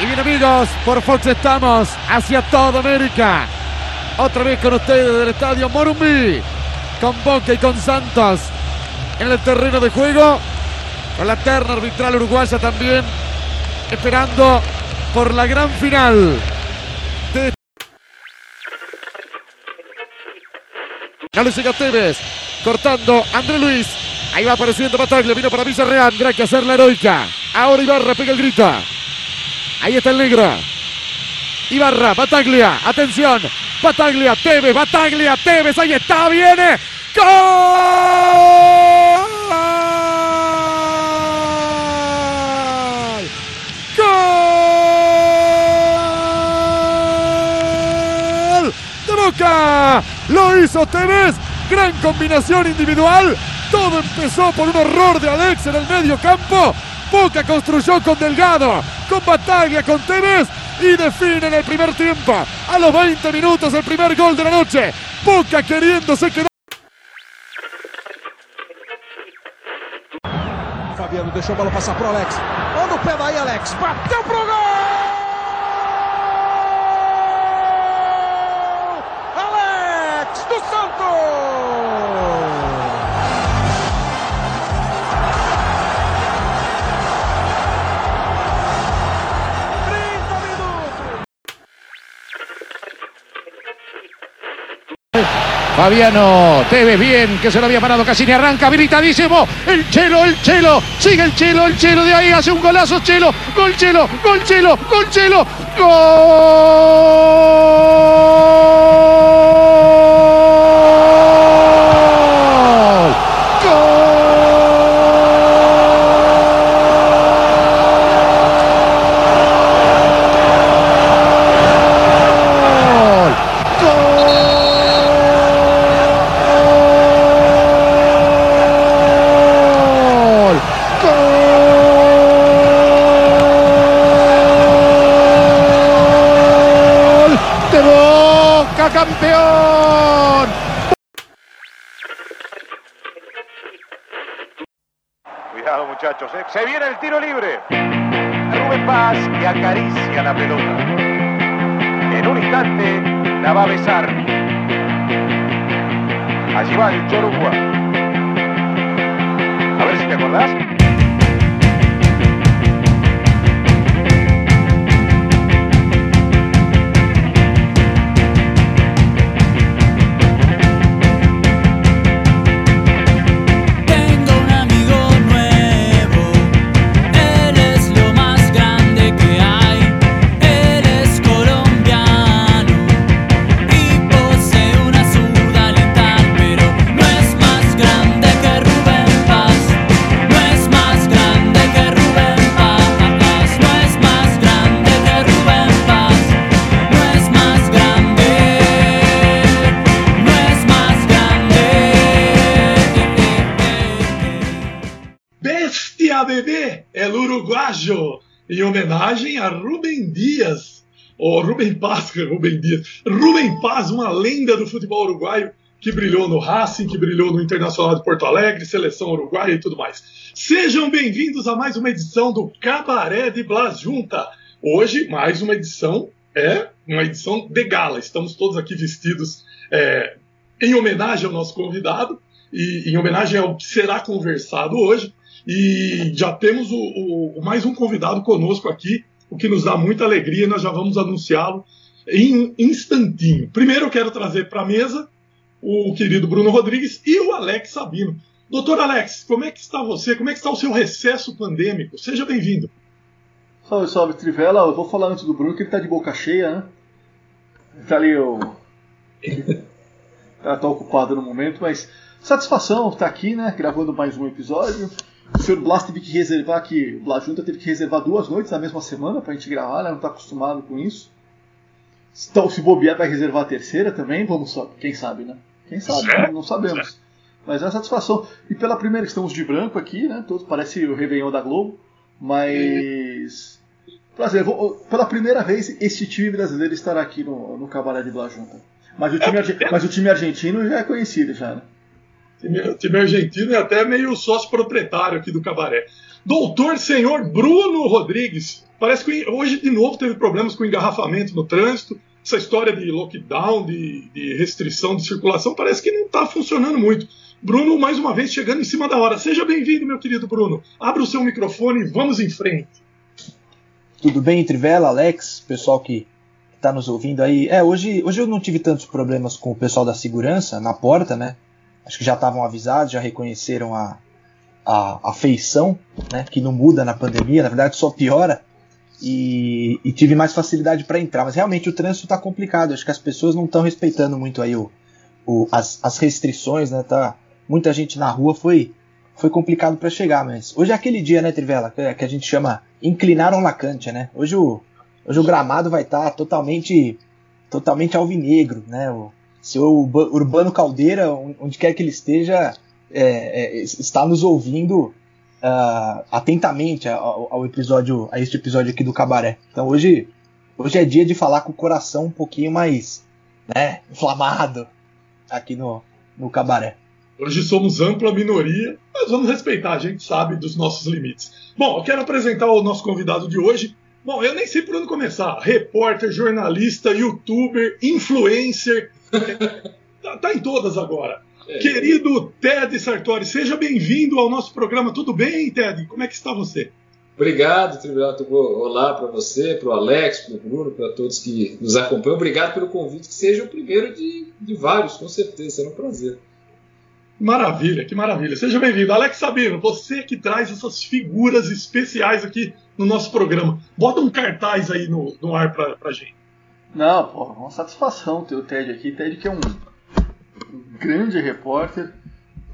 Y bien amigos, por Fox estamos hacia toda América. Otra vez con ustedes del estadio Morumbi, con Boca y con Santos en el terreno de juego, con la terna arbitral uruguaya también, esperando por la gran final. De... No le llega Tevez, cortando André Luis. Ahí va apareciendo Bataglia, vino para Villarreal, tendrá que hacer la heroica. Ahora Ibarra pega el grito. Ahí está el negro. Ibarra, Bataglia, atención. Bataglia, Tevez, Bataglia, Tevez, ahí está, viene. ¡Gol! ¡Gol! ¡De Boca! Lo hizo Tevez. Gran combinación individual. Todo empezó por un error de Alex en el medio campo. Boca construyó con Delgado, con Bataglia, con Tevez y define en el primer tiempo. A los 20 minutos el primer gol de la noche. Boca queriéndose quedar. Fabiano deixou a bola passar pro Alex. Olha o pé daí, Alex. Bateu pro gol! Fabiano, Tevez bien, que se lo había parado Cassini, arranca habilitadísimo. El Chelo, el Chelo, sigue el Chelo, el Chelo de ahí, hace un golazo Chelo, gol Chelo, gol Chelo, gol Chelo, gol. Rubem Dias, Rubem Paz, uma lenda do futebol uruguaio que brilhou no Racing, que brilhou no Internacional de Porto Alegre, seleção uruguaia e tudo mais. Sejam bem-vindos a mais uma edição do Cabaré de Blas Junta. Hoje, mais uma edição, é uma edição de gala. Estamos todos aqui vestidos é, em homenagem ao nosso convidado e em homenagem ao que será conversado hoje. E já temos o, o- mais um convidado conosco aqui, o que nos dá muita alegria, nós já vamos anunciá-lo em instantinho. Primeiro eu quero trazer para a mesa o querido Bruno Rodrigues e o Alex Sabino. Doutor Alex, como é que está você? Como é que está o seu recesso pandêmico? Seja bem-vindo. Salve, salve, Trivela. Eu vou falar antes do Bruno que ele tá de boca cheia, né? Tá ali o. Ela tá ocupado no momento, mas satisfação estar aqui, né? Gravando mais um episódio. O senhor Blas teve que reservar que. O Blas Junta teve que reservar duas noites na mesma semana pra gente gravar, né? Não tá acostumado com isso. Então, se bobear, vai reservar a terceira também, vamos só. Quem sabe, né? Quem sabe, não sabemos. Mas é uma satisfação. E pela primeira, estamos de branco aqui, né? Todos, parece o Réveillon da Globo. Mas. Prazer, vou- pela primeira vez esse time brasileiro estará aqui no, no Cabaré de Blas Junta. Mas o, time, arge- mas o time argentino já é conhecido, já, né? Time, time argentino e até meio sócio proprietário aqui do Cabaré. Doutor Senhor Bruno Rodrigues. Parece que hoje de novo teve problemas com engarrafamento no trânsito. Essa história de lockdown, de, de restrição de circulação, parece que não está funcionando muito. Bruno, mais uma vez, chegando em cima da hora. Seja bem-vindo, meu querido Bruno. Abra o seu microfone e vamos em frente. Tudo bem, Trivela, Alex, pessoal que está nos ouvindo aí. É, hoje, hoje eu não tive tantos problemas com o pessoal da segurança na porta, né? Acho que já estavam avisados, já reconheceram a, a, a feição, né? Que não muda na pandemia, na verdade só piora. E, e tive mais facilidade para entrar. Mas realmente o trânsito está complicado. Acho que as pessoas não estão respeitando muito aí o, o, as, as restrições, né? Tá, muita gente na rua foi foi complicado para chegar, mas hoje é aquele dia, né, Trivela, que, que a gente chama inclinaram lacante, né? Hoje o, hoje o gramado vai estar tá totalmente totalmente alvinegro, né? O seu Urbano Caldeira, onde quer que ele esteja, é, é, está nos ouvindo uh, atentamente ao, ao, episódio, a este episódio aqui do Cabaré. Então hoje, hoje é dia de falar com o coração um pouquinho mais, né, inflamado aqui no, no Cabaré. Hoje somos ampla minoria, mas vamos respeitar, a gente sabe dos nossos limites. Bom, eu quero apresentar o nosso convidado de hoje. Bom, eu nem sei por onde começar. Repórter, jornalista, youtuber, influencer. tá, tá, em todas agora. É. Querido Ted Sartori, seja bem-vindo ao nosso programa. Tudo bem, Ted? Como é que está você? Obrigado, Tribulato. Olá para você, para o Alex, para o Bruno, para todos que nos acompanham. Obrigado pelo convite, que seja o primeiro de, de vários, com certeza. Será um prazer. Maravilha, que maravilha. Seja bem-vindo. Alex Sabino, você que traz essas figuras especiais aqui no nosso programa. Bota um cartaz aí no, no ar pra, pra gente. Não, pô, uma satisfação ter o Ted aqui. Ted que é um, um grande repórter,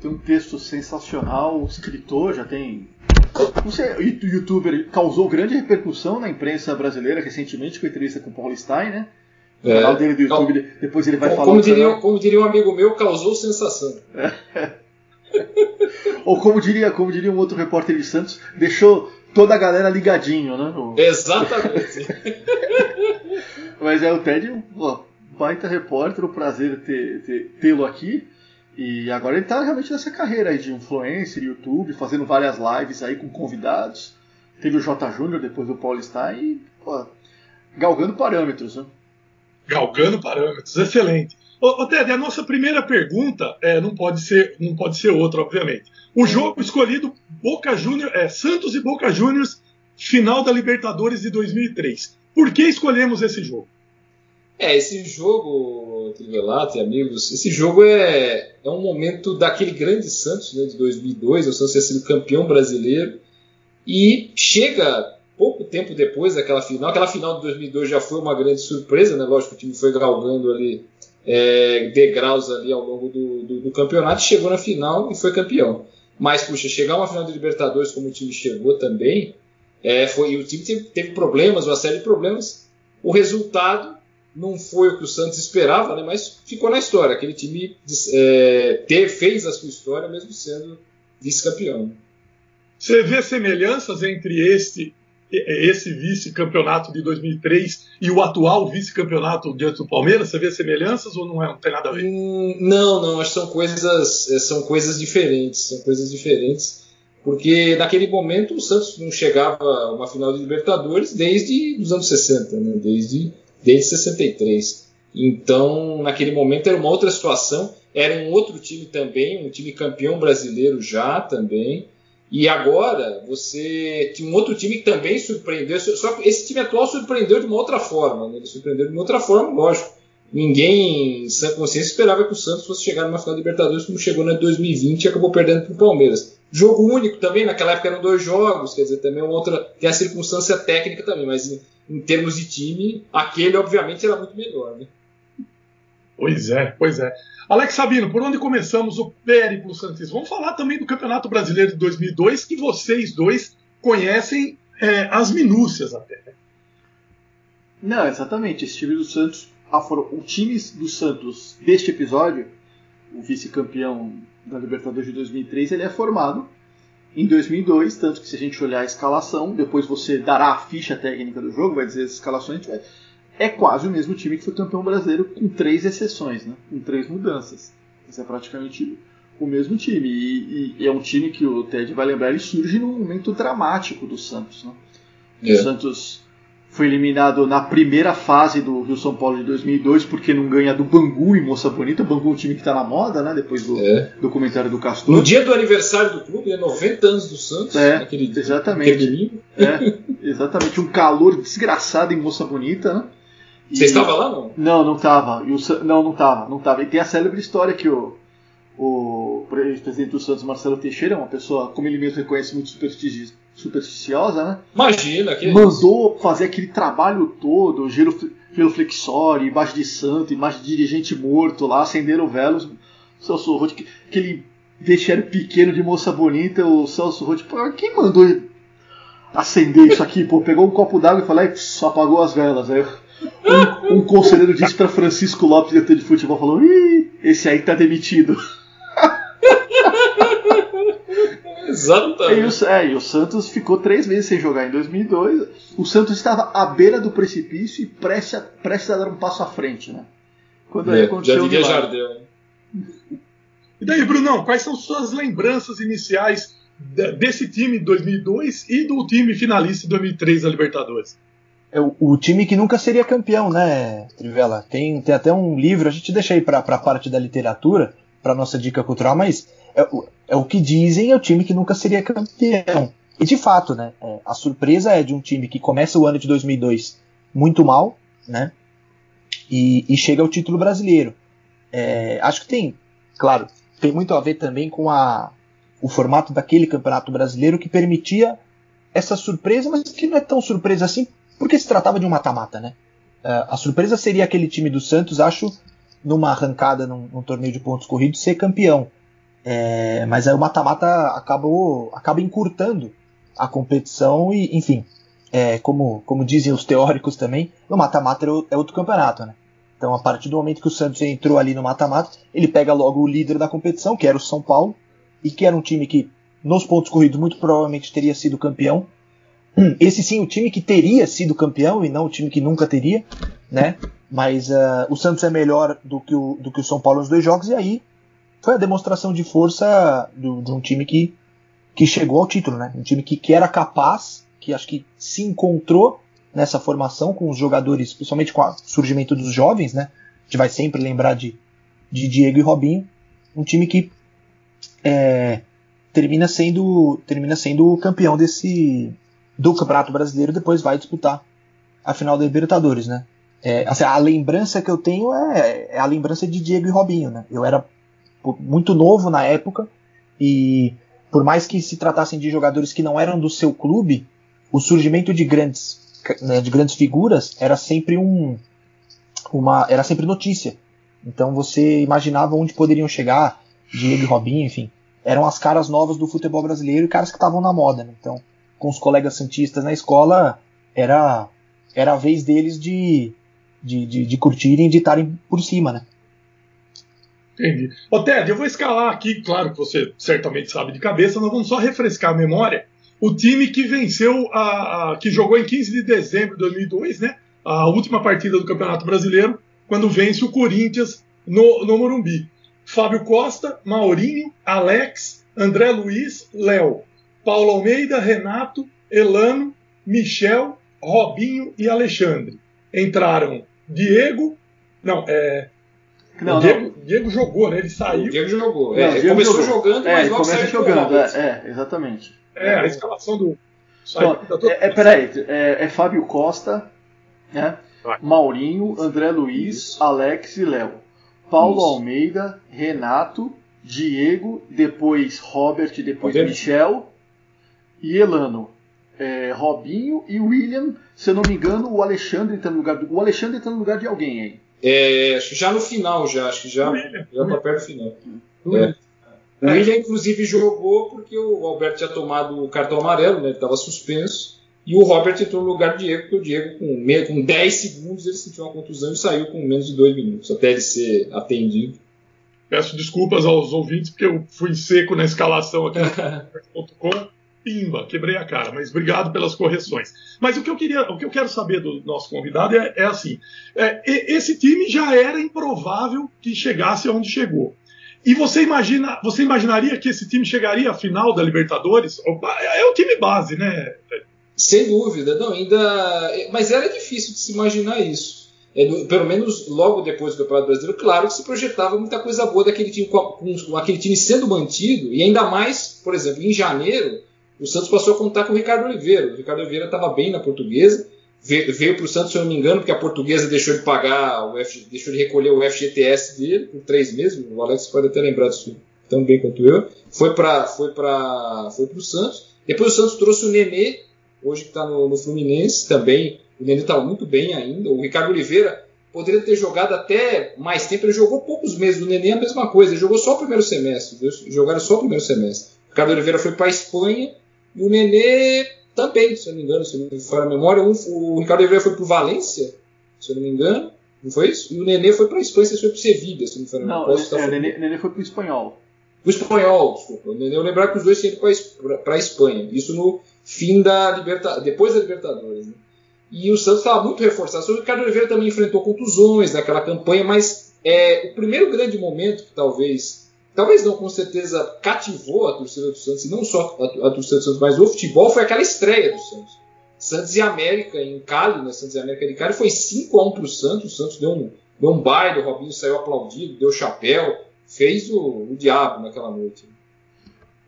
tem um texto sensacional, escritor, já tem você, youtuber, causou grande repercussão na imprensa brasileira recentemente com a entrevista com o Paulo Stein, né? O é, canal dele do YouTube, depois ele vai como, falar. Como diria, como diria um amigo meu, causou sensação. Ou como diria, como diria um outro repórter de Santos, deixou toda a galera ligadinho, né? Exatamente. Mas é o Ted, um baita repórter, um prazer tê-lo aqui. E agora ele está realmente nessa carreira aí de influencer, YouTube, fazendo várias lives aí com convidados. Teve o J. Júnior depois do Paulo Stein e pô, galgando parâmetros, né? galgando parâmetros, excelente. Ô, ô Ted, a nossa primeira pergunta é, não pode ser não pode ser outra, obviamente. O jogo escolhido Boca Juniors, é Santos e Boca Juniors, final da Libertadores de 2003. Por que escolhemos esse jogo? É, esse jogo, Trivelato e amigos, esse jogo é, é um momento daquele grande Santos né, de 2002, o Santos tinha sido campeão brasileiro, e chega pouco tempo depois daquela final. Aquela final de 2002 já foi uma grande surpresa, né? Lógico que o time foi galgando ali é, degraus ali ao longo do, do, do, campeonato, chegou na final e foi campeão. Mas, puxa, chegar uma final de Libertadores como o time chegou também, é, foi, e o time teve, teve, problemas, uma série de problemas. O resultado não foi o que o Santos esperava, né? Mas ficou na história. Aquele time é, ter, fez a sua história mesmo sendo vice-campeão. Você vê semelhanças entre este esse vice-campeonato de 2003 e o atual vice-campeonato diante do Palmeiras? Você vê semelhanças ou não, é, não tem nada a ver? Hum, não, não, acho que são coisas, é, são coisas diferentes, são coisas diferentes, porque naquele momento o Santos não chegava a uma final de Libertadores desde os anos 60, né? desde, desde 63. Então, naquele momento era uma outra situação, era um outro time também, um time campeão brasileiro já também, e agora você tinha um outro time que também surpreendeu, só que esse time atual surpreendeu de uma outra forma. Né? Ele surpreendeu de uma outra forma, lógico. Ninguém, em sã consciência, esperava que o Santos fosse chegar numa final da Libertadores como chegou na 2020 e acabou perdendo para o Palmeiras. Jogo único também, naquela época eram dois jogos, quer dizer, também uma outra. Tem a circunstância técnica também, mas em, termos de time, aquele obviamente era muito melhor. Né? Pois é, pois é. Alex Sabino, por onde começamos o périplo Santos? Vamos falar também do Campeonato Brasileiro de 2002, que vocês dois conhecem é, as minúcias até. Né? Não, exatamente. Esse time do Santos, o time do Santos deste episódio, o vice-campeão da Libertadores de 2003, ele é formado em 2002, tanto que se a gente olhar a escalação, depois você dará a ficha técnica do jogo, vai dizer as escalações, é quase o mesmo time que foi campeão brasileiro, com três exceções, né? com três mudanças. Isso é praticamente o mesmo time. E, e é um time que o Ted vai lembrar, ele surge num momento dramático do Santos. Né? É. O Santos foi eliminado na primeira fase do Rio São Paulo de 2002 porque não ganha do Bangu em Moça Bonita. O Bangu é um time que está na moda, né? Depois do É. documentário do Castor. No dia do aniversário do clube, é 90 anos do Santos, É, naquele exatamente. naquele domingo. É, exatamente. Um calor desgraçado em Moça Bonita, né? E- Você estava lá, não? Não, não tava. E o não, não tava, não tava. E tem a célebre história que o, o presidente do Santos, Marcelo Teixeira, é uma pessoa, como ele mesmo reconhece, muito superstigi- supersticiosa, né? Imagina, que Mandou fazer aquele trabalho todo, gelo, gelo flexório, imagem de santo, imagem de dirigente morto lá, acenderam velos. Celso Roth, aquele vestiário pequeno de moça bonita, o Celso Roth, pô, quem mandou acender isso aqui? Pô, pegou um copo d'água e falou, "Ai, só apagou as velas. Aí um, um conselheiro disse para Francisco Lopes, diretor de futebol, falou, Ih, esse aí tá demitido. E Exatamente. o, é, e o Santos ficou três meses sem jogar em 2002. O Santos estava à beira do precipício e prestes a, prestes a dar um passo à frente, né? Quando aí É, aconteceu já diria. Jardel. E daí, Brunão, quais são suas lembranças iniciais de- desse time de 2002 e do time finalista de 2003 da Libertadores? É o, o time que nunca seria campeão, né, Trivela? Tem, tem até um livro, a gente deixa aí pra, pra parte da literatura, pra nossa dica cultural, mas é, é o que dizem, é o time que nunca seria campeão. E de fato, né, é, a surpresa é de um time que começa o ano de 2002 muito mal, né, e, e chega ao título brasileiro. É, acho que tem, claro, tem muito a ver também com a, o formato daquele campeonato brasileiro que permitia essa surpresa, mas que não é tão surpresa assim, porque se tratava de um mata-mata, né? Ah, a surpresa seria aquele time do Santos, acho, numa arrancada num, num torneio de pontos corridos, ser campeão. É, mas aí o mata-mata acaba encurtando a competição e, enfim, é, como, como dizem os teóricos também, o mata-mata é é outro campeonato, né? Então, a partir do momento que o Santos entrou ali no mata-mata, ele pega logo o líder da competição, que era o São Paulo, e que era um time que, nos pontos corridos, muito provavelmente teria sido campeão. Esse sim, o time que teria sido campeão e não o time que nunca teria, né? Mas ah, o Santos é melhor do que o, do que o São Paulo nos dois jogos, e aí foi a demonstração de força do- de um time que, que chegou ao título, né? Um time que, que era capaz, que acho que se encontrou nessa formação com os jogadores, principalmente com o surgimento dos jovens, né? A gente vai sempre lembrar de, de Diego e Robinho, um time que é, termina sendo termina sendo campeão desse do Campeonato Brasileiro, depois vai disputar a final da Libertadores, né? É, assim, a lembrança que eu tenho é, é a lembrança de Diego e Robinho, né? Eu era muito novo na época e por mais que se tratassem de jogadores que não eram do seu clube, o surgimento de grandes né, de grandes figuras era sempre um uma era sempre notícia. Então você imaginava onde poderiam chegar Diego e Robinho, enfim, eram as caras novas do futebol brasileiro e caras que estavam na moda. Né? Então, com os colegas santistas na escola, era era a vez deles de de, de, de curtirem, de estarem por cima, né? Entendi. Ô, Ted, eu vou escalar aqui, claro que você certamente sabe de cabeça, nós vamos só refrescar a memória. O time que venceu, a, a- que jogou em 15 de dezembro de 2002, né? A última partida do Campeonato Brasileiro, quando vence o Corinthians no, no Morumbi. Fábio Costa, Maurinho, Alex, André Luiz, Léo, Paulo Almeida, Renato, Elano, Michel, Robinho e Alexandre. Entraram Diego, não, é, Não, o Diego, Diego jogou, né? Ele O saiu. Diego jogou. Não, É, o ele Diego começou jogou. jogando, É, mas ele logo começa saiu o jogando, é, é, exatamente. É, a escalação do. Então, é, é, peraí, é, é Fábio Costa, né? Vai. Maurinho, André Luiz, Alex e Léo. Paulo Isso. Almeida, Renato, Diego, depois Robert, depois Robert. Michel e Elano. É, Robinho e William, se eu não me engano, o Alexandre entrando no lugar do. O Alexandre entrando no lugar de alguém aí. É, acho que já no final, já, acho que já, já tá perto do final. É. O William, inclusive, jogou porque o Alberto tinha tomado o cartão amarelo, né? Ele estava suspenso. E o Robert entrou no lugar do Diego, porque o Diego, com, me- com 10 segundos, ele sentiu uma contusão e saiu com menos de 2 minutos, até ele ser atendido. Peço desculpas aos ouvintes, porque eu fui seco na escalação aqui no .com. Pimba, quebrei a cara, mas obrigado pelas correções. Mas o que eu queria, o que eu quero saber do nosso convidado é, é assim: é, esse time já era improvável que chegasse aonde chegou. E você imagina, você imaginaria que esse time chegaria à final da Libertadores? É o time base, né? Sem dúvida, não, ainda. Mas era difícil de se imaginar isso. É, pelo menos logo depois do Campeonato Brasileiro, claro que se projetava muita coisa boa daquele time, com- com aquele time sendo mantido, e ainda mais, por exemplo, em janeiro, o Santos passou a contar com o Ricardo Oliveira. O Ricardo Oliveira estava bem na portuguesa, veio, para o Santos, se eu não me engano, porque a portuguesa deixou de pagar, o F, deixou de recolher o FGTS dele por três meses. O Alex pode até lembrar disso tão bem quanto eu. Foi para foi pra, foi o Santos. Depois o Santos trouxe o Nenê, hoje que está no, no Fluminense também. O Nenê estava muito bem ainda. O Ricardo Oliveira poderia ter jogado até mais tempo. Ele jogou poucos meses. O Nenê é a mesma coisa. Ele jogou só o primeiro semestre. viu? Jogaram só o primeiro semestre. O Ricardo Oliveira foi para a Espanha e o Nenê também, se eu não me engano, se não me falha a memória. Um- o Ricardo Oliveira foi para o Valência, se eu não me engano. Não foi isso? E o Nenê foi para a Espanha, se foi para o Sevilla, se não me falha a Não. Posso é, estar o Nenê, Nenê foi pro espanhol. o espanhol, desculpa. O Nenê, eu lembrar que os dois tinham ido para a Espanha. Isso no fim da Libertadores, depois da Libertadores. Né? E o Santos estava muito reforçado. O Ricardo Oliveira também enfrentou contusões naquela campanha, mas é, o primeiro grande momento que talvez, talvez não, com certeza cativou a torcida do Santos, e não só a, a torcida do Santos, mas o futebol, foi aquela estreia do Santos. Santos e América em Cali, né? Santos e América de Cali, foi 5 a 1 para o Santos. O Santos deu um, deu um baile, o Robinho saiu aplaudido, deu chapéu, fez o, o diabo naquela noite.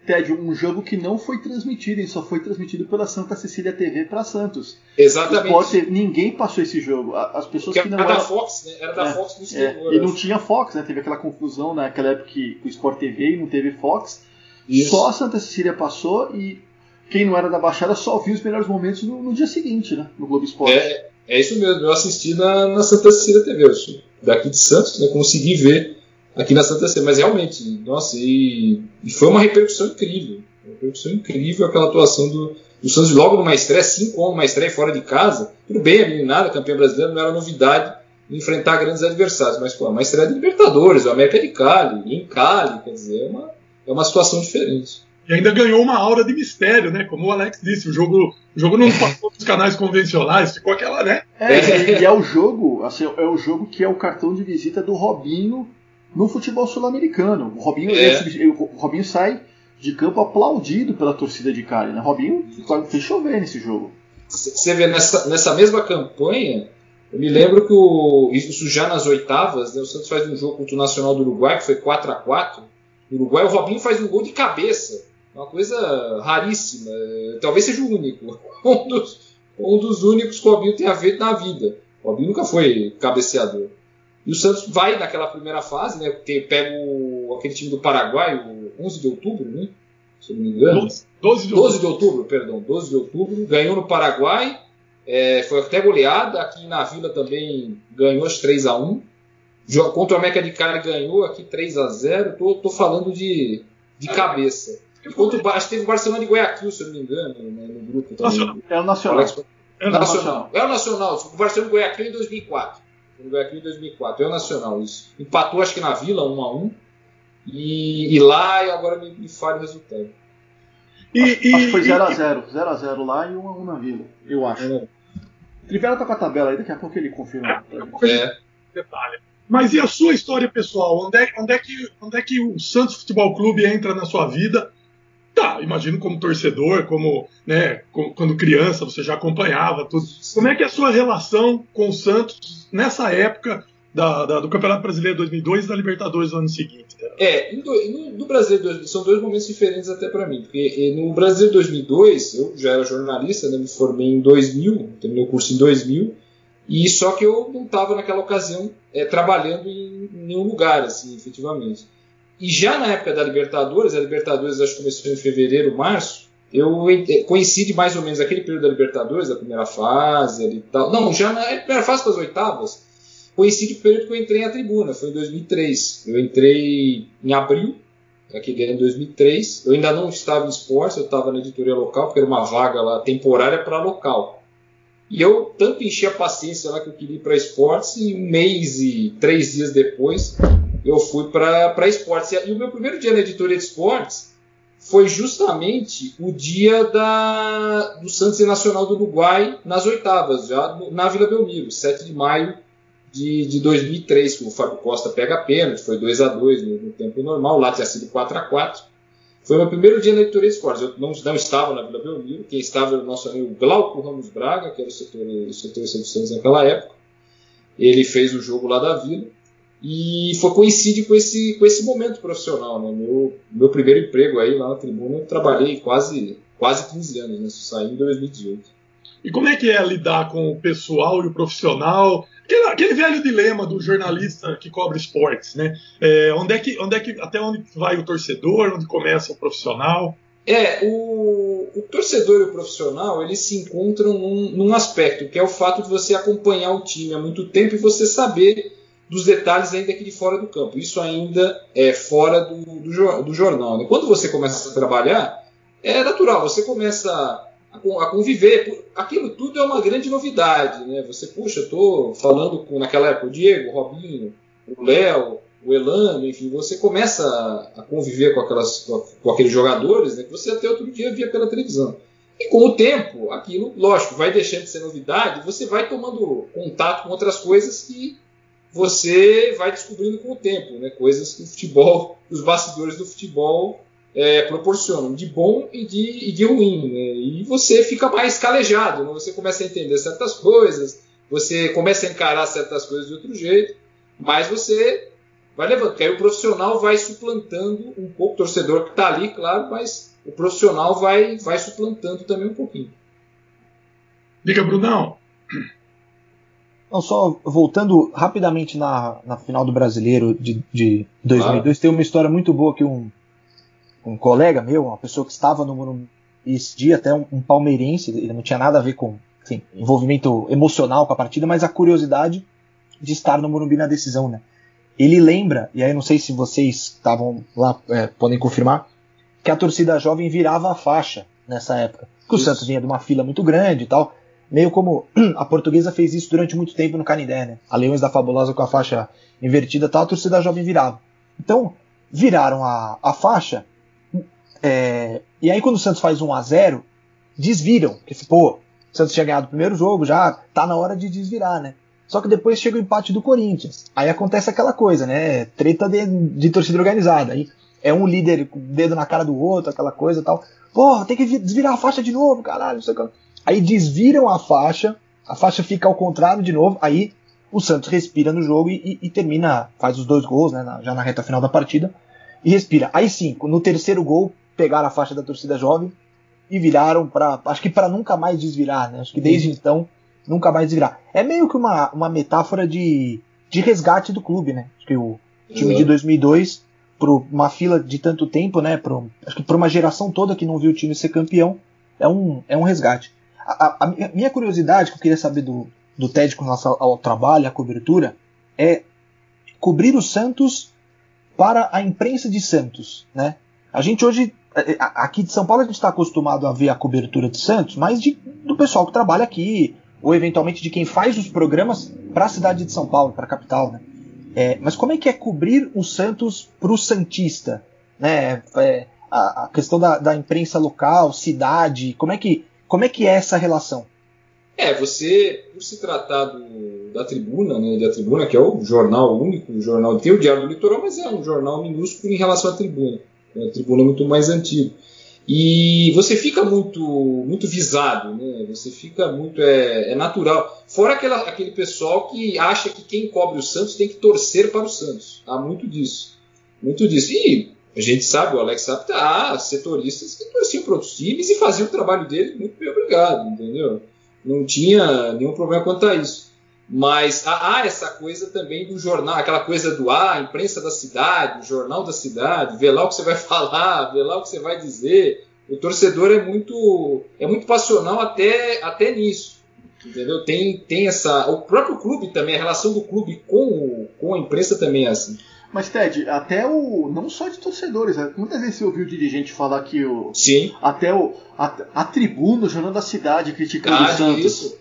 Ted, um jogo que não foi transmitido, ele só foi transmitido pela Santa Cecília TV para Santos. Exatamente. O Sport TV, ninguém passou esse jogo. As pessoas Porque que não era da eram- Fox, né? Era da É, Fox do É, exterior. e não acho. tinha Fox, né? Teve aquela confusão naquela época que o Sport TV e não teve Fox. Isso. Só a Santa Cecília passou e quem não era da Baixada só viu os melhores momentos no, no dia seguinte, né? No Globo Esporte. É, é isso mesmo, eu assisti na, na Santa Cecília TV, eu sou daqui de Santos, né? Consegui ver aqui na Santa Cecília, mas realmente, nossa, e, e foi uma repercussão incrível. Uma repercussão incrível aquela atuação do, do Santos logo numa estreia, 5 anos numa estreia fora de casa. Tudo bem, a meninada, campeã brasileira, não era novidade enfrentar grandes adversários, mas pô, uma estreia de Libertadores, o América de Cali, em Cali, quer dizer, é uma, é uma situação diferente. E ainda ganhou uma aura de mistério, né? Como o Alex disse, o jogo, o jogo não passou nos canais convencionais, ficou aquela, né? É, e- e é o jogo, assim, é o jogo que é o cartão de visita do Robinho no futebol sul-americano. O Robinho, É. é o Robinho sai de campo aplaudido pela torcida de Cali, né? Robinho fez chover nesse jogo. Você vê nessa, nessa mesma campanha, eu me lembro que o, isso já nas oitavas, né, o Santos faz um jogo contra o Nacional do Uruguai, que foi 4 a 4 No Uruguai, o Robinho faz um gol de cabeça. Uma coisa raríssima. eh, Talvez seja o único. Um dos, um dos únicos que o Robinho tenha feito na vida. O Robinho nunca foi cabeceador. E o Santos vai naquela primeira fase, né? Porque pega o, aquele time do Paraguai, o 11 de outubro, né? Se não me engano. 12, 12 de 12 de outubro, perdão, 12 de outubro, ganhou no Paraguai, é, foi até goleada, aqui na Vila também ganhou as 3 a 1 Jo- Contra o América de Cali ganhou aqui 3 a 0 tô, tô falando de, de cabeça. E contra o, acho que teve o Barcelona de Guayaquil, se eu não me engano, né, no grupo também. Nacional. É o Nacional. Alex- É, Não, Nacional. É o Nacional, o Barcelona de Guayaquil em 2004. No Guayaquil em 2004, é o Nacional isso. Empatou acho que na Vila 1 a 1 e, e lá e agora me, me falha o resultado. E, Acho e- que foi e- 0x0. 0x0 lá e 1x1 na Vila, eu acho. É. Trivela tá com a tabela aí, daqui a pouco ele confirma. gente. É, detalhe. Mas e a sua história pessoal? Onde é, onde, é que, onde é que o Santos Futebol Clube entra na sua vida? Tá, imagino como torcedor, como, né, quando criança você já acompanhava tudo. Como é que é a sua relação com o Santos nessa época da, da- do Campeonato Brasileiro 2002 e da Libertadores do ano seguinte? É, no, no Brasil 2000, são dois momentos diferentes até para mim, porque eh, no Brasil 2002 eu já era jornalista, né, me formei em 2000, terminei o curso em 2000, e só que eu não estava naquela ocasião eh, trabalhando em nenhum lugar, assim, efetivamente. E já na época da Libertadores, a Libertadores acho que começou em fevereiro, março, eu coincide mais ou menos aquele período da Libertadores, da primeira fase e tal. Não, já na primeira fase das oitavas, coincide o período que eu entrei na tribuna, foi em 2003. Eu entrei em abril, aquele ano em 2003. Eu ainda não estava em esportes, eu estava na editoria local, porque era uma vaga lá temporária para local. E eu tanto enchi a paciência lá que eu queria ir para esportes, e um mês e três dias depois eu fui para esportes. E o meu primeiro dia na editoria de esportes foi justamente o dia da, do Santos Nacional do Uruguai nas oitavas, já na Vila Belmiro, 7 de maio de, de 2003, que o Fábio Costa pega pênalti, foi 2 a 2 no, no tempo normal, lá tinha sido 4 a 4 Foi meu primeiro dia na editoria de esportes. Eu não, não estava na Vila Belmiro, quem estava era o nosso amigo Glauco Ramos Braga, que era o setor, o setor de naquela época. Ele fez o jogo lá da Vila e foi coincide com esse, com esse momento profissional. Né? Meu, meu primeiro emprego aí lá na tribuna, eu trabalhei quase, quase 15 anos, né? saí em 2018. E como é que é lidar com o pessoal e o profissional? Aquele, aquele velho dilema do jornalista que cobre esportes, né? É, onde é que, onde é que, até onde vai o torcedor, onde começa o profissional? É, o, o torcedor e o profissional eles se encontram num, num aspecto que é o fato de você acompanhar o time há muito tempo e você saber dos detalhes ainda aqui de fora do campo. Isso ainda é fora do, do, do jornal. Né? Quando você começa a trabalhar, é natural, você começa a, a, conviver. Aquilo tudo é uma grande novidade. Né? Você, puxa, estou falando com, naquela época, o Diego, o Robinho, o Léo, o Elano, enfim, você começa a, a conviver com, aquelas, com, com, aqueles jogadores né, que você até outro dia via pela televisão. E com o tempo, aquilo, lógico, vai deixando de ser novidade, você vai tomando contato com outras coisas que você vai descobrindo com o tempo, né? Coisas que o futebol, os bastidores do futebol é, proporcionam, de bom e de, e de ruim, né? E você fica mais calejado, né? você começa a entender certas coisas, você começa a encarar certas coisas de outro jeito, mas você vai levando, porque aí o profissional vai suplantando um pouco, o torcedor que está ali, claro, mas o profissional vai, vai suplantando também um pouquinho. Diga, Brunão. Não, só voltando rapidamente na, na final do Brasileiro de, de 2002, tem uma história muito boa que um, um colega meu, uma pessoa que estava no Morumbi esse dia, até um, um palmeirense, ele não tinha nada a ver com enfim, envolvimento emocional com a partida, mas a curiosidade de estar no Morumbi na decisão, né? Ele lembra, e aí não sei se vocês estavam lá, é, podem confirmar, que a torcida jovem virava a faixa nessa época. Que o Santos vinha de uma fila muito grande e tal meio como a portuguesa fez isso durante muito tempo no Canindé, né? A Leões da Fabulosa com a faixa invertida tal, a torcida jovem virava. Então, viraram a, a faixa, é, e aí quando o Santos faz 1 a 0 desviram, que pô, o Santos tinha ganhado o primeiro jogo, já tá na hora de desvirar, né? Só que depois chega o empate do Corinthians. Aí acontece aquela coisa, né? Treta de, de torcida organizada. Aí é um líder com o dedo na cara do outro, aquela coisa tal. Porra, tem que desvirar a faixa de novo, caralho, não sei o que. Aí desviram a faixa, a faixa fica ao contrário de novo, aí o Santos respira no jogo e, e, e termina, faz os dois gols, né, na, já na reta final da partida, e respira. Aí sim, no terceiro gol, pegaram a faixa da torcida jovem e viraram para, acho que para nunca mais desvirar, né? Acho que desde então nunca mais desvirar. É meio que uma, uma metáfora de, de resgate do clube, né? Acho que o time uhum. de 2002 para uma fila de tanto tempo, né? Pro, acho que para uma geração toda que não viu o time ser campeão, é um, é um resgate. A, a, minha curiosidade que eu queria saber do, do TED com relação ao, trabalho, à cobertura, é cobrir o Santos para a imprensa de Santos, né? A gente hoje, é, é, aqui de São Paulo, a gente está acostumado a ver a cobertura de Santos, mas de, do pessoal que trabalha aqui, ou eventualmente de quem faz os programas para a cidade de São Paulo, para a capital, né? É, mas como é que é cobrir o Santos para o Santista? Né? É, a, a, questão da, da imprensa local, cidade, como é que como é que é essa relação? É, você, por se tratar do, da tribuna, né, da tribuna, que é o jornal único, o jornal tem o Diário do Litoral, mas é um jornal minúsculo em relação à tribuna. A tribuna é muito mais antiga. E você fica muito muito visado, né? Você fica muito. É, é natural. Fora aquela, aquele pessoal que acha que quem cobre o Santos tem que torcer para o Santos. Há muito disso. Muito disso. E a gente sabe, o Alex sabe, tá, setoristas que torciam para outros times e faziam o trabalho dele muito bem obrigado, entendeu? Não tinha nenhum problema quanto a isso. Mas há, há essa coisa também do jornal, aquela coisa do ah, imprensa da cidade, o jornal da cidade, vê lá o que você vai falar, vê lá o que você vai dizer. O torcedor é muito é muito passional até, até nisso. Entendeu? Tem, tem essa. O próprio clube também, a relação do clube com, o, com a imprensa também é assim. Mas, Ted, até o. Não só de torcedores, né? muitas vezes você ouviu dirigente falar que o. Sim. Até o. A, a tribuna, o Jornal da Cidade, criticando ah, o Santos. Isso.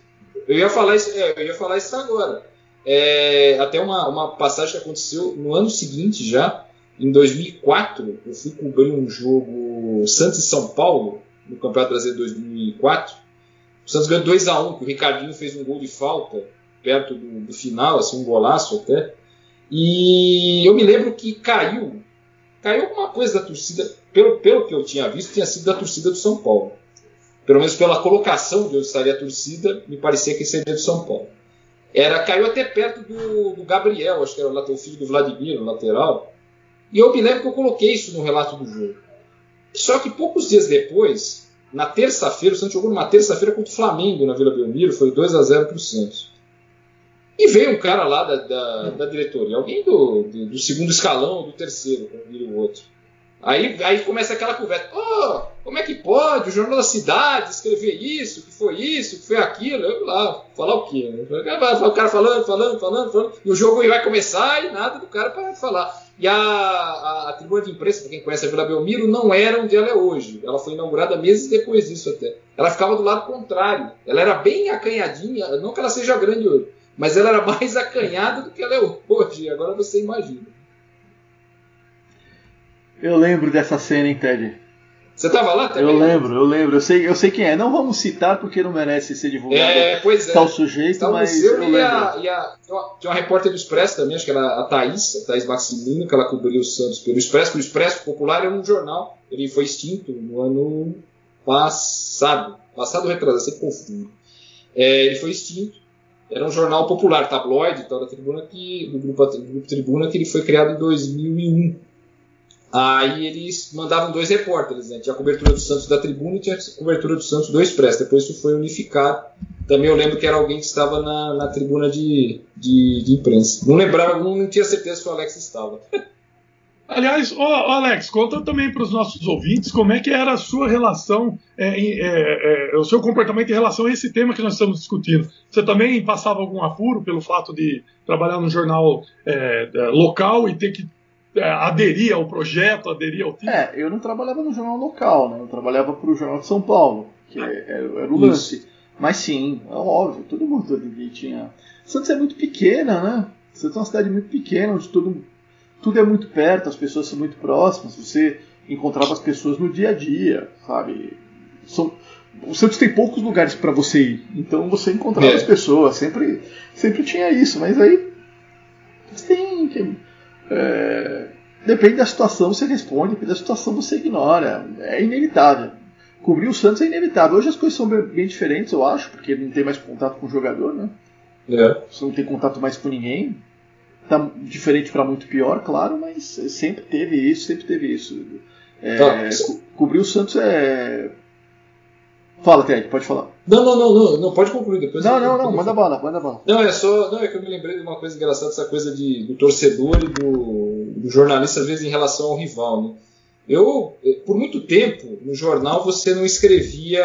Eu ia falar isso, é, eu ia falar isso agora. É, até uma, uma passagem que aconteceu no ano seguinte já, em 2004, eu fui cobrir um jogo Santos e São Paulo, no Campeonato Brasileiro 2004. O Santos ganhou 2x1, que o Ricardinho fez um gol de falta perto do, do final, assim, um golaço até. E eu me lembro que caiu, caiu alguma coisa da torcida, pelo, pelo que eu tinha visto, tinha sido da torcida do São Paulo. Pelo menos pela colocação de onde estaria a torcida, me parecia que seria do São Paulo. Era, caiu até perto do, do Gabriel, acho que era o filho do Vladimir, o lateral. E eu me lembro que eu coloquei isso no relato do jogo. Só que poucos dias depois, na terça-feira, o Santos jogou numa terça-feira contra o Flamengo na Vila Belmiro, foi 2 a 0 para o Santos. E veio um cara lá da, da, da diretoria, alguém do, do, do, segundo escalão, do terceiro, como diria o outro. Aí, aí começa aquela conversa: oh, como é que pode o Jornal da Cidade escrever isso, que foi isso, que foi aquilo? Eu lá, falar o quê? O cara falando, falando, falando, falando, e o jogo vai começar e nada do cara para falar. E a, a, a, tribuna de imprensa, para quem conhece a Vila Belmiro, não era onde ela é hoje. Ela foi inaugurada meses depois disso até. Ela ficava do lado contrário. Ela era bem acanhadinha, não que ela seja grande hoje, mas ela era mais acanhada do que ela é hoje. Agora você imagina. Eu lembro dessa cena, hein, Ted? Você estava lá também? Eu lembro, eu lembro. Eu sei, eu sei quem é. Não vamos citar porque não merece ser divulgado é, pois é. tal sujeito, tá mas eu, e a, e a, tinha uma repórter do Expresso também, acho que era a Thaís, a Thaís que ela cobriu o Santos pelo Expresso. O Expresso Popular é um jornal, ele foi extinto no ano passado. Passado retrasado, sempre confundo. É, ele foi extinto. Era um jornal popular, tabloide, tal, da tribuna que, do grupo, do grupo Tribuna, que ele foi criado em 2001. Aí eles mandavam dois repórteres, né? Tinha a cobertura do Santos da Tribuna e tinha a cobertura do Santos do Expresso. Depois isso foi unificado. Também eu lembro que era alguém que estava na, na tribuna de, de, de, imprensa. Não lembrava, não tinha certeza se o Alex estava. Aliás, ô, Alex, conta também para os nossos ouvintes como é que era a sua relação, é, é, é, o seu comportamento em relação a esse tema que nós estamos discutindo. Você também passava algum apuro pelo fato de trabalhar no jornal é, local e ter que é, aderir ao projeto, aderir ao time? É, eu não trabalhava no jornal local, né? Eu trabalhava para o Jornal de São Paulo, que era, era o lance. Isso. Mas sim, é óbvio, todo mundo ali tinha. Santos é muito pequena, né? Santos é uma cidade muito pequena, onde tudo, tudo é muito perto, as pessoas são muito próximas, você encontrava as pessoas no dia a dia, sabe? São, o Santos tem poucos lugares para você ir, então você encontrava é. as pessoas, sempre, sempre tinha isso, mas aí tem é, depende da situação, você responde, depende da situação, você ignora. É inevitável. Cobrir o Santos é inevitável. Hoje as coisas são bem diferentes, eu acho, porque não tem mais contato com o jogador, né? É. Você não tem contato mais com ninguém. Tá diferente para muito pior, claro, mas sempre teve isso, sempre teve isso. É, tá. co cobrir o Santos é Fala, Ted, pode falar. Não, não, não, não, não pode concluir depois. Não, não, não, manda bala, manda bala. Não, é só. Não, é que eu me lembrei de uma coisa engraçada, essa coisa de, do torcedor e do, do jornalista, às vezes, em relação ao rival, né? Eu, eh, por muito tempo, no jornal você não escrevia,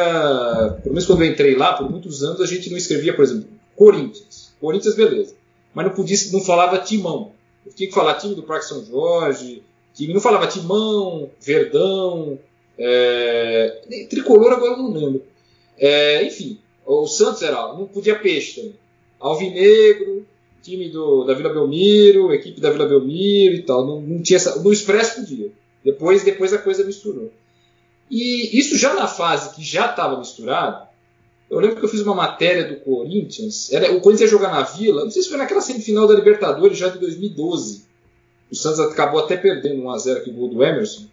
pelo menos quando eu entrei lá, por muitos anos, a gente não escrevia, por exemplo, Corinthians. Corinthians, beleza. Mas não podia, não falava timão. Eu tinha que falar time do Parque São Jorge, time, não falava timão, verdão, é, tricolor agora não lembro. É, enfim, o Santos era, não podia peixe também. Alvinegro, time do, da Vila Belmiro, equipe da Vila Belmiro e tal. Não, não tinha essa, no Expresso podia. Depois, depois a coisa misturou. E isso já na fase que já estava misturado, eu lembro que eu fiz uma matéria do Corinthians. Era, o Corinthians ia jogar na Vila, não sei se foi naquela semifinal da Libertadores já de 2012. O Santos acabou até perdendo 1x0 aqui o gol do Emerson.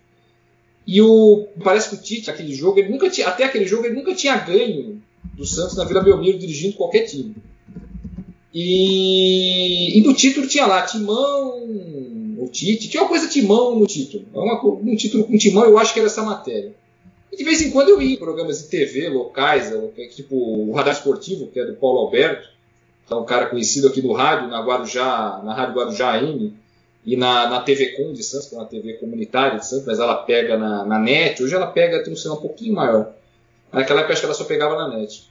E o parece que o Tite, aquele jogo, ele nunca tinha, até aquele jogo ele nunca tinha ganho do Santos na Vila Belmiro dirigindo qualquer time. E, e no título tinha lá Timão, o Tite, tinha uma coisa Timão no título. É um título com Timão, eu acho que era essa matéria. E de vez em quando eu ia em programas de TV locais, tipo o Radar Esportivo, que é do Paulo Alberto, que é um cara conhecido aqui no rádio, na Guarujá, na Rádio Guarujá AM e na, na TV Com de Santos, que é uma TV comunitária de Santos, mas ela pega na, na net, hoje ela pega tem um sinal um pouquinho maior. Naquela época acho que ela só pegava na net.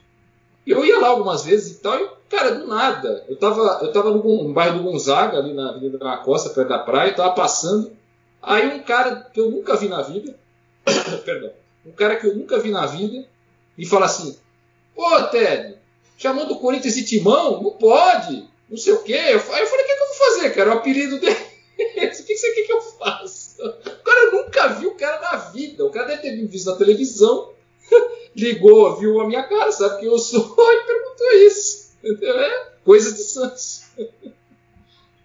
Eu ia lá algumas vezes e tal, e, cara, do nada. Eu tava, eu tava no, no bairro do Gonzaga, ali na Avenida da Costa, perto da praia, tava passando. Aí um cara que eu nunca vi na vida, perdão, um cara que eu nunca vi na vida, e fala assim: Ô Ted, chamando o Corinthians de Timão? Não pode, não sei o quê. Aí eu falei: o que, que eu vou fazer, cara? O apelido dele. o que você quer que eu faça? O cara nunca viu o cara na vida. O cara deve ter visto na televisão, ligou, viu a minha cara, sabe que eu sou e perguntou isso. É, coisas de Santos.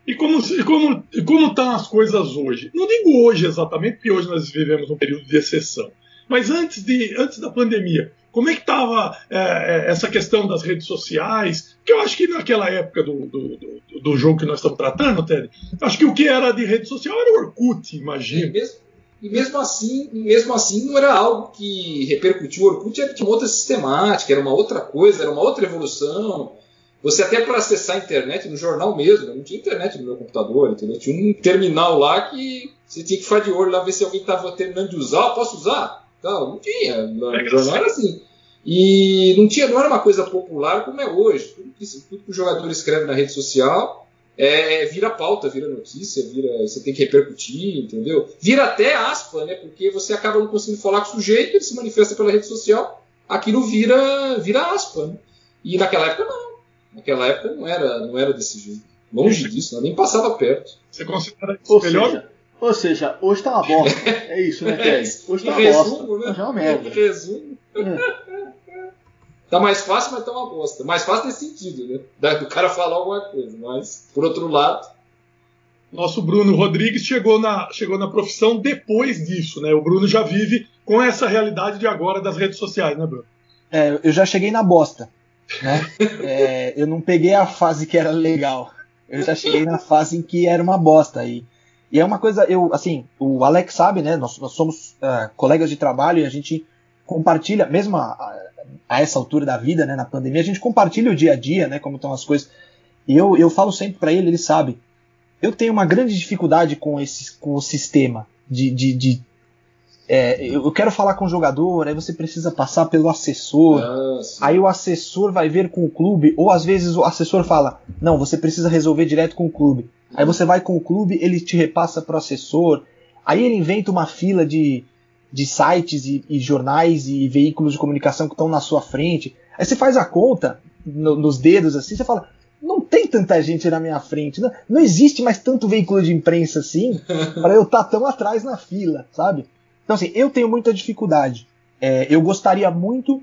E como e como e como estão as coisas hoje? Não digo hoje exatamente, porque hoje nós vivemos um período de exceção. Mas antes de antes da pandemia, como é que estava é, essa questão das redes sociais? Que eu acho que naquela época do, do, do, do jogo que nós estamos tratando, Ted, acho que o que era de rede social era o Orkut, E imagino. mesmo, e mesmo assim, e mesmo assim não era algo que repercutiu. O Orkut era de uma outra sistemática, era uma outra coisa, era uma outra evolução. Você até para acessar a internet no jornal mesmo, não tinha internet no meu computador, entendeu? Tinha um terminal lá que você tinha que ficar de olho lá ver se alguém estava terminando de usar, posso usar? Não, não tinha. No É jornal era assim. E não tinha, não era uma coisa popular como é hoje. Tudo que, tudo que o jogador escreve na rede social é, vira pauta, vira notícia, vira, você tem que repercutir, entendeu? Vira até aspa, né? Porque você acaba não conseguindo falar com o sujeito, ele se manifesta pela rede social, aquilo vira, vira aspa, né? E naquela época não. Naquela época não era, não era desse jeito. Longe disso, nem passava perto. Você considera isso melhor? Ou seja, hoje tá uma bosta. É isso, né, Ted? Hoje tá uma resumo, bosta. né? Hoje é uma merda. Em resumo. Tá mais fácil, mas tá uma bosta. Mais fácil nesse sentido, né? Do cara falar alguma coisa. Mas, por outro lado, Nosso Bruno Rodrigues chegou na, chegou na profissão depois disso, né? O Bruno já vive com essa realidade de agora das redes sociais, né, Bruno? É, eu já cheguei na bosta. Né? É, eu não peguei a fase que era legal. Eu já cheguei na fase em que era uma bosta. E, e é uma coisa, eu, assim, o Alex sabe, né? Nós, nós somos ah, colegas de trabalho e a gente compartilha, mesmo a, a- a essa altura da vida, né, na pandemia, a gente compartilha o dia a dia, né, como estão as coisas. E eu, eu falo sempre para ele, ele sabe. Eu tenho uma grande dificuldade com, esse, com o sistema de, de, de é, eu eu quero falar com o jogador, aí você precisa passar pelo assessor, nossa, Aí o assessor vai ver com o clube, ou às vezes o assessor fala: Não, você precisa resolver direto com o clube. Aí você vai com o clube, ele te repassa pro assessor. Aí ele inventa uma fila de, de sites e, e jornais e veículos de comunicação que estão na sua frente. Aí você faz a conta no- nos dedos assim, você fala: Não tem tanta gente na minha frente. Não, não existe mais tanto veículo de imprensa assim para eu estar tão atrás na fila, sabe? Então, assim, eu tenho muita dificuldade. É, eu gostaria muito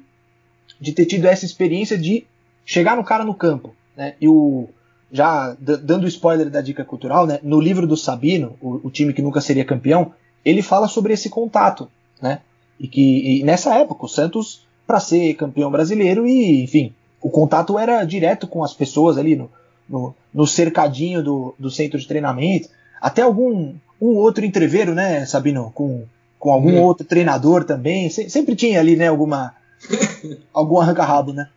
de ter tido essa experiência de chegar no cara no campo, né? E o já dando spoiler da dica cultural, né? No livro do Sabino, o, o time que nunca seria campeão, ele fala sobre esse contato, né? E que e nessa época o Santos para ser campeão brasileiro e enfim o contato era direto com as pessoas ali no, no, no cercadinho do, do centro de treinamento, até algum um outro entreveiro, né, Sabino, com com algum Hum. outro treinador também, Se- sempre tinha ali, né, alguma algum arranca-rabo, né?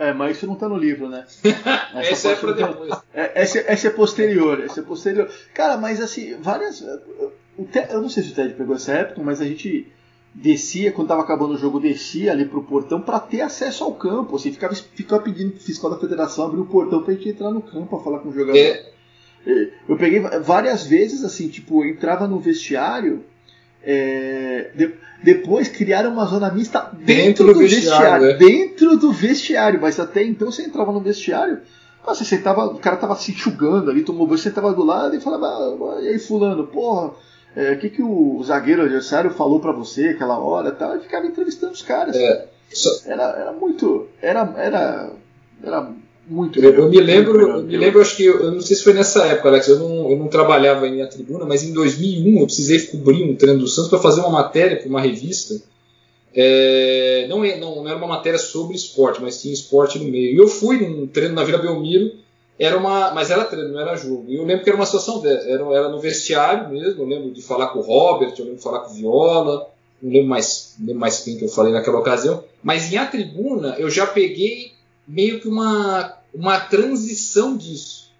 É, mas isso não tá no livro, né? essa é pra tá- depois. É, essa, essa é posterior, essa é posterior. Cara, mas assim, várias. Eu não sei se o Ted pegou essa época, mas a gente descia, quando tava acabando o jogo, descia ali pro portão pra ter acesso ao campo. Assim, ficava, ficava pedindo pro fiscal da federação abrir o portão pra gente entrar no campo pra falar com o jogador. É, Eu peguei várias vezes, assim, tipo, entrava no vestiário. É, de- depois criaram uma zona mista dentro, Dentro do do vestiário. vestiário, é. Dentro do vestiário, mas até então você entrava no vestiário, você sentava, o cara tava se enxugando ali, tomou banho, você sentava do lado e falava, ah, e aí fulano, porra, é, o que, que o zagueiro adversário falou pra você aquela hora e tal, e ficava entrevistando os caras. É, só- Era, era muito. Era. Era. Era muito Eu, eu me lembro, eu me lembro, acho que eu, eu não sei se foi nessa época, Alex. Eu não, eu não trabalhava em a tribuna, mas em 2001 eu precisei cobrir um treino do Santos para fazer uma matéria para uma revista. É, não, é- não, não era uma matéria sobre esporte, mas tinha esporte no meio. E eu fui num treino na Vila Belmiro, era uma, mas era treino, não era jogo. E eu lembro que era uma situação dessa, era, era no vestiário mesmo. Eu lembro de falar com o Robert, eu lembro de falar com o Viola, não lembro mais, não lembro mais quem que eu falei naquela ocasião. Mas em a tribuna eu já peguei meio que uma, uma transição disso.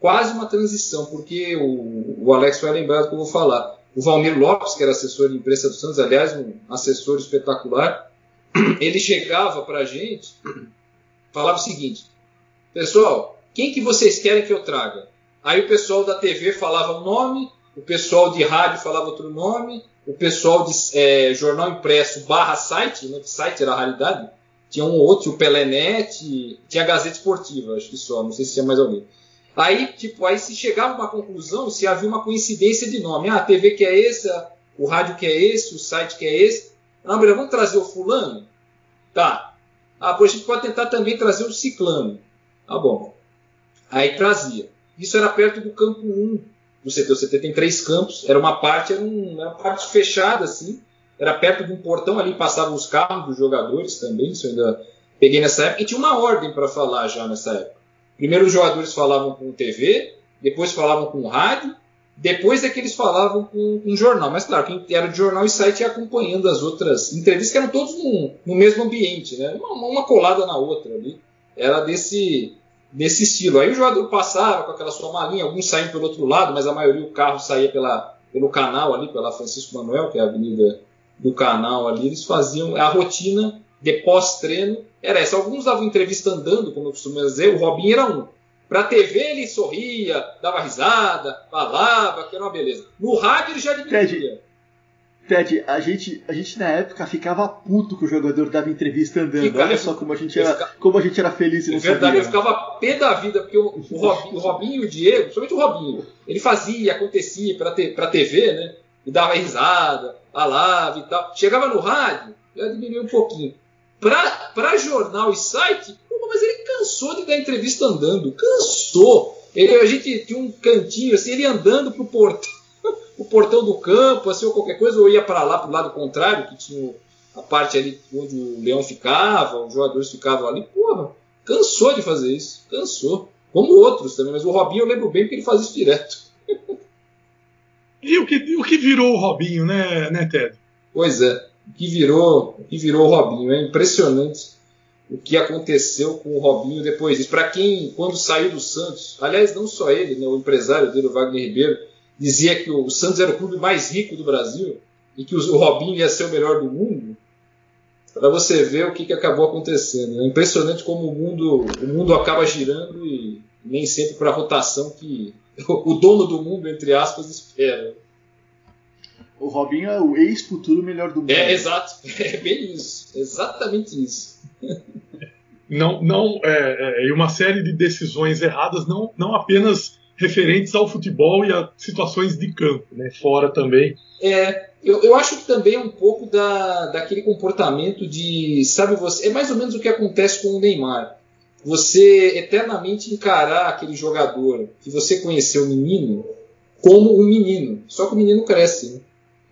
Quase uma transição, porque o, o Alex vai lembrar do que eu vou falar. O Valmir Lopes, que era assessor de imprensa do Santos, aliás, um assessor espetacular, ele chegava para a gente, falava o seguinte: Pessoal, quem que vocês querem que eu traga? Aí o pessoal da TV falava um nome, o pessoal de rádio falava outro nome, o pessoal de é, jornal impresso barra site, né, site era a realidade, tinha um ou outro, o Pelenet, tinha a Gazeta Esportiva, acho que só, não sei se tinha mais alguém. Aí, tipo, aí se chegava a uma conclusão, se havia uma coincidência de nome. Ah, a TV que é essa, o rádio que é esse, o site que é esse. Não, beleza, vamos trazer o fulano? Tá. Ah, pois a gente pode tentar também trazer o ciclano. Tá bom. Aí trazia. Isso era perto do campo 1 do CT. O CT tem três campos, era uma parte, era uma parte fechada assim, era perto de um portão ali, passavam os carros dos jogadores também, isso eu ainda peguei nessa época, e tinha uma ordem para falar já nessa época. Primeiro os jogadores falavam com TV, depois falavam com rádio, depois é que eles falavam com, com jornal. Mas claro, quem era de jornal e site ia acompanhando as outras entrevistas, que eram todos no, no mesmo ambiente, né? Uma, uma, colada na outra ali. Era desse, desse estilo. Aí o jogador passava com aquela sua malinha, alguns saíam pelo outro lado, mas a maioria o carro saía pela, pelo canal ali, pela Francisco Manuel, que é a avenida do canal ali. Eles faziam a rotina de pós-treino. Era essa. Alguns davam entrevista andando, como eu costumo dizer, o Robinho era um. Pra TV ele sorria, dava risada, falava, que era uma beleza. No rádio ele já diminuía. Ted, a gente, a gente na época ficava puto que o jogador dava entrevista andando. Fica, Olha só como a gente era, fica... como a gente era feliz e não é verdade, sabia. eu ficava pé da vida, porque o, o, Robinho, o Robinho e o Diego, principalmente o Robinho, ele fazia, acontecia pra, te, pra TV, né? E dava risada, falava e tal. Chegava no rádio, já diminuiu um pouquinho. Pra, pra jornal e site, mas ele cansou de dar entrevista andando. Cansou. Ele, a gente tinha um cantinho, assim, ele andando pro portão, o portão do campo, assim, ou qualquer coisa, ou ia para lá, pro lado contrário, que tinha a parte ali onde o leão ficava, os jogadores ficavam ali. Porra, cansou de fazer isso. Cansou. Como outros também, mas o Robinho eu lembro bem porque ele faz isso direto. E o que, o que virou o Robinho, né, né, Ted? Pois é, o que virou, o que virou o Robinho. É impressionante o que aconteceu com o Robinho depois disso. Para quem, quando saiu do Santos, aliás, não só ele, né, o empresário dele, o Wagner Ribeiro, dizia que o Santos era o clube mais rico do Brasil e que o Robinho ia ser o melhor do mundo, para você ver o que, que acabou acontecendo. É impressionante como o mundo, o mundo acaba girando e nem sempre para a rotação que o dono do mundo, entre aspas, espera. O Robinho é o ex-futuro melhor do mundo. É, exato. É bem isso. Exatamente isso. Não, não, é, é, e uma série de decisões erradas, não, não apenas referentes ao futebol e a situações de campo, né? Fora também. É, eu, eu acho que também é um pouco da, daquele comportamento de, sabe você, é mais ou menos o que acontece com o Neymar. Você eternamente encarar aquele jogador que você conheceu menino como um menino, só que o menino cresce. Né?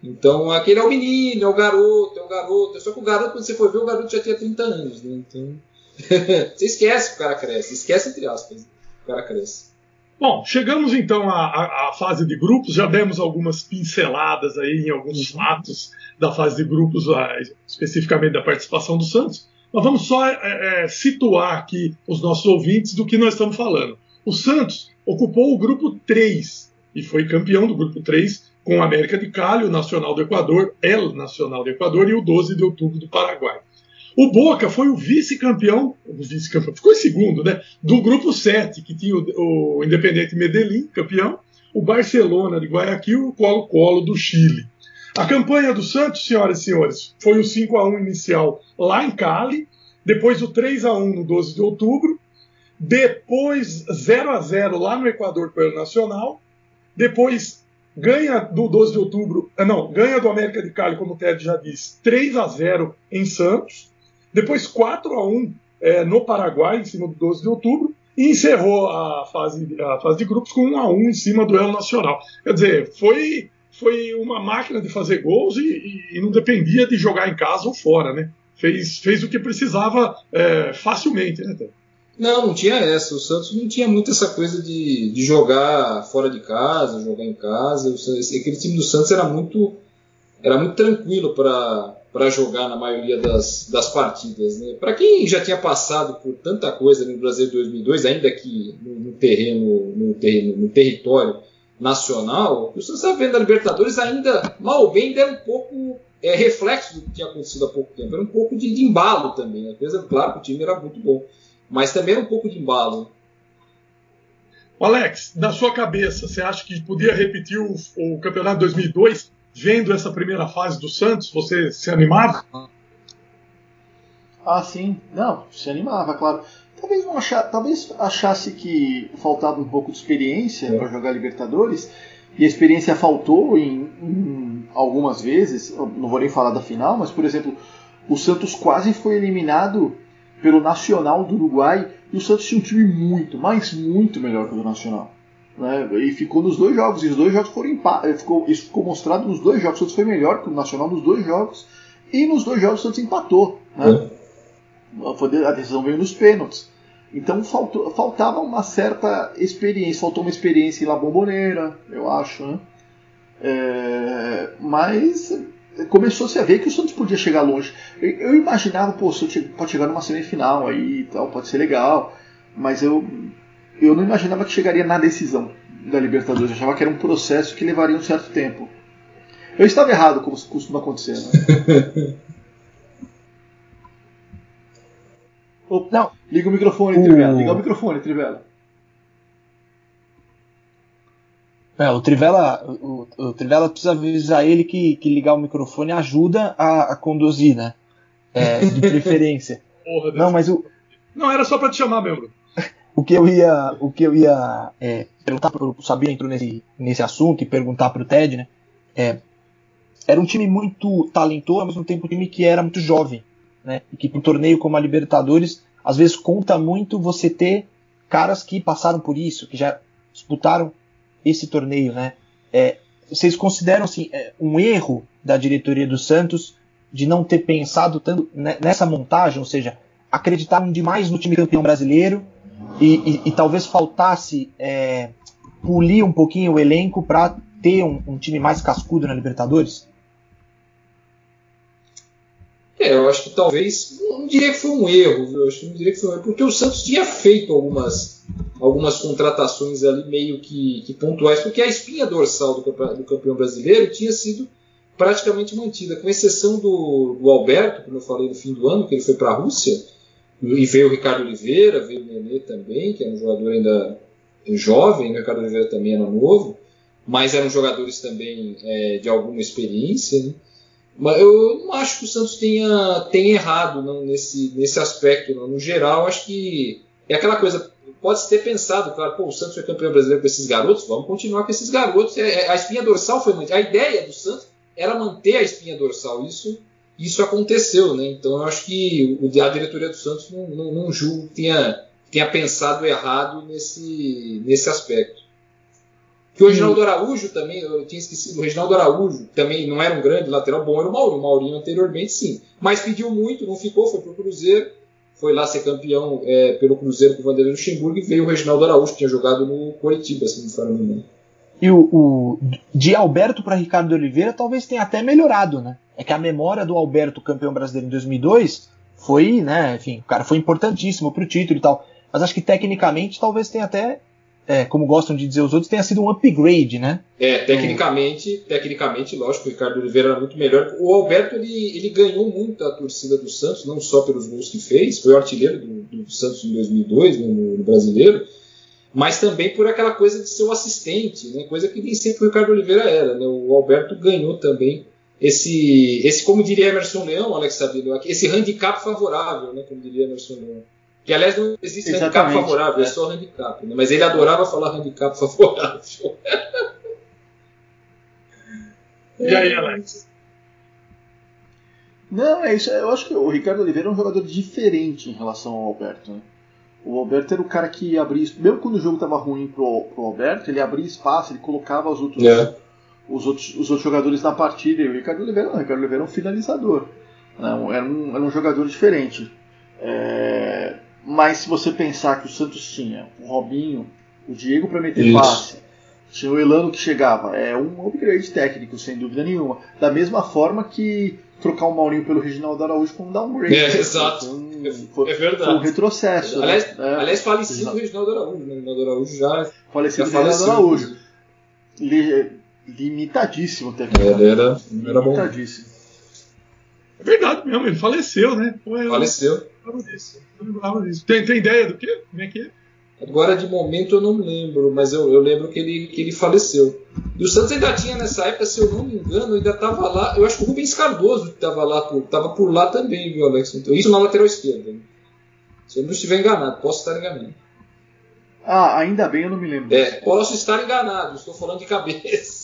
Então, aquele é o menino, é o garoto, é o garoto. Só que o garoto, quando você for ver, o garoto já tinha 30 anos, né? Então, você esquece que o cara cresce. Esquece, entre aspas, o cara cresce. Bom, chegamos então à, à, fase de grupos, já demos algumas pinceladas aí em alguns uhum. fatos da fase de grupos, especificamente da participação do Santos. Mas vamos só é, é, situar aqui os nossos ouvintes do que nós estamos falando. O Santos ocupou o grupo 3 e foi campeão do grupo 3 com o América de Cali, o Nacional do Equador, El Nacional do Equador e o 12 de outubro do Paraguai. O Boca foi o vice-campeão, vice-campeão, ficou em segundo, né? Do grupo 7, que tinha o, o Independente Medellín, campeão, o Barcelona de Guayaquil e o Colo-Colo do Chile. A campanha do Santos, senhoras e senhores, foi o 5 a 1 inicial lá em Cali, depois o 3 a 1 no 12 de outubro, depois 0 a 0 lá no Equador pelo Nacional, depois ganha do 12 de outubro, ah, não, ganha do América de Cali, como o Ted já disse, 3 a 0 em Santos, depois 4 a 1 é, no Paraguai, em cima do 12 de outubro, e encerrou a fase, a fase de grupos com 1 a 1 em cima do El Nacional. Quer dizer, foi, foi uma máquina de fazer gols e, e, não dependia de jogar em casa ou fora, né? Fez, fez o que precisava é, facilmente, né? Não, não tinha essa. O Santos não tinha muito essa coisa de, de jogar fora de casa, jogar em casa. Aquele time do Santos era muito, era muito tranquilo para jogar na maioria das, das partidas. Né? Para quem já tinha passado por tanta coisa no Brasil de 2002, ainda que no, no terreno, no, terreno, no território nacional, o Santos estava vendo a Libertadores ainda, mal ou bem, era um pouco é, reflexo do que tinha acontecido há pouco tempo. Era um pouco de, de embalo também. Né? Apesar, claro que o time era muito bom mas também um pouco de embalo. Alex, na sua cabeça, você acha que podia repetir o, o campeonato de 2002 vendo essa primeira fase do Santos? Você se animava? Ah, sim. Não, se animava, claro. Talvez, não achar, talvez achasse que faltava um pouco de experiência é. para jogar Libertadores, e a experiência faltou em, em, algumas vezes. não vou nem falar da final, mas, por exemplo, o Santos quase foi eliminado pelo Nacional do Uruguai e o Santos tinha um time muito, mas muito melhor que o do Nacional. Né? E ficou nos dois jogos, e os dois jogos foram empate. Ficou, isso ficou mostrado nos dois jogos. O Santos foi melhor que o Nacional nos dois jogos, e nos dois jogos o Santos empatou. Né? A decisão veio nos pênaltis. Então faltou, faltava uma certa experiência, faltou uma experiência em La Bombonera, eu acho. Né? É, mas começou-se a ver que o Santos podia chegar longe. Eu, eu imaginava, pô, o Santos pode chegar numa semifinal aí e tal, pode ser legal, mas eu, eu não imaginava que chegaria na decisão da Libertadores. Eu achava que era um processo que levaria um certo tempo. Eu estava errado, como costuma acontecer, né? oh, não, liga o microfone, O- Trivela. Liga o microfone, Trivela. É, o Trivela, o, o Trivela precisa avisar ele que, que ligar o microfone ajuda a, a conduzir, né? É, de preferência. Porra. Não, mas o, Não, era só pra te chamar mesmo. o que eu ia, o que eu ia é, perguntar pro o Sabino entrou nesse, nesse assunto e perguntar pro Ted, né? É, era um time muito talentoso, ao mesmo tempo um time que era muito jovem, né? E que para um torneio como a Libertadores, às vezes conta muito você ter caras que passaram por isso, que já disputaram esse torneio, né? É, vocês consideram assim é, um erro da diretoria do Santos de não ter pensado tanto ne- nessa montagem, ou seja, acreditaram demais no time campeão brasileiro e, e- e talvez faltasse é, polir um pouquinho o elenco para ter um, um time mais cascudo na Libertadores? É, eu acho que talvez. Não diria que foi um erro, viu? Eu acho que não diria que foi um erro, porque o Santos tinha feito algumas, algumas contratações ali meio que, que pontuais, porque a espinha dorsal do, do campeão brasileiro tinha sido praticamente mantida, com exceção do, do Alberto, como eu falei no fim do ano, que ele foi para a Rússia, e veio o Ricardo Oliveira, veio o Nenê também, que é um jogador ainda jovem, o Ricardo Oliveira também era novo, mas eram jogadores também é, de alguma experiência, né? Eu não acho que o Santos tenha, tenha errado não, nesse, nesse aspecto. Não. No geral, acho que é aquela coisa. Pode-se ter pensado, claro, pô, o Santos foi campeão brasileiro com esses garotos, vamos continuar com esses garotos. É, é, a espinha dorsal foi mantida. A ideia do Santos era manter a espinha dorsal. Isso, isso aconteceu, né? Então eu acho que o, a diretoria do Santos não, não, não julgo que tenha, tenha pensado errado nesse, nesse aspecto. Que o Reginaldo Araújo também, eu tinha esquecido, o Reginaldo Araújo também não era um grande lateral bom, era o Maurinho. O Maurinho anteriormente sim. Mas pediu muito, não ficou, foi pro Cruzeiro, foi lá ser campeão é, pelo Cruzeiro com o Vanderlei Luxemburgo e veio o Reginaldo Araújo, que tinha jogado no Coritiba, se não me falha memória. E o, o de Alberto para Ricardo Oliveira talvez tenha até melhorado, né? É que a memória do Alberto campeão brasileiro em 2002 foi, né, enfim, o cara foi importantíssimo pro título e tal. Mas acho que tecnicamente talvez tenha até, é, como gostam de dizer os outros, tenha sido um upgrade, né? É, tecnicamente, tecnicamente, lógico, o Ricardo Oliveira era muito melhor. O Alberto ele, ele ganhou muito a torcida do Santos, não só pelos gols que fez, foi o artilheiro do, do Santos em 2002, no, no brasileiro, mas também por aquela coisa de ser o assistente, né, coisa que nem sempre o Ricardo Oliveira era. Né, o Alberto ganhou também esse, esse como diria Emerson Leão, Alex Sabino, esse handicap favorável, né, como diria Emerson Leão. Que aliás não existe handicap Exatamente, favorável, é. é. só handicap. Né, mas ele adorava falar handicap favorável. E aí, Alex? Não, é isso. Eu acho que o Ricardo Oliveira é um jogador diferente em relação ao Alberto. Né? O Alberto era o cara que abria. Mesmo quando o jogo estava ruim pro, pro Alberto, ele abria espaço, ele colocava os outros, É. os outros, os outros jogadores na partida. E o Ricardo Oliveira não, o Ricardo Oliveira é um finalizador. Não, era, um, era um jogador diferente. É, mas se você pensar que o Santos tinha o Robinho, o Diego para meter Isso. passe, tinha o Elano que chegava, é um upgrade técnico, sem dúvida nenhuma. Da mesma forma que trocar o Maurinho pelo Reginaldo Araújo foi um downgrade. É, exato. Foi um, É verdade. foi um retrocesso. né? Aliás, É, aliás falecido o Reginaldo Araújo, né? O Reginaldo Araújo já, falecido já Reginaldo faleceu. Araújo. Li- limitadíssimo tecnicamente. Ele era, era bom. limitadíssimo. É verdade mesmo, ele faleceu, né? Pô, Faleceu. Lembrava disso. eu não lembrava disso. Tem, tem ideia do quê? Como é que é? Agora de momento eu não lembro, mas eu, eu lembro que ele, que ele faleceu. E o Santos ainda tinha nessa época, se eu não me engano, ainda estava lá. Eu acho que o Rubens Cardoso estava lá, por, tava por lá também, viu, Alex? Então, isso na lateral esquerda. né? Se eu não estiver enganado, posso estar enganado. Ah, ainda bem eu não me lembro. É, posso estar enganado, estou falando de cabeça.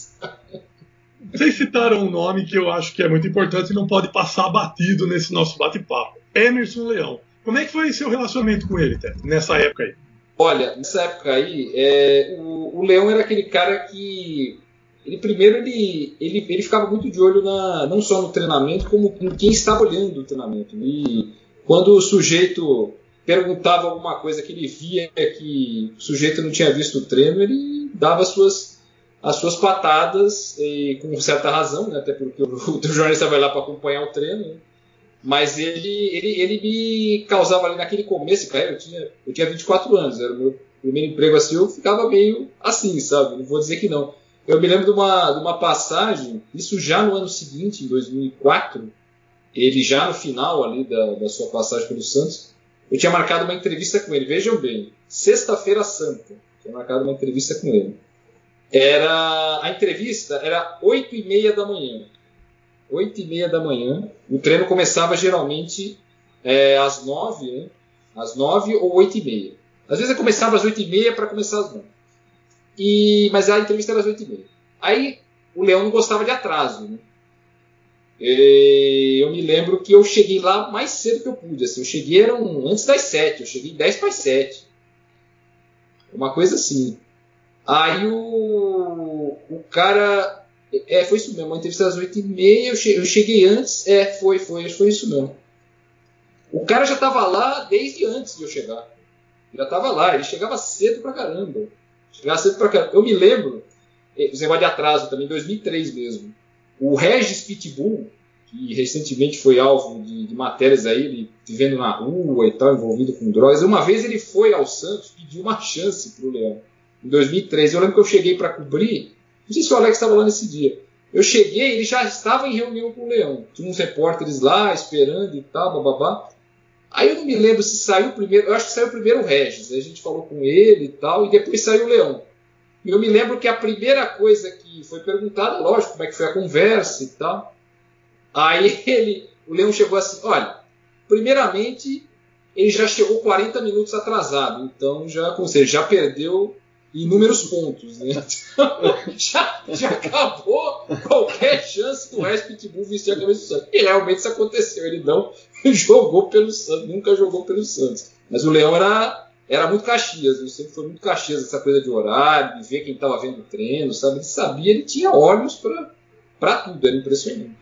Vocês citaram um nome que eu acho que é muito importante e não pode passar batido nesse nosso bate-papo. Emerson Leão. Como é que foi seu relacionamento com ele, Ted, nessa época aí? Olha, nessa época aí, é, o, o Leão era aquele cara que. Ele primeiro ele, ele, ele ficava muito de olho na, não só no treinamento, como em quem estava olhando o treinamento. E quando o sujeito perguntava alguma coisa que ele via que o sujeito não tinha visto o treino, ele dava as suas, as suas patadas, e com certa razão, né, até porque o, o jornalista vai lá para acompanhar o treino. Né, mas ele, ele, ele me causava ali naquele começo carreira, eu tinha, eu tinha 24 anos, era o meu primeiro emprego assim, eu ficava meio assim, sabe? Não vou dizer que não. Eu me lembro de uma, de uma passagem, isso já no ano seguinte, em 2004, ele já no final ali da, da sua passagem pelo Santos, eu tinha marcado uma entrevista com ele. Vejam bem, sexta-feira santa, tinha marcado uma entrevista com ele. Era a entrevista era 8 e meia da manhã. 8 e meia da manhã. O treino começava geralmente é, às 9, né? Às 9 ou 8 e meia. Às vezes eu começava às 8 e meia para começar às 9. E, mas a entrevista era às 8 e meia. Aí o Leão não gostava de atraso, né? E eu me lembro que eu cheguei lá mais cedo que eu pude. Assim, eu cheguei eram antes das 7, eu cheguei 10 para as 7. Uma coisa assim. Aí o, o cara. É, foi isso mesmo, a entrevista às 8 e meia, eu cheguei, eu cheguei antes. É, foi, foi, foi isso mesmo. O cara já estava lá desde antes de eu chegar. Já estava lá, ele chegava cedo pra caramba. Chegava cedo pra caramba. Eu me lembro, esse negócio de atraso também, em 2003 mesmo. O Regis Pitbull, que recentemente foi alvo de, de, matérias aí, ele vivendo na rua e tal, envolvido com drogas. Uma vez ele foi ao Santos pedir uma chance para o Leão, em 2013. Eu lembro que eu cheguei para cobrir, não sei se o Alex estava lá nesse dia. Eu cheguei, ele já estava em reunião com o Leão. Tinha uns repórteres lá esperando e tal, bababá. Aí eu não me lembro se saiu primeiro, eu acho que saiu primeiro o Regis, a gente falou com ele e tal, e depois saiu o Leão. E eu me lembro que a primeira coisa que foi perguntada, lógico, como é que foi a conversa e tal. Aí ele, o Leão chegou assim: olha, primeiramente, ele já chegou 40 minutos atrasado, então já, como seja, já perdeu inúmeros pontos, né? Então, já, já acabou qualquer chance do West Pitbull vestir a camisa do Santos. E realmente isso aconteceu, ele não jogou pelo Santos, nunca jogou pelo Santos. Mas o Leão era era muito Caxias, ele sempre foi muito Caxias, essa coisa de horário, de ver quem estava vendo o treino, sabe? Ele sabia, ele tinha olhos para tudo, era impressionante.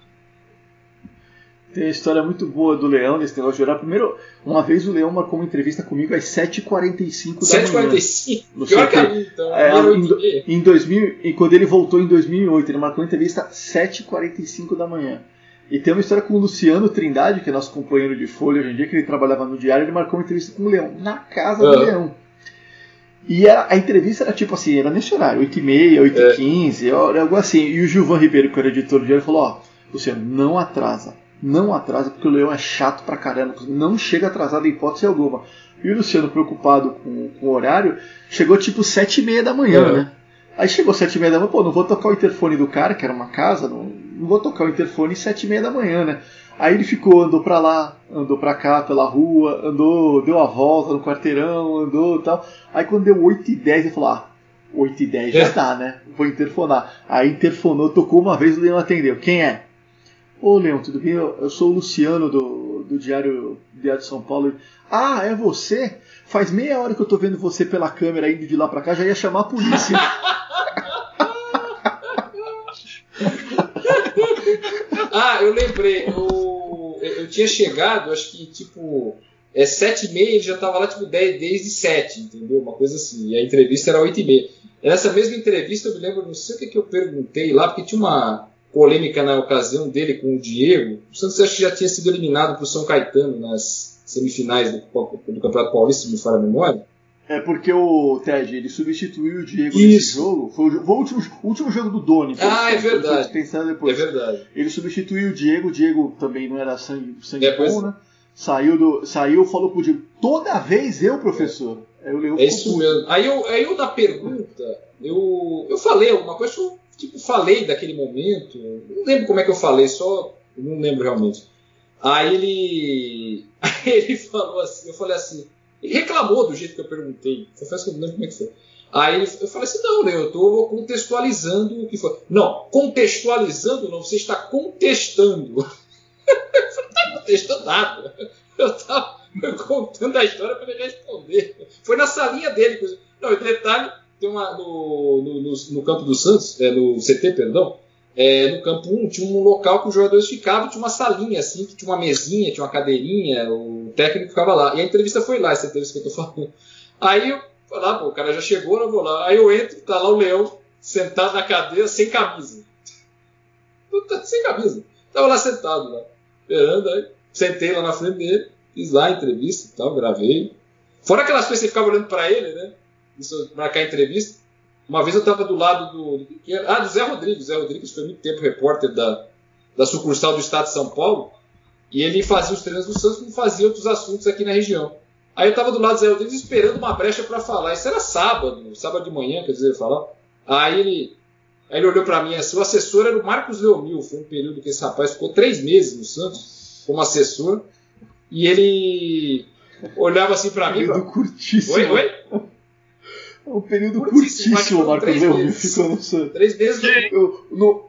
Tem uma história muito boa do Leão nesse negócio de horário. Primeiro, uma vez o Leão marcou uma entrevista comigo às 7h45 da 7 manhã. 7h45? Pior que a então. É, em, em 2000, e quando ele voltou em 2008, ele marcou uma entrevista às 7h45 da manhã. E tem uma história com o Luciano Trindade, que é nosso companheiro de folha hoje em dia, que ele trabalhava no diário, ele marcou uma entrevista com o Leão, na casa do Leão. E a, a, entrevista era tipo assim, era nesse horário, 8h30, 8h15, é. algo assim. E o Gilvan Ribeiro, que era editor do diário, falou, ó, Luciano, não atrasa. Não atrasa, porque o Leão é chato pra caramba. Não chega atrasado em hipótese alguma. E o Luciano, preocupado com, com o horário, chegou tipo 7h30 da manhã, é. né? Aí chegou 7h30 da manhã, pô, não vou tocar o interfone do cara, que era uma casa, não, não vou tocar o interfone sete e meia da manhã, né? Aí ele ficou, andou pra lá, andou pra cá pela rua, andou, deu a volta no quarteirão, andou tal. Aí quando deu 8 e 10 ele falou, ah, 8 e 10 já dá, né? Vou interfonar. Aí interfonou, tocou uma vez, o Leão atendeu. Quem é? Ô Leão, tudo bem? Eu, sou o Luciano do, do Diário, Diário de São Paulo. Ah, é você? Faz meia hora que eu tô vendo você pela câmera indo de lá pra cá, já ia chamar a polícia. ah, eu lembrei. Eu, eu tinha chegado, acho que tipo. É sete e meia, ele já estava lá tipo 10, desde sete, entendeu? Uma coisa assim. E a entrevista era oito e meia. Nessa mesma entrevista, eu me lembro, não sei o que, que eu perguntei lá, porque tinha uma polêmica na ocasião dele com o Diego. O Santos acho que já tinha sido eliminado para o São Caetano nas semifinais do, do Campeonato Paulista, se me fala a memória. É porque o Ted ele substituiu o Diego Isso. nesse jogo. Foi o, foi o último, o último jogo do Doni. Ah, é verdade. Depois. É verdade. Ele substituiu o Diego. O Diego também não era sangue, sangue é, bom, né? Saiu, do, saiu, falou pro Diego: toda vez eu, professor. É, eu, é isso mesmo. Aí eu, aí eu, na pergunta, eu, eu falei alguma coisa, eu tipo, falei daquele momento. Não lembro como é que eu falei, só. Não lembro realmente. Aí ele. Aí ele falou assim: eu falei assim ele reclamou do jeito que eu perguntei. Confesso que eu não lembro como é que foi. Aí eu falei assim: não, né, eu estou contextualizando o que foi. Não, contextualizando não, você está contestando. você não está contestando nada. Eu tava, contando a história para ele responder. Foi na salinha dele. Não, e detalhe, tem uma, no, no, no, no campo do Santos, é, no CT, perdão, é, no campo 1 tinha um local que os jogadores ficavam, tinha uma salinha assim, tinha uma mesinha, tinha uma cadeirinha, o técnico ficava lá. E a entrevista foi lá, essa entrevista que eu tô falando. Aí eu ah, pô, o cara já chegou, eu vou lá. Aí eu entro, tá lá o Leão sentado na cadeira, sem camisa. Sem camisa. Tava lá sentado lá, esperando, aí sentei lá na frente dele, fiz lá a entrevista e tal, gravei. Fora aquelas coisas que você ficava olhando pra ele, né? Isso, marcar a entrevista. Uma vez eu estava do lado do? Ah, do Zé Rodrigues. Zé Rodrigues foi muito tempo repórter da, da sucursal do Estado de São Paulo. E ele fazia os treinos do Santos como fazia outros assuntos aqui na região. Aí eu estava do lado do Zé Rodrigues esperando uma brecha para falar. Isso era sábado, sábado de manhã, quer dizer, falar. Aí ele, aí ele olhou para mim assim: o assessor era o Marcos Leomil. Foi um período que esse rapaz ficou três meses no Santos como assessor. E ele olhava assim para mim. Curtíssimo. Oi, oi? Um período Curtíssimo, curtíssimo, mas Marco três Leão meses. ficou no Santos. Três meses. Eu- No,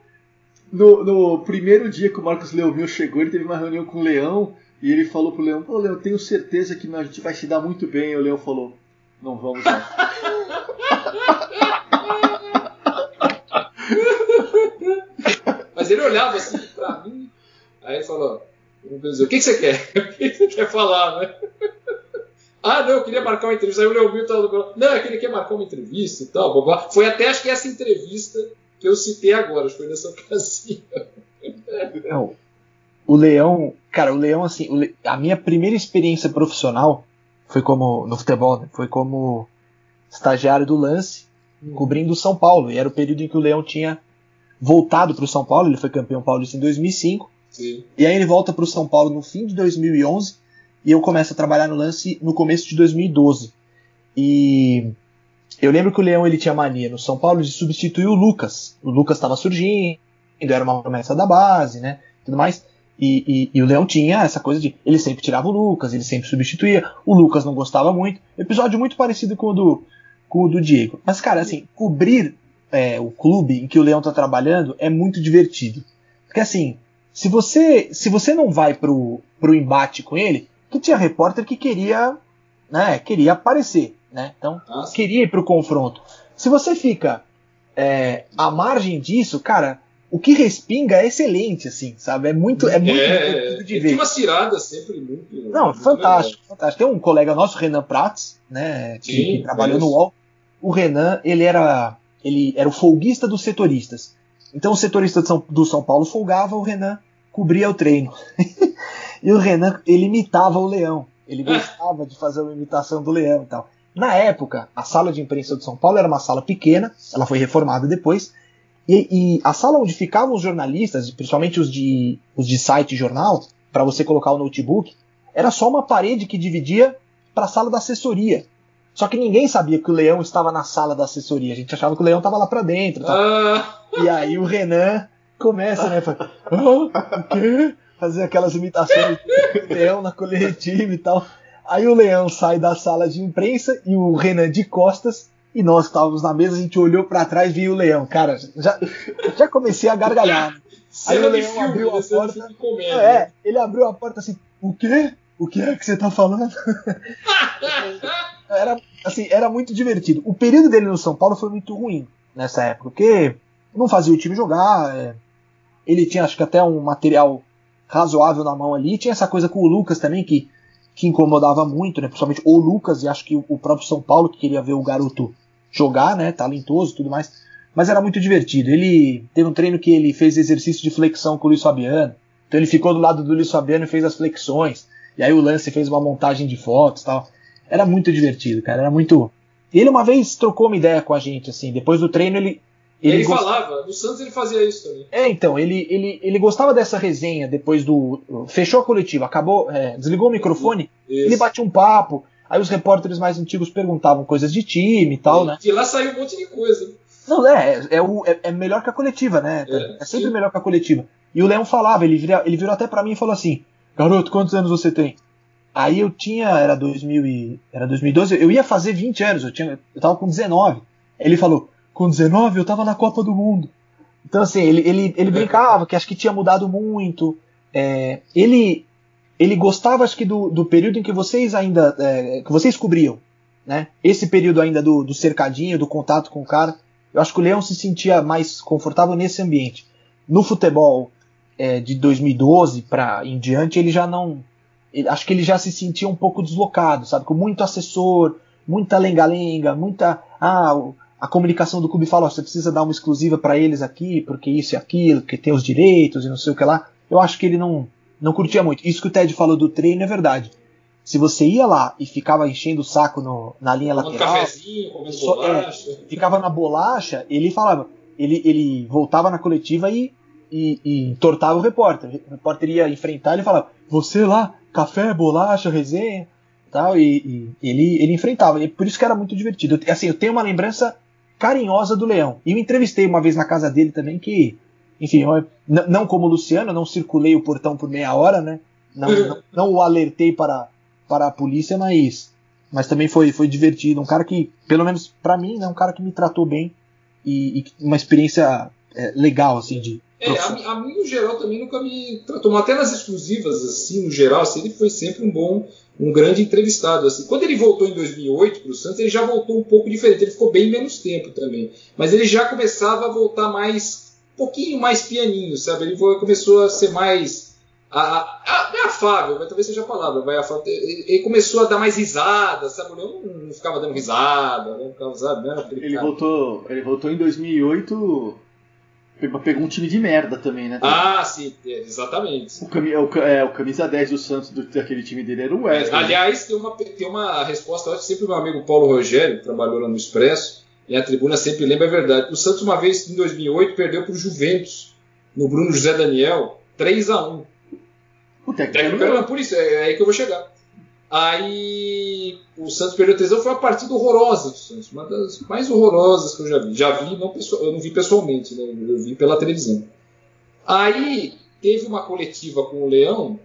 no, no primeiro dia que o Marcos Leomil chegou, ele teve uma reunião com o Leão e ele falou pro Leão: Pô, Leão, tenho certeza que a gente vai se dar muito bem. E o Leão falou: Não vamos não. Mas ele olhava assim pra mim, aí ele falou: o que, que você quer? O que, que você quer falar, né? Ah, não, eu queria marcar uma entrevista. Aí o meu lado, Não, é que ele quer marcar uma entrevista e tal. blá. Foi até acho que essa entrevista que eu citei agora, acho que foi nessa ocasião. Não. O Leão, cara, o Leão, assim, o Le- a minha primeira experiência profissional foi como, no futebol, né? Foi como estagiário do lance, cobrindo o São Paulo. E era o período em que o Leão tinha voltado para o São Paulo, ele foi campeão paulista em 2005. Sim. E aí ele volta para o São Paulo no fim de 2011 e eu começo a trabalhar no lance no começo de 2012. E eu lembro que o Leão ele tinha mania no São Paulo de substituir o Lucas. O Lucas estava surgindo, era uma promessa da base, né? Tudo mais. E, e- e o Leão tinha essa coisa de ele sempre tirava o Lucas, ele sempre substituía. O Lucas não gostava muito. Episódio muito parecido com o do, com o do Diego. Mas, cara, assim, cobrir é, o clube em que o Leão tá trabalhando é muito divertido. Porque assim, se você se você não vai pro, pro embate com ele, que tinha repórter que queria, né, queria aparecer, né? Então, sim. queria ir pro confronto. Se você fica é, à margem disso, cara, o que respinga é excelente, assim, sabe? É muito, é muito É, de ele ver. tinha uma cirada sempre muito. Não, muito fantástico, fantástico. Tem um colega nosso, Renan Prats, né, que, Sim, que trabalhou no. UOL. O Renan, ele era, ele era o folguista dos setoristas. Então o setorista de São- do São Paulo folgava, o Renan cobria o treino. e o Renan, ele imitava o leão. Ele gostava de fazer uma imitação do leão e tal. Na época, a sala de imprensa do São Paulo era uma sala pequena, ela foi reformada depois. E, e a sala onde ficavam os jornalistas, principalmente os de, os de site e jornal, para você colocar o notebook, era só uma parede que dividia para a sala da assessoria. Só que ninguém sabia que o leão estava na sala da assessoria. A gente achava que o leão estava lá para dentro. tal. Ah, E aí o Renan começa, né? Fala, "Ah, o quê? Fazer aquelas imitações do leão na coletiva e tal. Aí o leão sai da sala de imprensa e o Renan de costas. E nós estávamos na mesa, a gente olhou para trás e viu o leão. Cara, já, já comecei a gargalhar. Aí o leão abriu a né? Porta. É, ele abriu a porta assim, o quê? O que é que você tá falando? era, assim, era muito divertido. O período dele no São Paulo foi muito ruim nessa época, porque não fazia o time jogar, é, ele tinha acho que até um material razoável na mão ali, tinha essa coisa com o Lucas também que, que incomodava muito, né? Principalmente o Lucas e acho que o próprio São Paulo que queria ver o garoto jogar, né? Talentoso e tudo mais. Mas era muito divertido. Ele teve um treino que ele fez exercício de flexão com o Luiz Fabiano. Então ele ficou do lado do Luiz Fabiano e fez as flexões. E aí o Lance fez uma montagem de fotos tal. Era muito divertido, cara. Era muito. Ele uma vez trocou uma ideia com a gente, assim. Depois do treino ele. Ele, gost- falava, no Santos ele fazia isso também. É, então, ele, ele, ele gostava dessa resenha depois do. Fechou a coletiva, acabou, é, desligou o microfone, Isso. ele batia um papo. Aí os repórteres mais antigos perguntavam coisas de time e tal, né? De lá saiu um monte de coisa. Não, é, é, o, é, é melhor que a coletiva, né? É, É, sempre sim. melhor que a coletiva. E o Leão falava, ele, vira, ele virou até pra mim e falou assim: Garoto, quantos anos você tem? Aí eu tinha, era, 2000 e, era 2012, eu ia fazer 20 anos, eu, tinha, eu tava com 19. Ele falou: Com 19 eu tava na Copa do Mundo. Então, assim, ele, ele, ele brincava que acho que tinha mudado muito. É, ele, ele gostava, acho que, do, do período em que vocês ainda. É, que vocês cobriam. Né? Esse período ainda do, do cercadinho, do contato com o cara. Eu acho que o Leão se sentia mais confortável nesse ambiente. No futebol é, de 2012 para em diante, ele já não. ele- acho que ele já se sentia um pouco deslocado, sabe? Com muito assessor, muita lenga-lenga, muita. Ah, a comunicação do clube fala: ó, você precisa dar uma exclusiva para eles aqui, porque isso e aquilo, porque tem os direitos e não sei o que lá. Eu acho que ele não, não curtia muito. Isso que o Ted falou do treino é verdade. Se você ia lá e ficava enchendo o saco no- na linha Tomando lateral, cafezinho, Só- é. ficava na bolacha, ele falava, ele, ele voltava na coletiva e, e, e entortava o repórter. O repórter ia enfrentar ele falava, você lá, café, bolacha, resenha, tal, e, e ele, ele enfrentava. E por isso que era muito divertido. Assim, eu tenho uma lembrança carinhosa do Leão. E eu entrevistei uma vez na casa dele também, que, enfim, eu, não como o Luciano, eu não circulei o portão por meia hora, né? Não, não, não o alertei para, para a polícia, mas, mas também foi, foi divertido. Um cara que, pelo menos pra mim, é um cara que me tratou bem e, e uma experiência é, legal, assim, de. É, a, mim- a mim, no geral, também nunca me tratou. Até nas exclusivas, assim, no geral, assim, ele foi sempre um bom, um grande entrevistado. Assim. Quando ele voltou em 2008 para o Santos, ele já voltou um pouco diferente. Ele ficou bem menos tempo também. Mas ele já começava a voltar mais, um pouquinho mais pianinho, sabe? Ele começou a ser mais. A, a, é afável, mas talvez seja a palavra. Vai afável. Ele começou a dar mais risada, sabe? Eu não, não ficava dando risada, não ficava, sabe? Não Ele cara. voltou, ele voltou em 2008, pegou, um time de merda também, né? Ah, sim, é, exatamente. O, cami- o ca- é, o camisa 10 do Santos do, daquele time dele era o Wesley. né? Aliás, tem uma, tem uma resposta, eu sempre o meu amigo Paulo Rogério, que trabalhou lá no Expresso, e a tribuna sempre lembra a verdade. O Santos, uma vez, em 2008, perdeu para o Juventus, no Bruno José Daniel, 3 a 1 O técnico técnico era era por isso, é, é aí que eu vou chegar. Aí o Santos perdeu 3 a 1 foi uma partida horrorosa do Santos, uma das mais horrorosas que eu já vi. Já vi, não eu não vi pessoalmente, né? eu vi pela televisão. Aí teve uma coletiva com o Leão,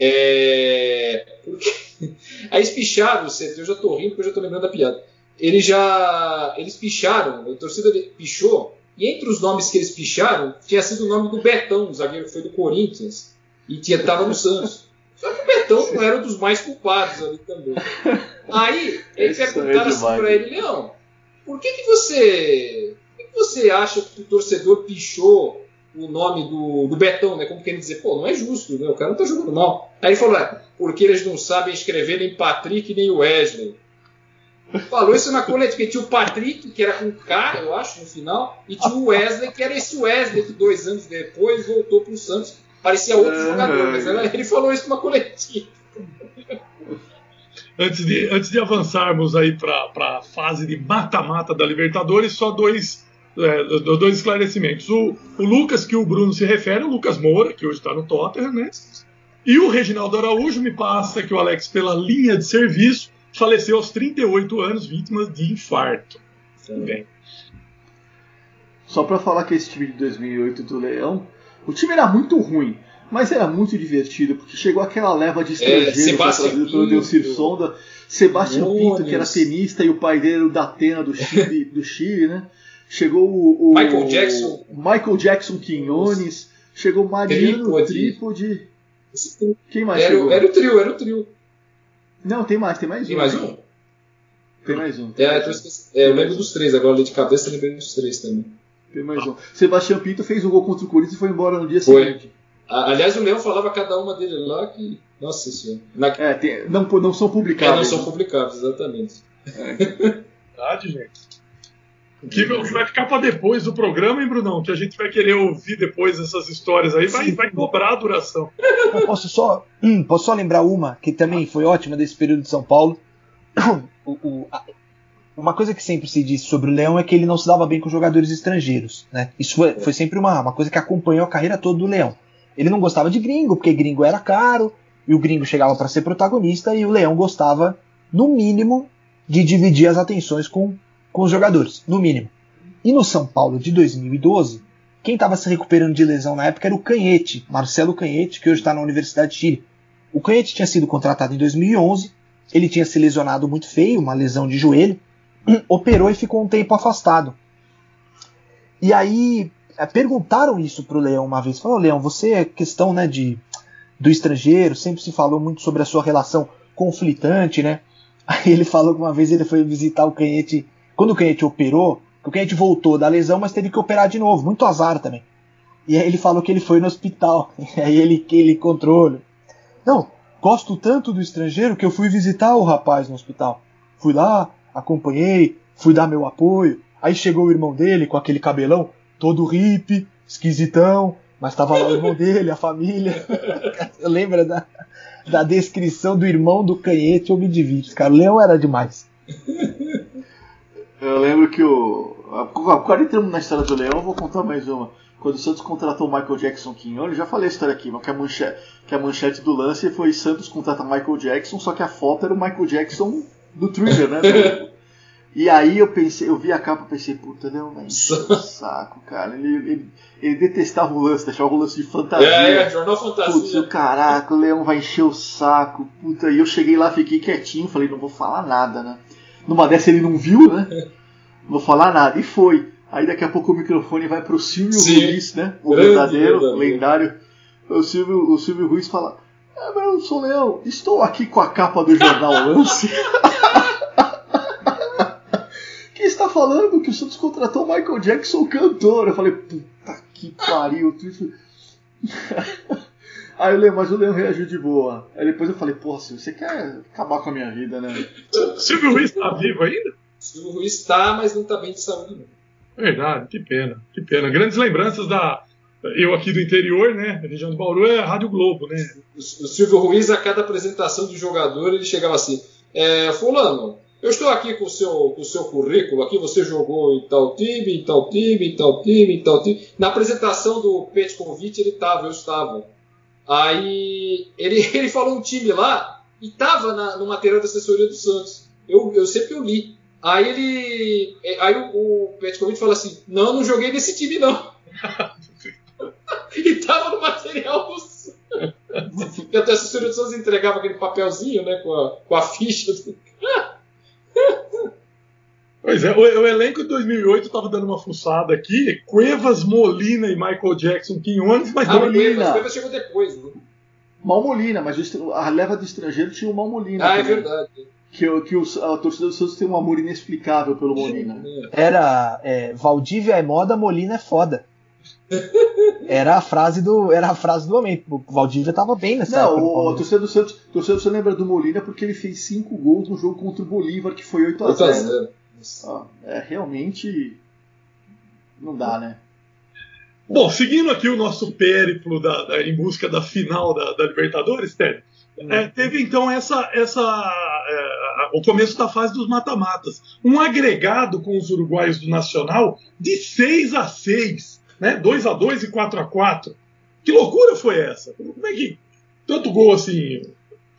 é, porque aí eles picharam, você- eu já tô rindo porque eu já tô lembrando da piada. Eles já. Eles picharam, a torcida pichou, e entre os nomes que eles picharam, tinha sido o nome do Betão, o zagueiro que foi do Corinthians, e tinha, tava no Santos. Só que o Betão não era um dos mais culpados ali também. Aí, Isso é perguntaram assim pra né? ele, Leão, por que, que você. Por que, você acha que o torcedor pichou o nome do, do Betão, né? Como querendo dizer, pô, não é justo, né? O cara não tá jogando mal. Aí ele falou, é, porque eles não sabem escrever nem Patrick nem Wesley. Falou isso na coletiva, porque tinha o Patrick, que era com K, eu acho, no final, e tinha o Wesley, que era esse Wesley que dois anos depois voltou pro Santos. Parecia outro Ah, jogador, mas era- ele falou isso numa coletiva. Antes de, antes de avançarmos aí para a fase de mata-mata da Libertadores, só dois, é, do- dois esclarecimentos. O, o Lucas, que o Bruno se refere, o Lucas Moura, que hoje está no Tottenham, né? E o Reginaldo Araújo me passa que o Alex, pela linha de serviço, faleceu aos 38 anos, vítima de infarto. Tudo bem. Só pra falar que esse time de 2008 do Leão, o time era muito ruim, mas era muito divertido, porque chegou aquela leva de estrangeiros É, trazido pelo. Delcir Sonda, Sebastião Pinto, que era tenista, e o pai dele era o Datena do Chile, do Chile né? Chegou o, o- Michael Jackson. Michael Jackson Quinones, chegou Mariano Trípode. Trípode. Quem mais Era, chegou? o- era o trio, era o trio. Não, tem mais, tem mais Tem um. mais um? Tem mais um. Tem É, mais eu, um. é, eu lembro dos três, agora ali de cabeça eu lembrei dos três também. Tem mais um. Sebastião Pinto fez o gol contra o Corinthians e foi embora no dia Foi. seguinte. Aliás, o Leão falava cada uma dele lá que. Nossa senhora. Na... É, tem- não, não são É, publicados. não são publicáveis, exatamente. Verdade, gente. O que, o que vai ficar para depois do programa, hein, Brunão? Que a gente vai querer ouvir depois essas histórias aí, vai, vai cobrar a duração. Eu posso só, hum, posso só lembrar uma que também foi ótima desse período de São Paulo. O- o- a- uma coisa que sempre se disse sobre o Leão é que ele não se dava bem com jogadores estrangeiros. Né? Isso foi, foi sempre uma, uma coisa que acompanhou a carreira toda do Leão. Ele não gostava de gringo, porque gringo era caro, e o gringo chegava para ser protagonista, e o Leão gostava, no mínimo, de dividir as atenções com, com os jogadores. No mínimo. E no São Paulo de 2012, quem estava se recuperando de lesão na época era o Canhete, Marcelo Canhete, que hoje está na Universidade de Chile. O Canhete tinha sido contratado em 2011, ele tinha se lesionado muito feio, uma lesão de joelho, operou e ficou um tempo afastado. E aí eh, perguntaram isso pro Leão uma vez, falaram, Leão, você é questão né, de, do estrangeiro, sempre se falou muito sobre a sua relação conflitante, né? Aí ele falou que uma vez ele foi visitar o Canhete, quando o Canhete operou, o Canhete voltou da lesão, mas teve que operar de novo, muito azar também. E aí ele falou que ele foi no hospital, e aí ele, ele encontrou. Não, gosto tanto do estrangeiro que eu fui visitar o rapaz no hospital. Fui lá, acompanhei, fui dar meu apoio. Aí chegou o irmão dele com aquele cabelão, todo hippie, esquisitão, mas tava lá o irmão dele, a família. Lembra da, da descrição do irmão do canhete ou me divide, cara. O Leão era demais. Eu lembro que o. Agora entramos na história do Leão, eu vou contar mais uma. Quando o Santos contratou o Michael Jackson Quinhão, eu já falei a história aqui, mas que a, manchete, que a manchete do lance foi Santos contrata Michael Jackson, só que a foto era o Michael Jackson do Trigger, né? E aí eu pensei, eu vi a capa e pensei, puta, Leão vai encher o saco, cara. Ele, ele, ele, detestava o lance, deixava o lance de fantasia. É, é jornal fantasia. Putz, caraca, o Leão vai encher o saco, puta. E eu cheguei lá, fiquei quietinho, falei, não vou falar nada, né? Numa dessa ele não viu, né? Não vou falar nada. E foi. Aí daqui a pouco o microfone vai pro Silvio Sim. Ruiz, né? O verdadeiro, verdadeiro. lendário. O Silvio, o Silvio Ruiz fala: É, mas eu sou Leão, estou aqui com a capa do jornal Lance. Quem está falando que o Santos contratou o Michael Jackson cantor? Eu falei, puta que pariu. Aí eu lembro, mas o Leão reagiu de boa. Aí depois eu falei, porra, Silvio, você quer acabar com a minha vida, né? Silvio Ruiz está vivo ainda? O Ruiz está, mas não está bem de saúde. Não. Verdade, que pena, que pena. Grandes lembranças da. Eu aqui do interior, né? Região do Bauru é a Rádio Globo, né? O, Silvio Ruiz, a cada apresentação do jogador, ele chegava assim: é, Fulano, eu estou aqui com o seu, com o seu currículo, aqui você jogou em tal time, em tal time, em tal time, em tal time. Na apresentação do Petkovic ele estava, eu estava. Aí ele, ele falou um time lá e estava no material da assessoria do Santos. Eu, eu sempre eu li. Aí ele. Aí o, o Petkovic falou assim: Não, não joguei nesse time, não. e tava no material do Santos. E até a assessoria do Santos entregava aquele papelzinho, né? Com a, com a ficha do. Pois é, o, o elenco de 2008 estava dando uma fuçada aqui. Cuevas, Molina e Michael Jackson Quinones, mas Ah, não o Cuevas, o Cuevas chegou depois, né? Malmolina, mas o a leva do estrangeiro tinha o Malmolina. Ah, é também. verdade. Que, o- que os- a torcida do Santos tem um amor inexplicável pelo Molina. Era é, Valdívia é moda, Molina é foda. Era a frase do, era a frase do momento. O Valdívia tava bem nessa Não, época. no o, torcida do Santos, a torcida do Santos lembra do Molina porque ele fez 5 gols no jogo contra o Bolívar, que foi 8 a 8 a 0 0. Ah, É, realmente. Não dá, né? Bom, seguindo aqui o nosso périplo da- da- em busca da final da, da Libertadores, Ted, é, teve então essa, essa é, o começo da fase dos mata-matas. Um agregado com os uruguaios do Nacional de 6 a 6 né? 2 a 2 e 4 a 4 Que loucura foi essa? Como é que tanto gol assim?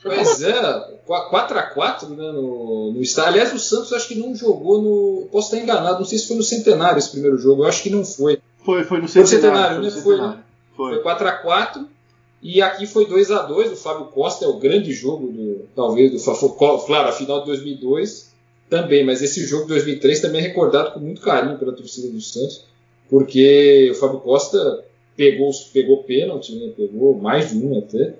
Pois é, 4x4 né, no, no estádio. Aliás, o Santos acho que não jogou no. Posso estar enganado, não sei se foi no Centenário esse primeiro jogo, eu acho que não foi. Foi, foi no Foi no centenário. Centenário, né? Foi, centenário. Foi 4x4 e aqui foi 2x2. O Fábio Costa é o grande jogo, do, talvez, do. Claro, a final de 2002 também, mas esse jogo de 2003 também é recordado com muito carinho pela torcida do Santos, porque o Fábio Costa pegou, pegou pênalti, né? pegou mais de um até.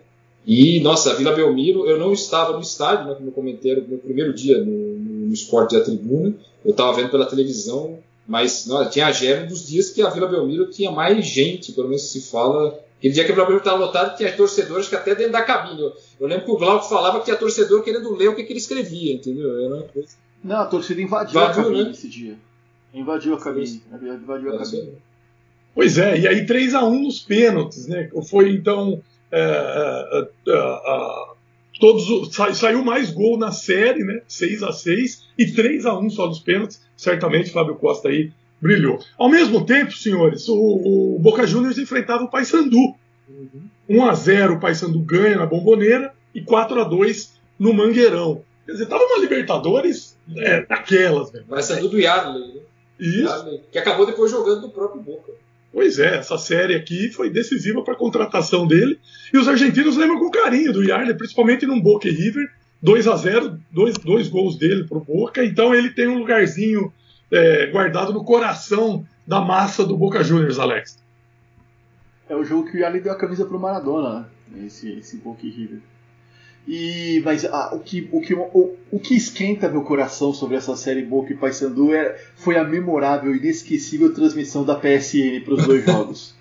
E, nossa, a Vila Belmiro, eu não estava no estádio, né, como eu comentei, era o meu primeiro dia no, no, no esporte da tribuna, eu estava vendo pela televisão, mas não, tinha a gera dos dias que a Vila Belmiro tinha mais gente, pelo menos se fala. Aquele dia que a Vila Belmiro estava lotada, tinha torcedores que até dentro da cabine. Eu, eu lembro que o Glauco falava que tinha torcedor querendo ler o que, que ele escrevia, entendeu? Era uma coisa. Não, a torcida invadiu, Invadiu, a cabine né? esse dia. Invadiu a cabine. Invadiu a cabine. aí. Pois é, e aí 3 a 1 nos pênaltis, né? Foi então é, é, é, é, todos sa- saiu mais gol na série, né? 6 a 6 e 3 a 1 só nos pênaltis. Certamente Fábio Costa aí brilhou. Ao mesmo tempo, senhores, o, o Boca Juniors enfrentava o Paysandu. 1 a 0 o Paysandu ganha na Bomboneira e 4 a 2 no Mangueirão. Quer dizer, tava uma Libertadores é, daquelas, velho. Mas é do Yarley, né? Isso. Yarley, que acabou depois jogando no próprio Boca. Pois é, essa série aqui foi decisiva para a contratação dele. E os argentinos lembram com carinho do Yarley, principalmente num Boca e River. 2 a 0 dois, dois gols dele pro Boca. Então ele tem um lugarzinho é, guardado no coração da massa do Boca Juniors, Alex. É o jogo que o Yarley deu a camisa pro Maradona, né? Esse, esse Boca e River. E, mas ah, o, que, o, que, o, o que esquenta meu coração sobre essa série Boca e Paysandu é, foi a memorável e inesquecível transmissão da PSN para os dois jogos.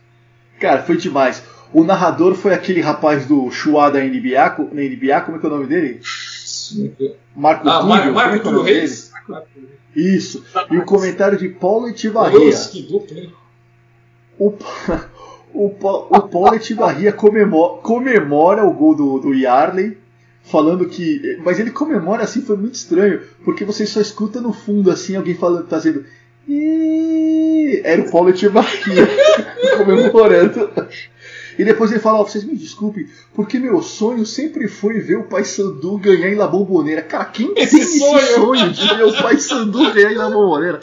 Cara, foi demais. O narrador foi aquele rapaz do Chua da NBA, na NBA, como é que é o nome dele? Marco Ah, Túlio, Mar- é Marco é o Túlio? Reis. Isso. E o comentário de Paulo hein? O, o, o Paulo Etibarria comemora, comemora o gol do, do Yarley, falando que. Mas ele comemora assim, foi muito estranho, porque você só escuta no fundo assim alguém falando, fazendo. "Ih", Era o Paulo Etibarria comemorando. E depois ele fala, ó, vocês me desculpem, porque meu sonho sempre foi ver o Paysandu ganhar em La Bombonera. Cara, quem Esse tem esse sonho? sonho de ver o Paysandu ganhar em La Bombonera?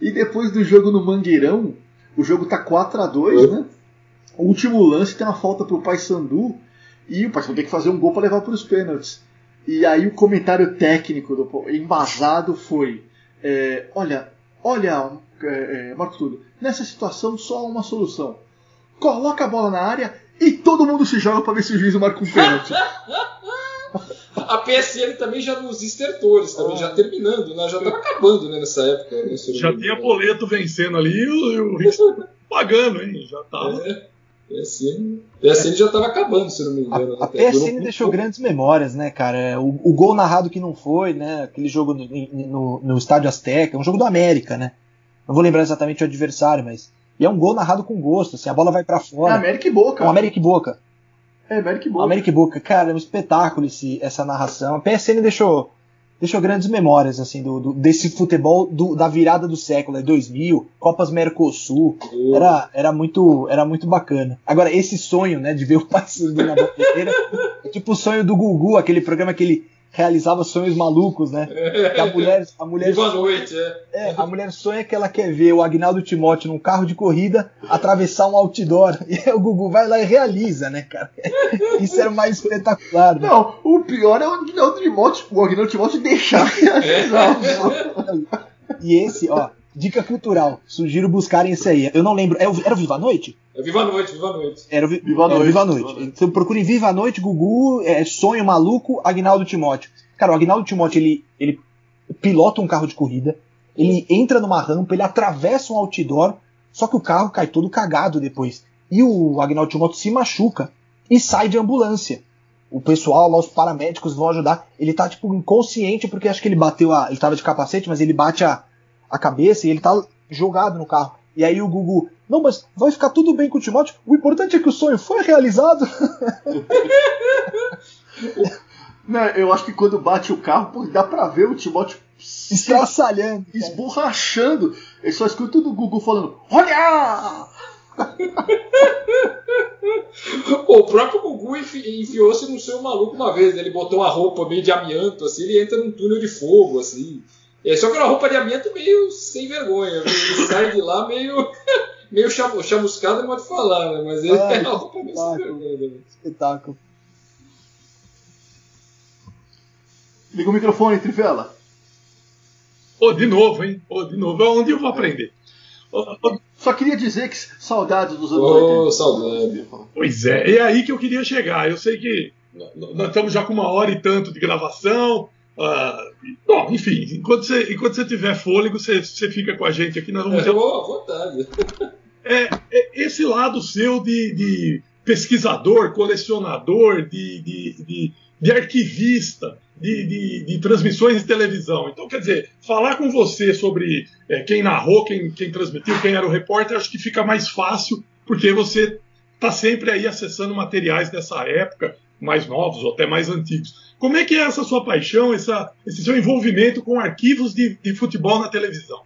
E depois do jogo no Mangueirão, o jogo tá 4 a 2 né? O último lance tem uma falta pro Paysandu e o Paysandu tem que fazer um gol para levar para os pênaltis. E aí o comentário técnico do embasado foi: é, olha, olha, é, é, Marco Túlio, nessa situação só há uma solução. Coloca a bola na área e todo mundo se joga para ver se o juiz marca um pênalti. A PSN também já nos estertores, também, já terminando, né? Já tava acabando né, nessa época. Né, Já tinha boleto vencendo ali e o, e o pagando, hein? Já tava. É, PSN, PSN já tava acabando, se não me A, engano. a Até durou PSN deixou pouco. grandes memórias, né, cara? O, o gol narrado que não foi, né? Aquele jogo no, no, no Estádio Azteca, um jogo do América, né? Não vou lembrar exatamente o adversário, mas. E é um gol narrado com gosto, assim, a bola vai pra É fora. América e Boca. É um América e Boca. É América e Boca. América e Boca, cara, é um espetáculo esse, essa narração. A PSN deixou, deixou grandes memórias, assim, do, do- desse futebol do- da virada do século, é 2000, Copas Mercosul. Era, era, muito, era muito bacana. Agora, esse sonho, né, de ver o Paysandu na bandeira, é tipo o sonho do Gugu, aquele programa que ele realizava sonhos malucos, né? Que a mulher, a mulher, Boa noite, é. é, a mulher sonha que ela quer ver o Agnaldo Timóteo num carro de corrida atravessar um outdoor. E aí o Gugu vai lá e realiza, né, cara? Isso era mais espetacular, né? Não, o pior é o Aguinaldo Timóteo, o Aguinaldo Timóteo deixar realizar. E esse, ó, dica cultural. Sugiro buscarem esse aí. Eu não lembro. é Era o Viva a Noite? É Viva a Noite, Viva a Noite. Era o Vi- Viva a era o Noite, Viva a Viva a Noite. Noite. Então procurem Viva a Noite, Gugu, é, Sonho Maluco, Agnaldo Timóteo. Cara, o Agnaldo Timóteo, ele, ele pilota um carro de corrida, ele entra numa rampa, ele atravessa um outdoor, só que o carro cai todo cagado depois. E o Agnaldo Timóteo se machuca e sai de ambulância. O pessoal lá, os paramédicos vão ajudar. Ele tá, tipo, inconsciente porque acho que ele bateu a. Ele tava de capacete, mas ele bate a, a cabeça e ele tá jogado no carro. E aí o Gugu, não, mas vai ficar tudo bem com o Timóteo. O importante é que o sonho foi realizado. Não, eu acho que quando bate o carro, pô, dá pra ver o Timóteo se Estraçalhando. esborrachando. Ele só escuta o Gugu falando: Olha! O próprio Gugu enfi- enfiou-se no seu maluco uma vez, né? Ele botou uma roupa meio de amianto, assim, ele entra num túnel de fogo, assim. É, só que era uma roupa de amianto meio sem vergonha, viu? ele sai de lá meio, meio chamu- chamuscado, pode falar, né? Mas ele Ai, é uma roupa meio sem espetáculo. vergonha. Né? Espetáculo. Liga o microfone, Trivela. Ô, de novo, hein? Ô, de novo. Onde eu vou aprender? Ô, Só queria dizer que saudades dos anos Ô, 80. saudade. Pois é, é aí que eu queria chegar. Eu sei que nós estamos já com uma hora e tanto de gravação. Ah, bom, enfim, enquanto você, enquanto você tiver fôlego, você, você fica com a gente aqui. Nós vamos É, à vontade. é, é esse lado seu de, de pesquisador, colecionador, de, de, de, de arquivista, de, de, de transmissões de televisão. Então, quer dizer, falar com você sobre é, quem narrou, quem, quem transmitiu, quem era o repórter, acho que fica mais fácil, porque você está sempre aí acessando materiais dessa época, mais novos ou até mais antigos. Como é que é essa sua paixão, essa, esse seu envolvimento com arquivos de, de futebol na televisão?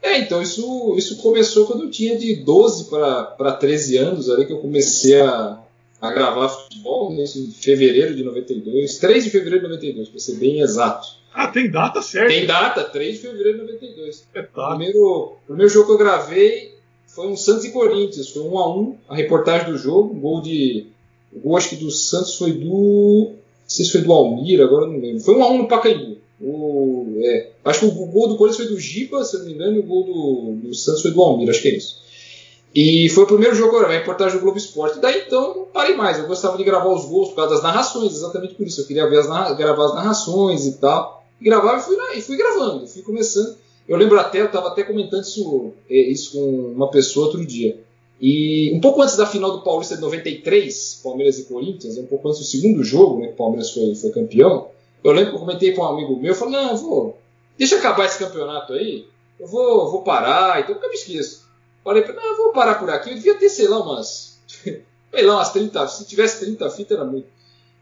É, então, isso, isso começou quando eu tinha de 12 para 13 anos, ali que eu comecei a, a gravar futebol, né, em fevereiro de 92, 3 de fevereiro de 92, para ser bem exato. Ah, tem data certa. Tem data, 3 de fevereiro de 92. O Espetáculo. primeiro, o primeiro jogo que eu gravei foi um Santos e Corinthians, foi 1 a 1 a reportagem do jogo, o gol de. O gol acho que do Santos foi do. Se foi do Almir, agora não lembro. Foi 1 a 1 no Pacaembu. O, é, acho que o gol do Corinthians foi do Giba, se não me engano, e o gol do, do Santos foi do Almir, acho que é isso. E foi o primeiro jogo, a reportagem do Globo Esporte. Daí então não parei mais. Eu gostava de gravar os gols por causa das narrações, exatamente por isso. Eu queria ver as gravar as narrações e tal. E gravava e fui, e fui gravando, fui começando. Eu lembro até, eu estava até comentando isso, eh, isso com uma pessoa outro dia. E um pouco antes da final do Paulista de 93, Palmeiras e Corinthians, um pouco antes do segundo jogo, né, que o Palmeiras foi, foi campeão, eu lembro que eu comentei com um amigo meu, eu falei, não, vou, deixa acabar esse campeonato aí, eu vou, vou parar, então nunca me esqueço. Falei, não, eu vou parar por aqui, eu devia ter, sei lá, umas, sei lá, umas 30, se tivesse 30 fitas era muito.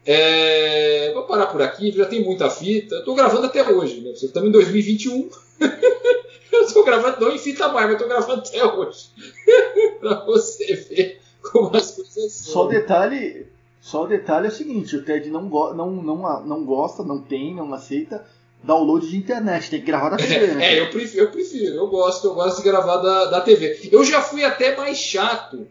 É, vou parar por aqui, já tem muita fita, eu tô gravando até hoje, né, estamos em 2021, eu tô gravando, não em fita mais, mas eu tô gravando até hoje. pra você ver como as coisas são. Só o detalhe, só o detalhe é o seguinte, o Ted não, go não, não, não gosta, não tem, não aceita download de internet, tem que gravar da TV, né? É, eu prefiro, eu prefiro, eu gosto, eu gosto de gravar da, da TV. Eu já fui até mais chato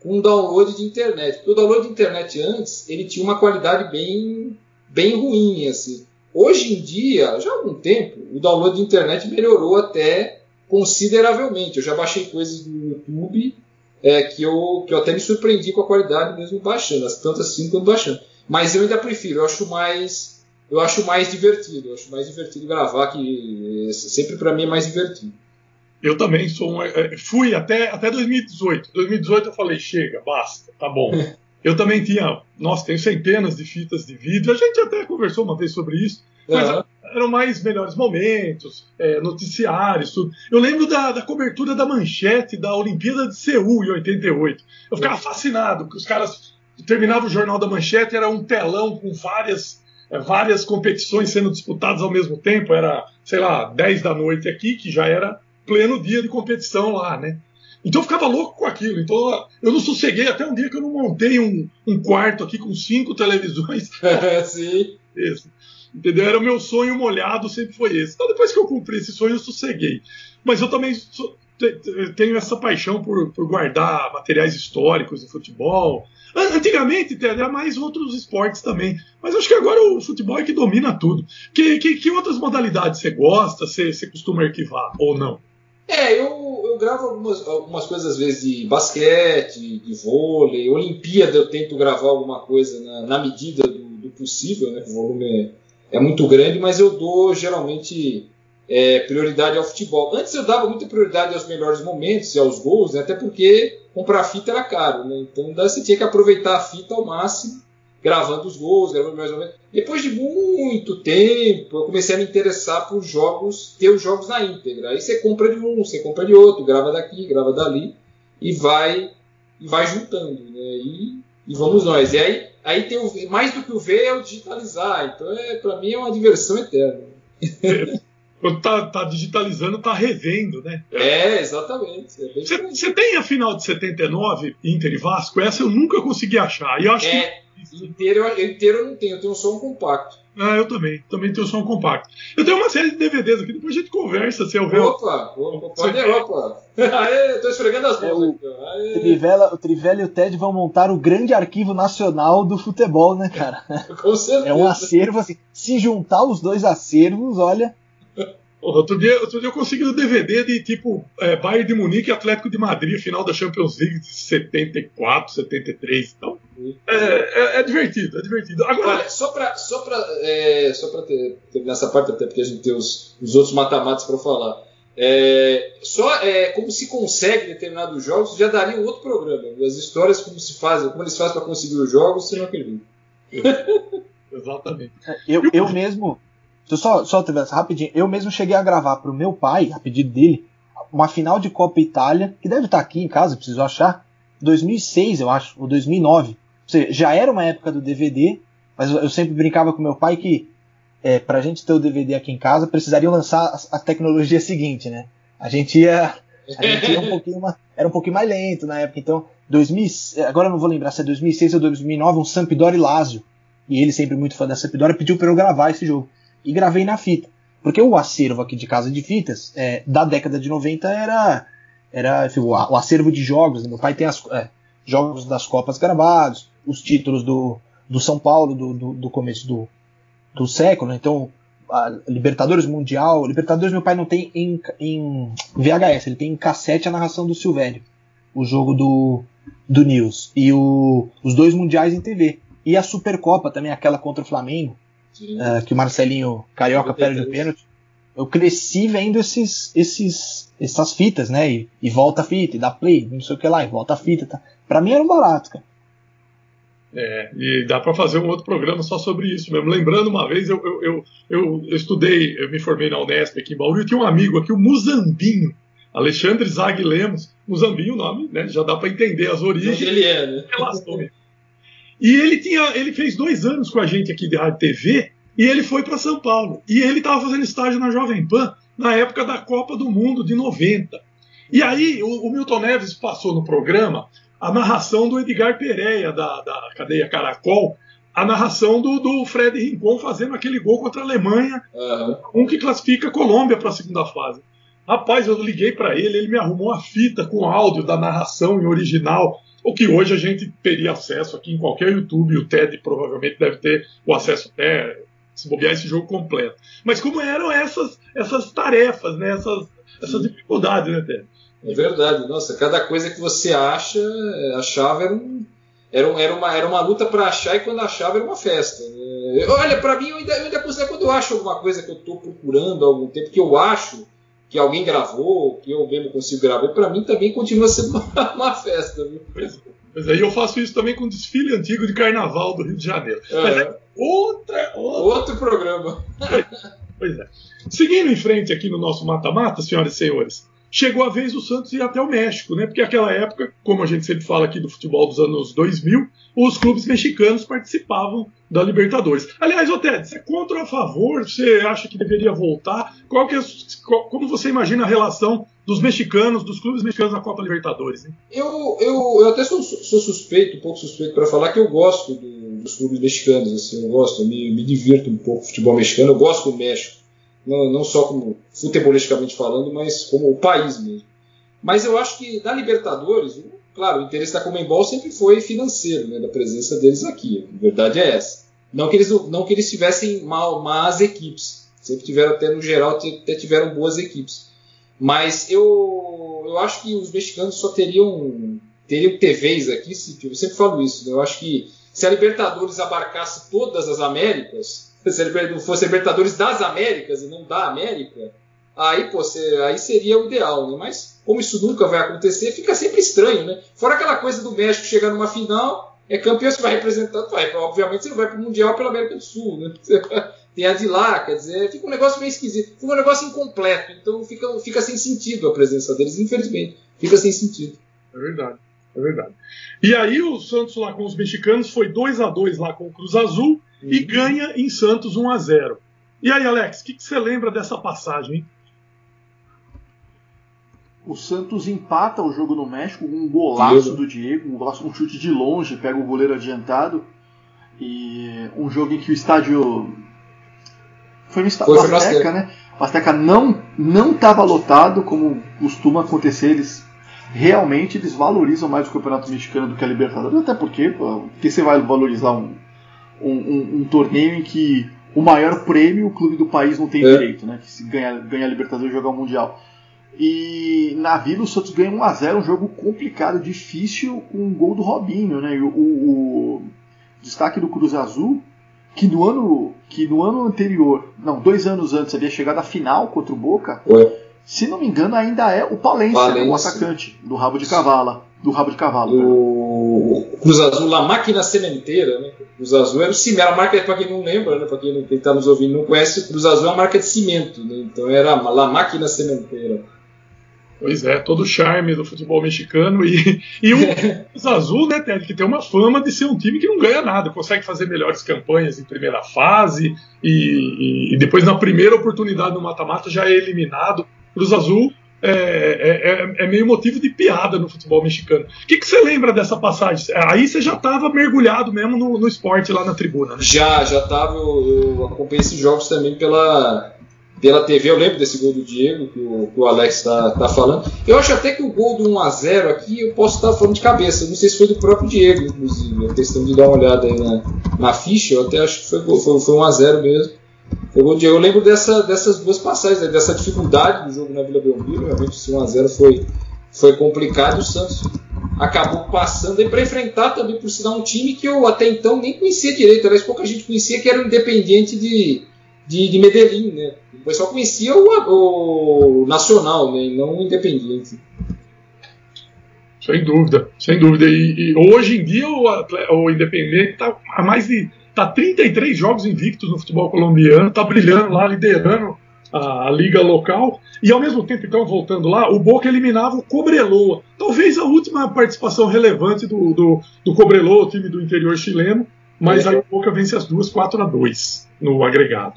com o download de internet, porque o download de internet antes, ele tinha uma qualidade bem, bem ruim, assim. Hoje em dia, já há algum tempo, o download de internet melhorou até consideravelmente. Eu já baixei coisas do YouTube é, que, eu, que eu até me surpreendi com a qualidade mesmo baixando, tanto assim quanto baixando. Mas eu ainda prefiro, eu acho mais eu acho mais divertido, eu acho mais divertido gravar que eh, sempre para mim é mais divertido. Eu também sou um, eh, fui até até 2018. 2018 eu falei chega, basta, tá bom. Eu também tinha, nossa, tenho centenas de fitas de vídeo. A gente até conversou uma vez sobre isso. Mas Aham. eram mais melhores momentos, é, noticiários, tudo. Eu lembro da, da cobertura da manchete da Olimpíada de Seul em 88. Eu ficava fascinado, porque os caras terminavam o jornal da manchete, era um telão com várias, é, várias competições sendo disputadas ao mesmo tempo. Era, sei lá, 10 da noite aqui, que já era pleno dia de competição lá, né? Então eu ficava louco com aquilo. Então eu não sosseguei até um dia que eu não montei um, um quarto aqui com cinco televisões. Sim. Esse. Entendeu? Era o meu sonho molhado, sempre foi esse. Então, depois que eu cumpri esse sonho, eu sosseguei. Mas eu também sou- te- te- tenho essa paixão por, por guardar materiais históricos de futebol. An- Antigamente era mais outros esportes também. Mas acho que agora o futebol é que domina tudo. Que, que, que outras modalidades você gosta? Você, você costuma arquivar ou não? É, eu, eu gravo algumas, algumas coisas às vezes de basquete, de vôlei, Olimpíada eu tento gravar alguma coisa na, na medida do, do possível, né? O volume é, é muito grande, mas eu dou geralmente é, prioridade ao futebol. Antes eu dava muita prioridade aos melhores momentos e aos gols, né? até porque comprar fita era caro, né? Então você tinha que aproveitar a fita ao máximo, gravando os gols, gravando mais ou menos. Depois de muito tempo, eu comecei a me interessar por jogos, ter os jogos na íntegra. Aí você compra de um, você compra de outro, grava daqui, grava dali e vai e vai juntando, né? E, e vamos nós. E aí, aí tem o, mais do que o ver é o digitalizar. Então é para mim é uma diversão eterna. Quando tá, tá digitalizando, tá revendo, né? É, exatamente. É Você você tem a final de 79, Inter e Vasco? Essa eu nunca consegui achar. E eu acho que É, inteiro, eu- inteiro eu não tenho, eu tenho só um compacto. Ah, eu também. Também tenho som compacto. Eu tenho uma série de DVDs aqui, depois a gente conversa se eu ver. Opa, opa, pode opa. Aê, tô esfregando as É, mãos o- aqui. Aê, Trivela, o Trivela e o Ted vão montar o grande arquivo nacional do futebol, né, cara? com certeza. É um acervo, assim. Se juntar os dois acervos, olha. Outro dia, outro dia eu consegui o DVD de tipo é, Bayern de Munique e Atlético de Madrid, final da Champions League de 74, 73. Então, é, é, é divertido, é divertido. Agora, Olha, só pra, só pra, é, só pra ter, terminar essa parte, até porque a gente tem os, os outros mata-matas pra falar. É, só é, como se consegue determinados jogos já daria um outro programa. As histórias como se fazem, como eles fazem para conseguir os jogos, você não acredita. exatamente. Eu, eu mesmo. Eu só, só rapidinho. Eu mesmo cheguei a gravar pro meu pai, a pedido dele, uma final de Copa Itália, que deve estar aqui em casa, preciso achar. 2006, eu acho, ou 2009. Ou seja, já era uma época do DVD, mas eu, sempre brincava com meu pai que é, pra gente ter o DVD aqui em casa, precisariam lançar a, a tecnologia seguinte, né? A gente ia. A gente ia um pouquinho era um pouquinho mais lento na época, então 2000, agora eu não vou lembrar se é 2006 ou 2009, um Sampdoria e Lazio. E ele sempre muito fã da Sampdoria pediu para eu gravar esse jogo. E gravei na fita. Porque o acervo aqui de casa de fitas, é, da década de 90, era, era enfim, o, a- o acervo de jogos. né? Meu pai tem as, é, jogos das Copas gravados, os títulos do, do São Paulo do, do, do começo do, do século. né? Então, Libertadores Mundial. Libertadores meu pai não tem em, em VHS, ele tem em cassete a narração do Silvério. o jogo do, do News. E o, os dois mundiais em TV. E a Supercopa também, aquela contra o Flamengo, uh, que o Marcelinho Carioca perde o pênalti. Eu cresci vendo esses, esses, essas fitas, né? E, e, volta a fita, e dá play, não sei o que lá, e volta a fita. Tá. Pra mim era um barato, cara. É, e dá para fazer um outro programa só sobre isso mesmo. Lembrando, uma vez eu, eu, eu, eu, eu estudei, eu me formei na Unesp aqui em Bauru, e tinha um amigo aqui, o Muzambinho, Alexandre Zag Lemos, Muzambinho o nome, né? Já dá para entender as origens. Ele é, né? Relações. E ele tinha, ele fez dois anos com a gente aqui de rádio TV e ele foi para São Paulo. E ele estava fazendo estágio na Jovem Pan na época da Copa do Mundo de 90. E aí o, o Milton Neves passou no programa a narração do Edgar Pereira, da, da cadeia Caracol, a narração do, do Fred Rincon fazendo aquele gol contra a Alemanha, Uhum. um que classifica a Colômbia para a segunda fase. Rapaz, eu liguei para ele, ele me arrumou a fita com áudio da narração em original, o que hoje a gente teria acesso aqui em qualquer YouTube, o TED provavelmente deve ter o acesso até se bobear esse jogo completo. Mas como eram essas, essas tarefas, né? essas, essas dificuldades, né, Ted? É verdade, nossa, cada coisa que você acha, achava era, um, era, um, era, uma, era uma luta para achar e quando achava era uma festa. né? Olha, para mim, eu ainda, eu ainda considero quando eu acho alguma coisa que eu estou procurando há algum tempo, que eu acho que alguém gravou, que eu mesmo consigo gravar, para mim também continua sendo uma, uma festa. Viu? Pois, pois aí eu faço isso também com o desfile antigo de carnaval do Rio de Janeiro. Mas É, é outra, outra outro programa. Pois é. Seguindo em frente aqui no nosso mata-mata, senhoras e senhores, chegou a vez do Santos ir até o México, né? Porque aquela época, como a gente sempre fala aqui do futebol dos anos 2000, os clubes mexicanos participavam da Libertadores. Aliás, Ted, você é contra ou a favor? Você acha que deveria voltar? Qual que é, como você imagina a relação dos mexicanos, dos clubes mexicanos na Copa Libertadores? Hein? Eu, eu, eu até sou, sou suspeito, um pouco suspeito para falar que eu gosto do- dos clubes mexicanos, assim, eu gosto, eu me, me divirto um pouco com o futebol mexicano, eu gosto do México, não, não só como futebolisticamente falando, mas como o país mesmo. Mas eu acho que na Libertadores, claro, o interesse da Comembol sempre foi financeiro, né, da presença deles aqui, a verdade é essa. Não que eles, não que eles tivessem mal, más equipes, sempre tiveram, até no geral, até tiveram boas equipes. Mas eu, eu acho que os mexicanos só teriam, teriam TVs aqui, se, eu sempre falo isso, né? eu acho que se a Libertadores abarcasse todas as Américas, se fosse a Libertadores das Américas e não da América, aí, pô, aí seria o ideal, né? Mas como isso nunca vai acontecer, fica sempre estranho, né? Fora aquela coisa do México chegar numa final, é campeão, você vai representar, vai, obviamente você não vai para o Mundial pela América do Sul, né? Tem a de lá, quer dizer, fica um negócio meio esquisito, fica um negócio incompleto, então fica, fica sem sentido a presença deles, infelizmente, fica sem sentido. É verdade, é verdade. E aí o Santos lá com os mexicanos foi 2 a 2 lá com o Cruz Azul e ganha em Santos 1 a 0 E aí, Alex, o que, que você lembra dessa passagem? hein? O Santos empata o jogo no México com um golaço Diego. do Diego, um, golaço, um chute de longe, pega o goleiro adiantado. E um jogo em que o estádio. Foi no estádio Azteca, Azteca. né? O Azteca não não estava lotado, como costuma acontecer. Eles realmente eles valorizam mais o Campeonato Mexicano do que a Libertadores, até porque, porque você vai valorizar um, um, um- um torneio em que o maior prêmio o clube do país não tem É. direito, né? Que se ganha, ganha a Libertadores e jogar o Mundial. E na Vila o Santos ganha 1x0, um jogo complicado, difícil, com um gol do Robinho, né? O, o- o destaque do Cruz Azul, que no ano que no ano anterior, não, dois anos antes, havia chegado à final contra o Boca. Se não me engano, ainda é o Palência, Palência. o atacante do rabo de cavalo, do rabo de cavalo. O Cruz Azul, La Máquina Sementeira, né? Cruz Azul era o cimento, era a marca, para quem não lembra, né? para quem está nos ouvindo não conhece, Cruz Azul é a marca de cimento, né? então era a La Máquina Sementeira. Pois é, todo o charme do futebol mexicano e, e o Cruz Azul, né, Ted, que tem uma fama de ser um time que não ganha nada, consegue fazer melhores campanhas em primeira fase e, e- e depois na primeira oportunidade no mata-mata já é eliminado. Cruz Azul é, é- é- é meio motivo de piada no futebol mexicano. O que, que você lembra dessa passagem? Aí você já estava mergulhado mesmo no, no esporte lá na tribuna, né? Já, já tava, eu, eu acompanhei esses jogos também pela, pela TV, eu lembro desse gol do Diego, que o, que o Alex está tá falando. Eu acho até que o gol do 1x0 aqui, eu posso estar falando de cabeça, não sei se foi do próprio Diego, inclusive, a questão de dar uma olhada aí na, na ficha, eu até acho que foi, foi, foi 1x0 mesmo. Diego. Eu lembro dessa, dessas duas passagens, né, dessa dificuldade do jogo na Vila Belmiro, realmente esse 1x0 foi, foi complicado, o Santos acabou passando aí para enfrentar também, por sinal, um time que eu até então nem conhecia direito. Aliás, pouca gente conhecia que era o Independiente de, de, de Medellín, né? O pessoal conhecia o, o Nacional, né? E não o Independiente. Sem dúvida, sem dúvida. E, e hoje em dia o, o Independente está a mais de tá 33 jogos invictos no futebol colombiano, está brilhando lá, liderando a, a liga local. E ao mesmo tempo, então, voltando lá, o Boca eliminava o Cobreloa. Talvez a última participação relevante do, do, do Cobreloa, o time do interior chileno, mas É. aí o Boca vence as duas 4 a 2 no agregado.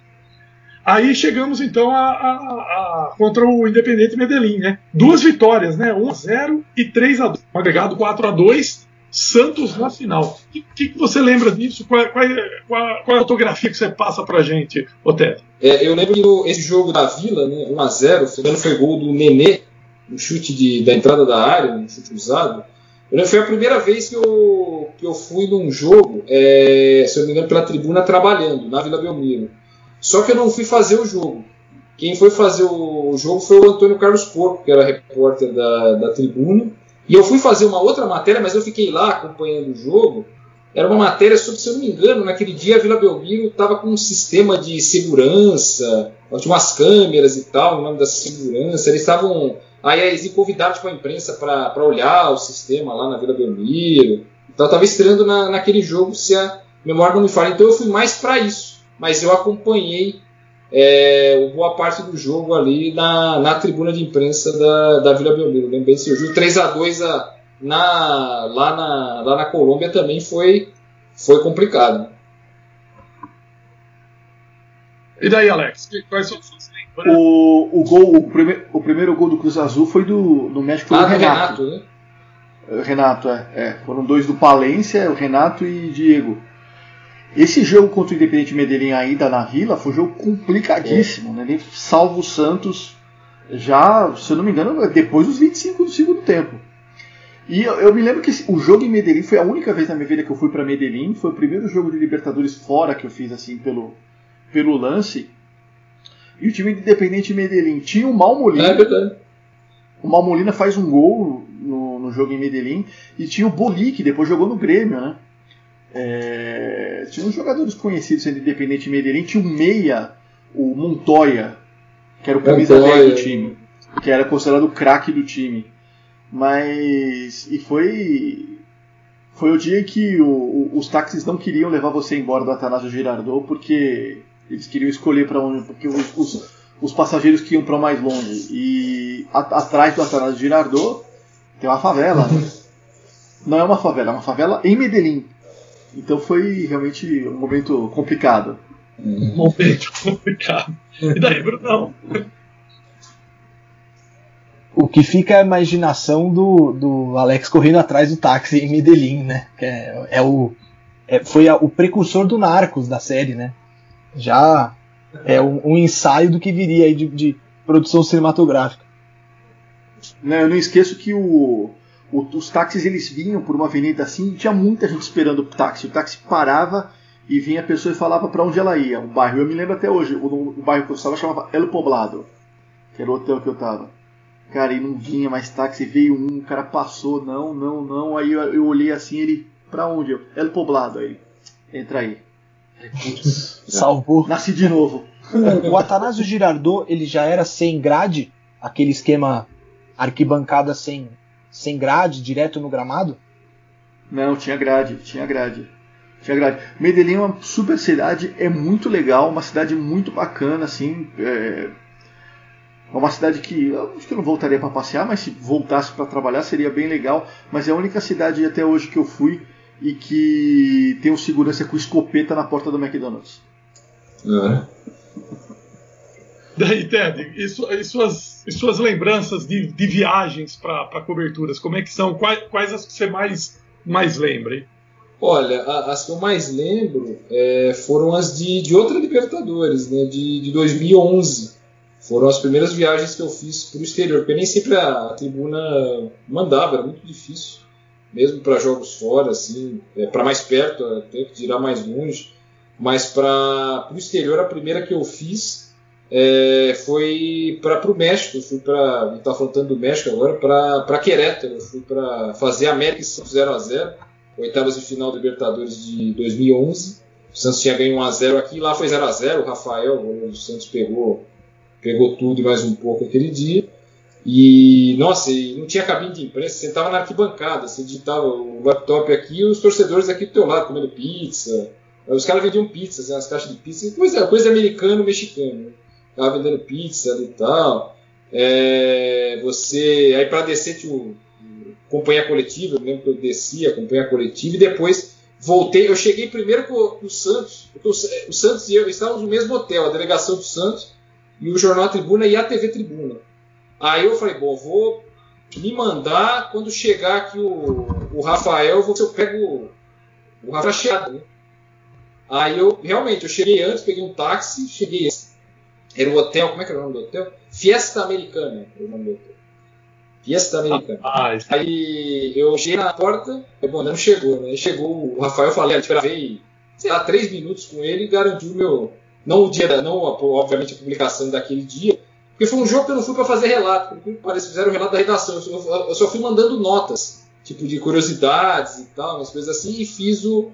Aí chegamos então a, a- a- contra o Independente Medellín, né? Duas vitórias, né? 1 a 0 e 3 a 2. Um agregado 4 a 2. Santos na final. O que, que que você lembra disso? Qual, qual, qual, qual é a autografia que você passa pra gente, Otélio? É, eu lembro que esse jogo da Vila, né, 1x0, se não foi gol do Nenê, um chute de, da entrada da área, um chute usado. Eu lembro foi a primeira vez que eu, que eu fui num jogo, é, se eu não me engano, pela tribuna trabalhando, na Vila Belmiro. Só que eu não fui fazer o jogo. Quem foi fazer o jogo foi o Antônio Carlos Porco, que era repórter da, da tribuna. E eu fui fazer uma outra matéria, mas eu fiquei lá acompanhando o jogo. Era uma matéria sobre, se eu não me engano, naquele dia a Vila Belmiro estava com um sistema de segurança, tinha umas câmeras e tal, o nome da segurança. Eles estavam. Aí eles convidaram tipo, a imprensa para olhar o sistema lá na Vila Belmiro. Então eu estava estreando na, naquele jogo, se a memória não me falha. Então eu fui mais para isso. Mas eu acompanhei é, boa parte do jogo ali na, na tribuna de imprensa da, da Vila Belmiro. Lembrei desse jogo 3x2 a, na, lá, na, lá na Colômbia também foi, foi complicado. E daí, Alex? Quais são as suas lembranças? O, o, gol, o, prime, o primeiro gol do Cruz Azul foi do, do México foi Ah, do Renato. Renato, né? Renato, é, é. Foram dois do Palência, o Renato e Diego. Esse jogo contra o Independente Medellín ainda na Vila foi um jogo complicadíssimo, né? Ele salva o Santos já, se eu não me engano, depois dos 25 do segundo tempo. E eu, eu me lembro que o jogo em Medellín foi a única vez na minha vida que eu fui para Medellín, foi o primeiro jogo de Libertadores fora que eu fiz assim pelo, pelo lance. E o time do Independente Medellín tinha o Malmolina. É verdade. O Malmolina faz um gol no, no jogo em Medellín e tinha o Boli, que depois jogou no Grêmio, né? É, tinha uns jogadores conhecidos do Independente Medellín, tinha o Meia, o Montoya, que era o camisa. 10 do time, que era considerado o craque do time. Mas. E foi. Foi o dia que o- o- os táxis não queriam levar você embora do Atanásio Girardot porque eles queriam escolher para onde. Porque os, os, os passageiros que iam para mais longe. E a- atrás do Atanásio Girardot tem uma favela. né? Não é uma favela, é uma favela em Medellín. Então foi realmente um momento complicado. Um momento complicado. E daí, Brunão? O que fica é a imaginação do, do Alex correndo atrás do táxi em Medellín, né? Que é, é o, é- foi a- o precursor do Narcos da série, né? Já é um, um ensaio do que viria aí de, de produção cinematográfica. Né, eu não esqueço que o, o- os táxis eles vinham por uma avenida assim e tinha muita gente esperando o táxi. O táxi parava e vinha a pessoa e falava para onde ela ia. O bairro, eu me lembro até hoje, o, o bairro que eu estava chamava El Poblado, que era o hotel que eu estava. Cara, e não vinha mais táxi, veio um, o cara passou, não, não, não. Aí eu, eu olhei assim, ele, pra onde? Eu, El Poblado, aí, ele, entra aí. Salvou. Nasci de novo. O, o Atanásio Girardot, ele já era sem grade, aquele esquema arquibancada sem, sem grade, direto no gramado? Não, tinha grade, tinha grade. Tinha grade. Medellín é uma super cidade, é muito legal, uma cidade muito bacana, assim. É, é uma cidade que eu acho que eu não voltaria para passear, mas se voltasse para trabalhar seria bem legal. Mas é a única cidade até hoje que eu fui e que tem um segurança com escopeta na porta do McDonald's. Daí, Ted, e, su- suas, e suas lembranças de, de viagens para coberturas, como é que são? Quais, quais as que você mais, mais lembra? hein? Olha, as que eu mais lembro é, foram as de, de outra Libertadores, né, de, de 2011. Foram as primeiras viagens que eu fiz para o exterior, porque nem sempre a, a tribuna mandava, era muito difícil, mesmo para jogos fora, assim, para mais perto, até que dirá mais longe. Mas para o exterior, a primeira que eu fiz é, foi para o México. Fui para. Está faltando do México agora, para Querétaro. Fui para fazer América e Santos 0x0, oitavas de final da Libertadores de 2011. O Santos tinha ganho 1x0 aqui, lá foi 0x0. O Rafael, o Santos pegou, pegou tudo e mais um pouco aquele dia. E, nossa, não tinha cabine de imprensa, você sentava na arquibancada, você digitava o laptop aqui e os torcedores aqui do teu lado comendo pizza. Os caras vendiam pizzas, né, as caixas de pizza, coisa, coisa americano, mexicano. Tava vendendo pizza e tal. É, você. Aí para descer tinha o, companhia coletiva, eu lembro que eu desci a companhia coletiva e depois voltei. Eu cheguei primeiro com, o Santos, o, o Santos e eu estávamos no mesmo hotel, a delegação do Santos e o Jornal Tribuna e a TV Tribuna. Aí eu falei, bom, vou me mandar quando chegar aqui o, o Rafael, eu, vou, eu pego o Rafael né? Aí eu, realmente, eu cheguei antes, peguei um táxi, cheguei Era o hotel, como é que era o nome do hotel? Fiesta Americana, era o nome do hotel. Fiesta Americana. Ah, aí eu cheguei na porta, bom, não chegou, né? Chegou o Rafael, falei, eu gravei, sei lá, três minutos com ele e garantiu o meu. Não o dia da. Não, obviamente, a publicação daquele dia, porque foi um jogo que eu não fui para fazer relato, porque parece que fizeram o relato da redação. Eu só fui mandando notas, tipo de curiosidades e tal, umas coisas assim, e fiz o,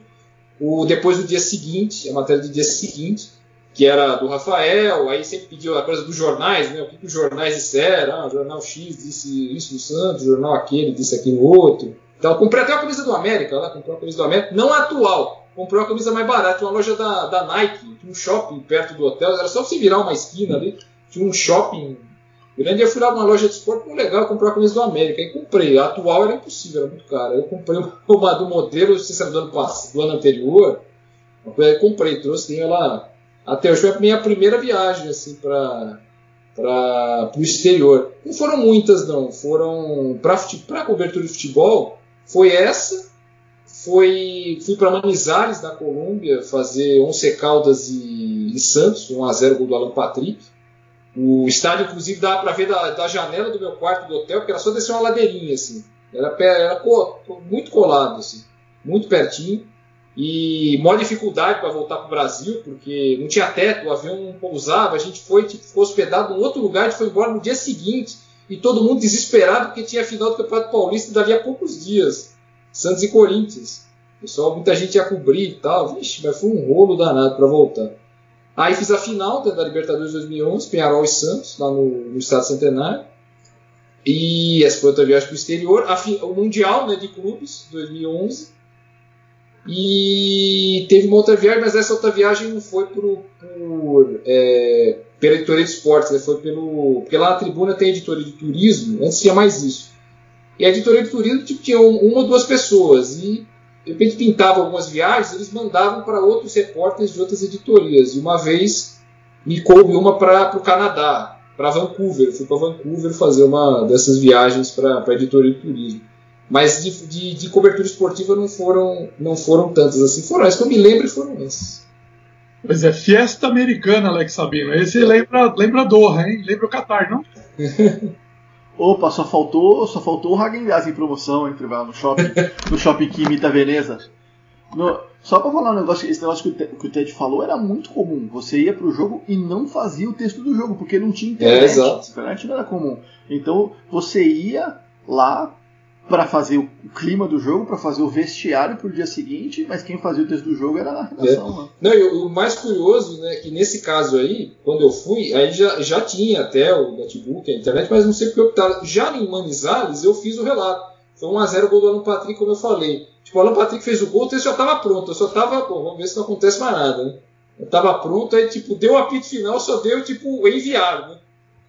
o depois do dia seguinte, a matéria do dia seguinte, que era do Rafael, aí sempre pediu a coisa dos jornais, né? O que, que os jornais disseram? Ah, o jornal X disse isso do Santos, o jornal aquele disse aquilo outro. Então, comprei até a camisa do América lá, comprei a camisa do América, não atual, comprei a camisa mais barata, uma loja da, da Nike, um shopping perto do hotel, era só você virar uma esquina ali tinha um shopping grande. Eu fui lá numa loja de esporte, pô, legal, comprar a camisa do América. Aí comprei. A atual era impossível, era muito cara. Eu comprei uma do modelo, se do ano, do ano anterior. Comprei, trouxe, tenho ela até hoje. Foi a minha primeira viagem, assim, para para o exterior. Não foram muitas, não. Foram para cobertura de futebol. Foi essa. Foi, fui para Manizales, na Colômbia, fazer Once Caldas e, e Santos, 1x0 gol do Alan Patrick. O estádio, inclusive, dava para ver da, da, janela do meu quarto do hotel, porque era só descer uma ladeirinha, assim. Era, era muito colado, assim, muito pertinho. E maior dificuldade para voltar para o Brasil, porque não tinha teto, o avião não pousava, a gente foi, tipo, ficou hospedado em outro lugar, a gente foi embora no dia seguinte, e todo mundo desesperado porque tinha a final do Campeonato Paulista dali a poucos dias. Santos e Corinthians. Pessoal, muita gente ia cobrir e tal. Vixe, mas foi um rolo danado para voltar. Aí fiz a final da, Libertadores 2011, Penharol e Santos, lá no, no Estado Centenário. E essa foi outra viagem para o exterior. A, o Mundial né, de Clubes, 2011. E teve uma outra viagem, mas essa outra viagem não foi por, por é, pela editoria de esportes, né, foi pelo. Porque lá na tribuna tem editoria de turismo, antes tinha mais isso. E a editoria de turismo tipo, tinha uma ou duas pessoas. E de repente pintava algumas viagens, eles mandavam para outros repórteres de outras editorias. E uma vez me coube uma para o Canadá, para Vancouver. Eu fui para Vancouver fazer uma dessas viagens para a editoria de turismo. Mas de, de, de, cobertura esportiva não foram, não foram tantas assim. Foram as que eu me lembro foram essas. Pois é, Fiesta Americana, Alex Sabino. Esse lembra, lembra Doha, hein? Lembra o Qatar, não? Opa, só faltou, só faltou o Hagen Dazs em promoção entre no shopping, no shopping que imita Veneza. No, só para falar um negócio, esse negócio que o, Ted, que o, Ted, falou era muito comum. Você ia pro jogo e não fazia o texto do jogo, porque não tinha internet. É, exato. internet não era comum. Então você ia lá, para fazer o clima do jogo, para fazer o vestiário para o dia seguinte, mas quem fazia o texto do jogo era a redação. É. Né? Não, e o, mais curioso, né, que nesse caso aí, quando eu fui, aí já, já tinha até o notebook, a internet, mas não sei porque eu optaram. Já em Manizales, eu fiz o relato. Foi 1x0 gol do Alan Patrick, como eu falei. Tipo, o Alan Patrick fez o gol, o texto já estava pronto. Eu só estava, vamos ver se não acontece mais nada, né? Eu estava pronto, aí, tipo, deu o apito final, só deu, tipo, enviar, né?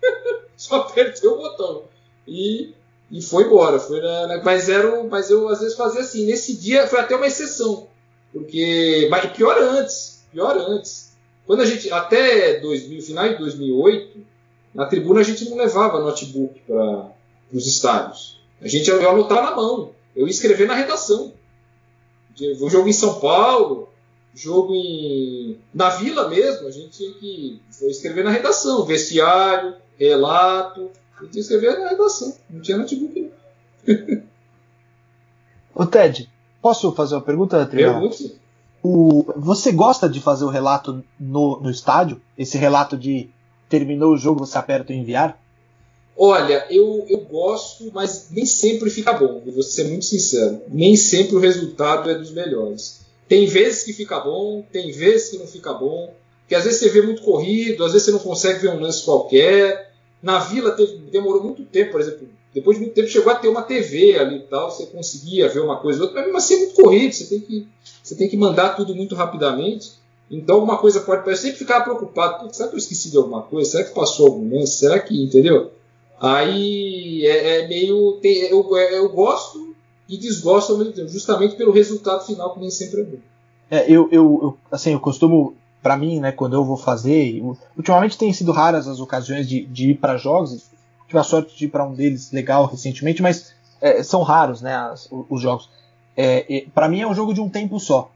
só apertei o botão. E e foi embora. Foi na, na, mas, era, mas eu às vezes fazia assim. Nesse dia foi até uma exceção. Porque. Mas pior antes. Pior antes. Quando a gente. Até 2000, final de 2008, na tribuna a gente não levava notebook para os estádios. A gente ia anotar na mão. Eu ia escrever na redação. O jogo em São Paulo, jogo em. Na vila mesmo, a gente tinha que escrever na redação. Vestiário, relato. Eu tinha que escrever na redação, não tinha notebook. Ô Ted, posso fazer uma pergunta, Pergunte. O, você gosta de fazer o relato no, no estádio? Esse relato de terminou o jogo, você aperta o enviar? Olha, eu, eu gosto, mas nem sempre fica bom, vou ser muito sincero. Nem sempre o resultado é dos melhores. Tem vezes que fica bom, tem vezes que não fica bom, que às vezes você vê muito corrido, às vezes você não consegue ver um lance qualquer. Na Vila teve, demorou muito tempo, por exemplo, depois de muito tempo chegou a ter uma TV ali e tal, você conseguia ver uma coisa ou outra, mas mesmo assim é muito corrido, você tem que, você tem que mandar tudo muito rapidamente. Então alguma coisa pode. Eu sempre ficava preocupado, será que eu esqueci de alguma coisa? Será que passou algum lance? Será que. Entendeu? Aí é, é meio. Tem, eu, eu gosto e desgosto ao mesmo tempo, justamente pelo resultado final, que nem sempre é bom. É, eu, eu, eu, assim, eu costumo, para mim, né, quando eu vou fazer, ultimamente tem sido raras as ocasiões de, de ir para jogos, tive a sorte de ir para um deles legal recentemente, mas é, são raros, né, as, os jogos. É, para mim é um jogo de um tempo só.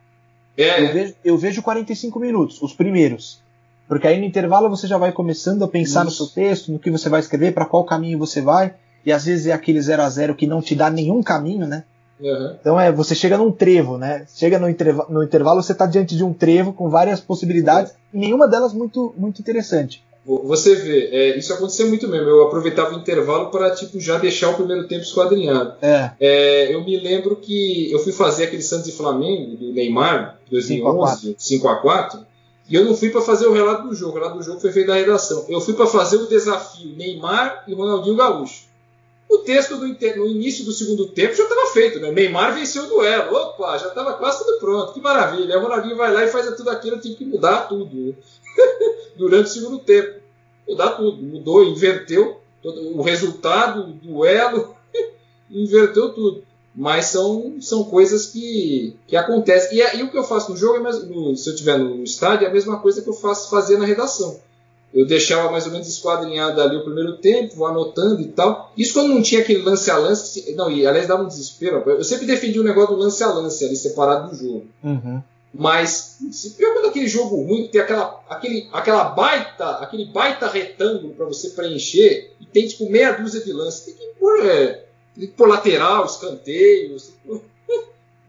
É. Eu, vejo, eu vejo 45 minutos, os primeiros. Porque aí no intervalo você já vai começando a pensar Isso. no seu texto, no que você vai escrever, para qual caminho você vai. E às vezes é aquele 0 a 0 que não te dá nenhum caminho, né? Uhum. Então é, você chega num trevo, né? Chega no, intervalo, no intervalo, você está diante de um trevo com várias possibilidades, e nenhuma delas muito, muito interessante. Você vê, é, isso aconteceu muito mesmo. Eu aproveitava o intervalo para tipo já deixar o primeiro tempo esquadrinhado. É. É, eu me lembro que eu fui fazer aquele Santos e Flamengo do Neymar 2011, 5 a 4 e eu não fui para fazer o relato do jogo. O relato do jogo foi feito da redação. Eu fui para fazer o desafio Neymar e Ronaldinho Gaúcho. O texto do, no início do segundo tempo já estava feito, né? Neymar venceu o duelo. Opa, já estava quase tudo pronto. Que maravilha. Aí o Ronaldinho vai lá e faz tudo aquilo, tive que mudar tudo. Durante o segundo tempo. Mudar tudo. Mudou, inverteu o resultado, o duelo, inverteu tudo. Mas são, são coisas que, que acontecem. E, e o que eu faço no jogo, é mais, no, se eu estiver no estádio, é a mesma coisa que eu faço fazer na redação eu deixava mais ou menos esquadrinhado ali o primeiro tempo, anotando e tal. Isso quando não tinha aquele lance a lance, não, e aliás dava um desespero. Eu sempre defendi o negócio do lance a lance ali, separado do jogo. Uhum. Mas, se pior quando aquele jogo ruim, tem aquela, aquele, aquela baita, aquele baita retângulo para você preencher, e tem tipo meia dúzia de lances, tem que pôr, é, tem que pôr lateral, escanteio,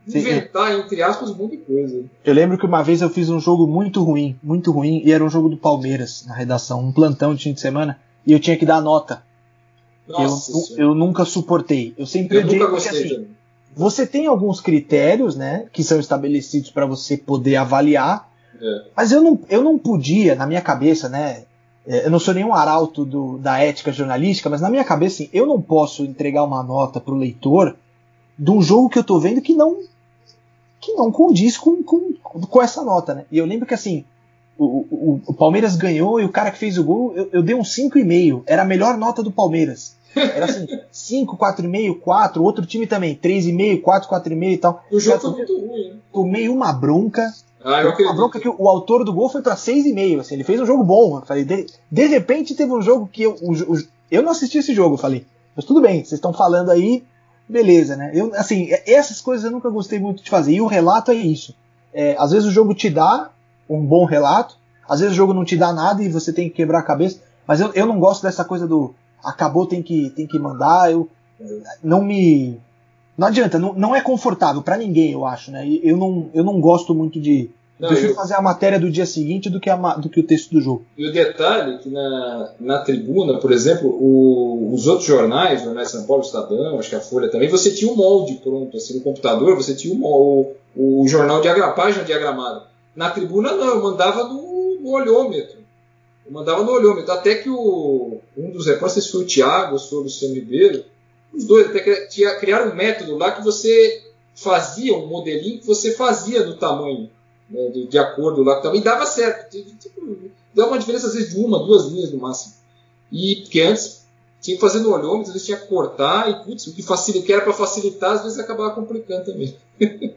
inventar, entre aspas, um monte de coisa. Eu lembro que uma vez eu fiz um jogo muito ruim, muito ruim, e era um jogo do Palmeiras na redação, um plantão de fim de semana, e eu tinha que dar nota. Nossa eu, eu nunca suportei. Eu sempre eu odiei, nunca porque, gostei assim, também. você tem alguns critérios, né, que são estabelecidos para você poder avaliar, É. mas eu não, eu não podia, na minha cabeça, né, é, eu não sou nenhum arauto do, da ética jornalística, mas na minha cabeça, assim, eu não posso entregar uma nota pro leitor de um jogo que eu tô vendo que não que não condiz com, com, com essa nota, né? E eu lembro que assim, o, o, o Palmeiras ganhou e o cara que fez o gol, eu, eu dei um 5,5. Era a melhor nota do Palmeiras. Era assim, 5, 4,5, 4, outro time também, 3,5, 4, 4,5 e tal. O jogo foi muito ruim, né? tomei uma bronca. Ah, eu uma bronca que o, o autor do gol foi pra 6,5. Assim, ele fez um jogo bom. Falei, de, de repente teve um jogo que eu, o, o, eu não assisti esse jogo. Falei, mas tudo bem, vocês estão falando aí, beleza, né? Eu, assim, essas coisas eu nunca gostei muito de fazer. E o relato é isso. É, às vezes o jogo te dá um bom relato, às vezes o jogo não te dá nada e você tem que quebrar a cabeça. Mas eu, eu não gosto dessa coisa do acabou, tem que, tem que mandar. Eu não me. Não adianta, não, não é confortável para ninguém, eu acho, né? Eu não, eu não gosto muito de. Não, prefiro eu- fazer a matéria do dia seguinte do que, a, do que o texto do jogo. E o detalhe é que na, na tribuna, por exemplo, o- os outros jornais, o Jornal de São Paulo, o Estadão, acho que a Folha também, você tinha um molde pronto, assim, no computador, você tinha um o, o jornal a página diagramada. Na tribuna não, eu mandava no, no olhômetro. Eu mandava no olhômetro. Até que o, um dos repórteres, foi o Thiago foi o Luciano Ribeiro, os dois até que tinha, criaram um método lá que você fazia um modelinho que você fazia no tamanho né, de, de acordo lá também dava certo. Tipo, dava uma diferença às vezes de uma, duas linhas no máximo. E porque antes tinha que fazer no olhômetro, às vezes tinha que cortar e putz, o que, facilita, que era para facilitar às vezes acabava complicando também.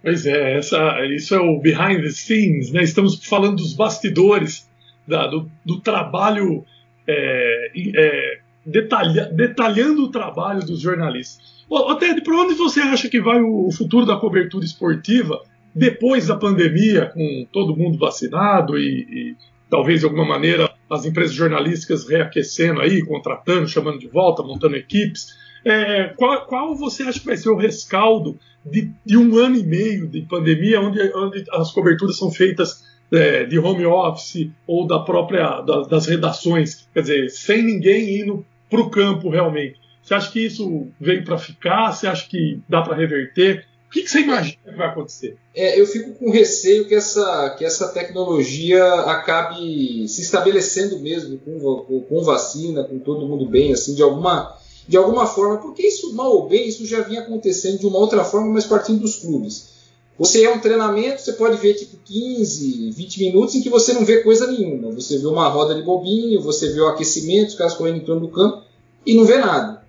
Pois é, essa, isso é o behind the scenes, né? Estamos falando dos bastidores, da- do, do trabalho, é, é, detalha- detalhando o trabalho dos jornalistas. Ô, Ted, para onde você acha que vai o futuro da cobertura esportiva depois da pandemia, com todo mundo vacinado e, e talvez de alguma maneira as empresas jornalísticas reaquecendo aí, contratando, chamando de volta, montando equipes? É, qual, qual você acha que vai ser o rescaldo de, de um ano e meio de pandemia, onde, onde as coberturas são feitas é, de home office ou da própria da, das redações, quer dizer, sem ninguém indo para o campo realmente. Você acha que isso veio para ficar? Você acha que dá para reverter? O que, que, você imagina que vai acontecer? É, eu fico com receio que essa, que essa tecnologia acabe se estabelecendo mesmo com, com, vacina, com todo mundo bem, assim, de alguma, de alguma forma, porque isso, mal ou bem, isso já vinha acontecendo de uma outra forma, mas partindo dos clubes. Você é um treinamento, você pode ver tipo 15, 20 minutos em que você não vê coisa nenhuma. Você vê uma roda de bobinho, você vê o aquecimento, os caras correndo em torno do campo e não vê nada.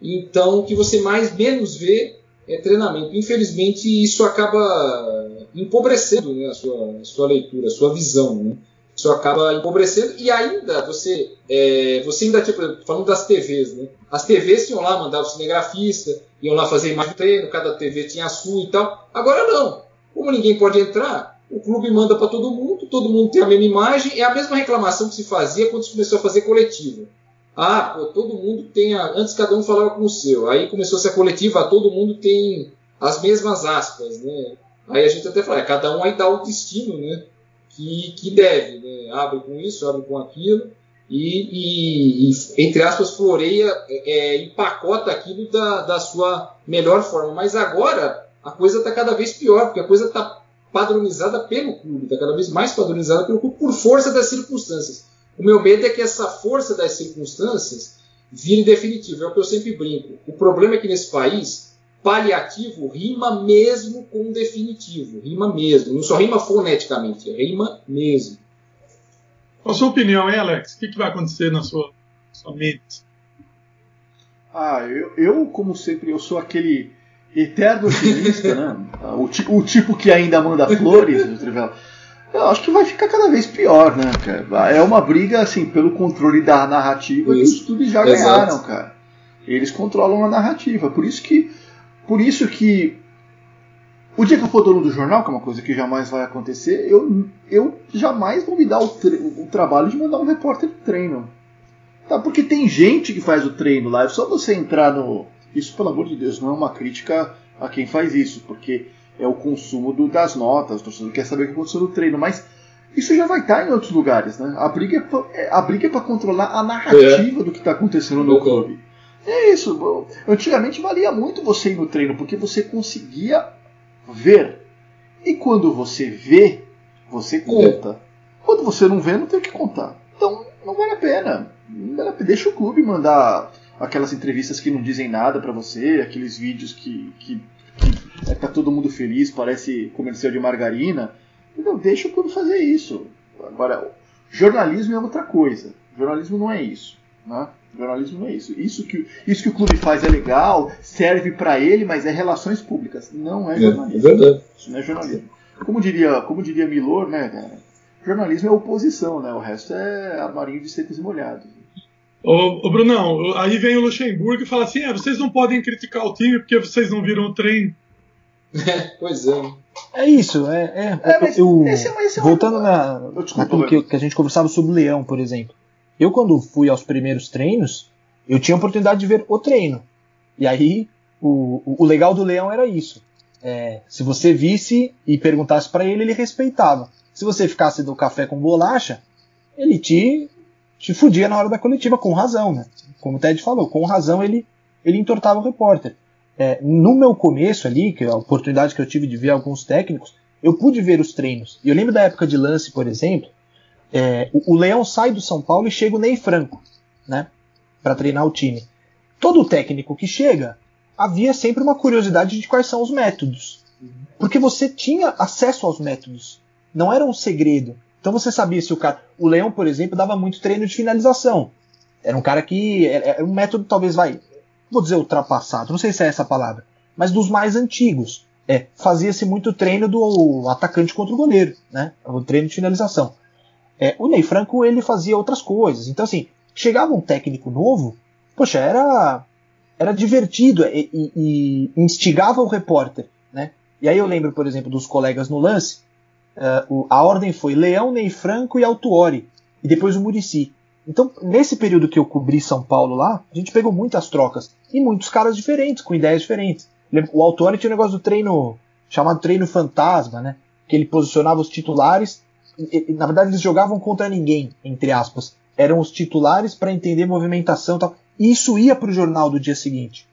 Então, o que você mais menos vê é treinamento. Infelizmente, isso acaba empobrecendo né, a, sua, a sua leitura, a sua visão. Né? Isso acaba empobrecendo e ainda você, é, você ainda, tipo, falando das TVs, né? As TVs tinham lá, mandar o cinegrafista, iam lá fazer imagem de treino, cada TV tinha a sua e tal. Agora não. Como ninguém pode entrar, o clube manda para todo mundo, todo mundo tem a mesma imagem. É a mesma reclamação que se fazia quando se começou a fazer coletiva. Ah, pô, todo mundo tem. A... Antes cada um falava com o seu. Aí começou a coletiva, todo mundo tem as mesmas aspas, né? Aí a gente até fala, é, cada um aí dá o destino, né? que, que deve. Né? Abre com isso, abre com aquilo, e, e, e entre aspas, floreia, é, é, empacota aquilo da, da sua melhor forma. Mas agora a coisa está cada vez pior, porque a coisa está padronizada pelo clube, está cada vez mais padronizada pelo clube por força das circunstâncias. O meu medo é que essa força das circunstâncias vire definitivo. É o que eu sempre brinco. O problema é que nesse país paliativo rima mesmo com definitivo, rima mesmo, não só rima foneticamente, rima mesmo. Qual a sua opinião, hein, Alex? O que, que vai acontecer na sua, sua mente? Ah, eu, eu, como sempre, eu sou aquele eterno otimista, né? O, o, tipo que ainda manda flores, eu acho que vai ficar cada vez pior, né, cara? É uma briga, assim, pelo controle da narrativa que os clubes já Exato. ganharam, cara. Eles controlam a narrativa. Por isso que por isso que o dia que eu for dono do jornal, que é uma coisa que jamais vai acontecer, eu, eu jamais vou me dar o, o trabalho de mandar um repórter de treino. Tá? Porque tem gente que faz o treino lá, é só você entrar no. Isso, pelo amor de Deus, não é uma crítica a quem faz isso, porque é o consumo do, das notas, o torcedor quer saber o que aconteceu no treino, mas isso já vai estar em outros lugares, né? A briga é pra, é, a briga é para controlar a narrativa é. do que está acontecendo no clube. É isso. Antigamente valia muito você ir no treino, porque você conseguia ver. E quando você vê, você conta. Quando você não vê, não tem o que contar. Então, não vale a pena. Vale a pena. Deixa o clube mandar aquelas entrevistas que não dizem nada para você, aqueles vídeos que, que é, tá todo mundo feliz, parece comercial de margarina. Não, deixa o clube fazer isso. Agora, jornalismo é outra coisa. Jornalismo não é isso. Né? Jornalismo não é isso. Isso que, isso que o clube faz é legal, serve para ele, mas é relações públicas. Não é, é jornalismo. É, verdade. Isso não é jornalismo. Como diria, como diria Milor, né, cara? Jornalismo é oposição, né? O resto é armarinho de secos e molhados. Ô, ô, Brunão, aí vem o Luxemburgo e fala assim: é, vocês não podem criticar o time porque vocês não viram o treino. pois é. É isso, é. é, é eu, esse é, esse é voltando uma... na, naquilo que, que a gente conversava sobre o Leão, por exemplo. Eu, quando fui aos primeiros treinos, eu tinha a oportunidade de ver o treino. E aí, o, o legal do Leão era isso. É, se você visse e perguntasse para ele, ele respeitava. Se você ficasse do café com bolacha, ele te, te fudia na hora da coletiva, com razão, né? Como o Ted falou, com razão ele, ele entortava o repórter. É, no meu começo ali, que é a oportunidade que eu tive de ver alguns técnicos, eu pude ver os treinos. E eu lembro da época de lance, por exemplo, é, o, o, Leão sai do São Paulo e chega o Ney Franco, né? Para treinar o time. Todo técnico que chega, havia sempre uma curiosidade de quais são os métodos. Porque você tinha acesso aos métodos. Não era um segredo. Então você sabia se o cara. O Leão, por exemplo, dava muito treino de finalização. Era um cara que. Era um método, talvez, vai. Vou dizer ultrapassado, não sei se é essa palavra. Mas dos mais antigos. É, fazia-se muito treino do atacante contra o goleiro, né? O treino de finalização. É, o Ney Franco ele fazia outras coisas. Então, assim, chegava um técnico novo, poxa, era, era divertido e, e, e instigava o repórter. Né? E aí eu lembro, por exemplo, dos colegas no lance, uh, a ordem foi Leão, Ney Franco e Altuori, e depois o Murici. Então, nesse período que eu cobri São Paulo lá, a gente pegou muitas trocas e muitos caras diferentes, com ideias diferentes. O Altuori tinha um negócio do treino chamado treino fantasma, né? Que ele posicionava os titulares e- na verdade eles jogavam contra ninguém, entre aspas. Eram os titulares para entender movimentação e tal. E isso ia para o jornal do dia seguinte.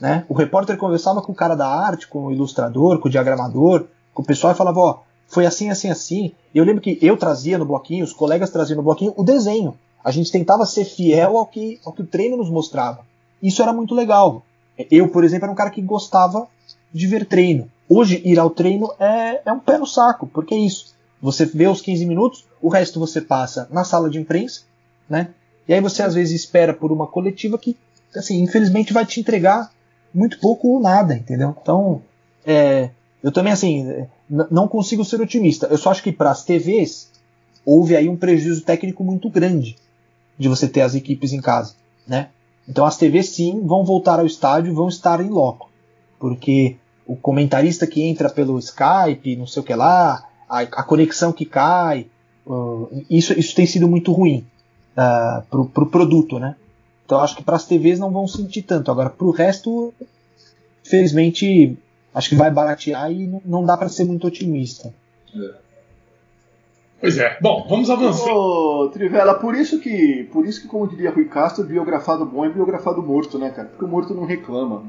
Né? O repórter conversava com o cara da arte, com o ilustrador, com o diagramador, com o pessoal e falava, ó, foi assim, assim, assim. Eu lembro que eu trazia no bloquinho, os colegas traziam no bloquinho o desenho. A gente tentava ser fiel ao que, ao que o treino nos mostrava. Isso era muito legal. Eu, por exemplo, era um cara que gostava de ver treino. Hoje, ir ao treino é, é um pé no saco, porque é isso. Você vê os 15 minutos, o resto você passa na sala de imprensa, né? E aí você às vezes espera por uma coletiva que, assim, infelizmente vai te entregar muito pouco ou nada, entendeu? Então, é, eu também, assim, não consigo ser otimista. Eu só acho que para as TVs houve aí um prejuízo técnico muito grande de você ter as equipes em casa, né? Então as TVs sim vão voltar ao estádio, vão estar em loco, porque o comentarista que entra pelo Skype, não sei o que lá, a, a conexão que cai, uh, isso, isso tem sido muito ruim uh, pro, pro produto, né? Então acho que para as TVs não vão sentir tanto. Agora pro resto, felizmente, acho que vai baratear e não, não dá para ser muito otimista. Pois é. Bom, vamos avançar. Ô, Trivela, por isso que, por isso que, como diria Rui Castro, biografado bom é biografado morto, né, cara? Porque o morto não reclama.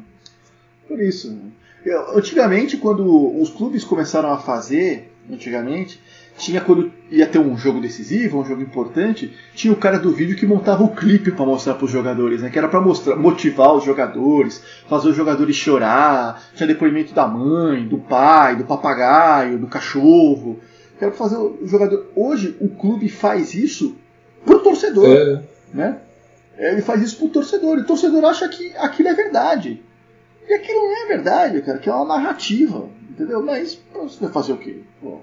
Por isso. Eu- antigamente, quando os clubes começaram a fazer, antigamente, tinha quando ia ter um jogo decisivo, um jogo importante, tinha o cara do vídeo que montava o clipe para mostrar para os jogadores, né? Que era para mostrar, motivar os jogadores, fazer os jogadores chorar, tinha depoimento da mãe, do pai, do papagaio, do cachorro. Quero fazer o jogador. Hoje o clube faz isso pro torcedor, É. né? Ele faz isso pro torcedor. E o torcedor acha que aquilo é verdade. E aquilo não é verdade, cara. Aquilo é uma narrativa, entendeu? Mas você vai fazer o quê? Pô,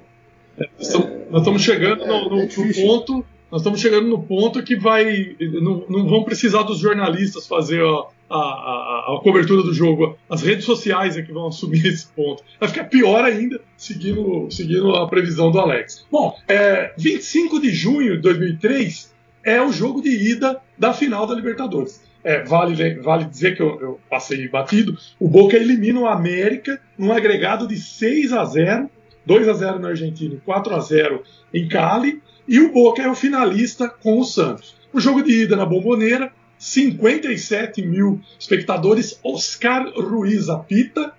Nós estamos, chegando no, no- é no ponto. Nós estamos chegando no ponto que vai. Não, não vão precisar dos jornalistas fazer a, a, a- a cobertura do jogo. As redes sociais é que vão assumir esse ponto. Vai ficar pior ainda, seguindo, seguindo a previsão do Alex. Bom, é, 25 de junho de 2003 é o jogo de ida da final da Libertadores. É, vale, le- vale dizer que eu, eu passei batido. O Boca elimina o América num agregado de 6 a 0 2 a 0 na Argentina e 4 a 0 em Cali. E o Boca é o finalista com o Santos. O jogo de ida na Bomboneira, 57 mil espectadores. Oscar Ruiz apita.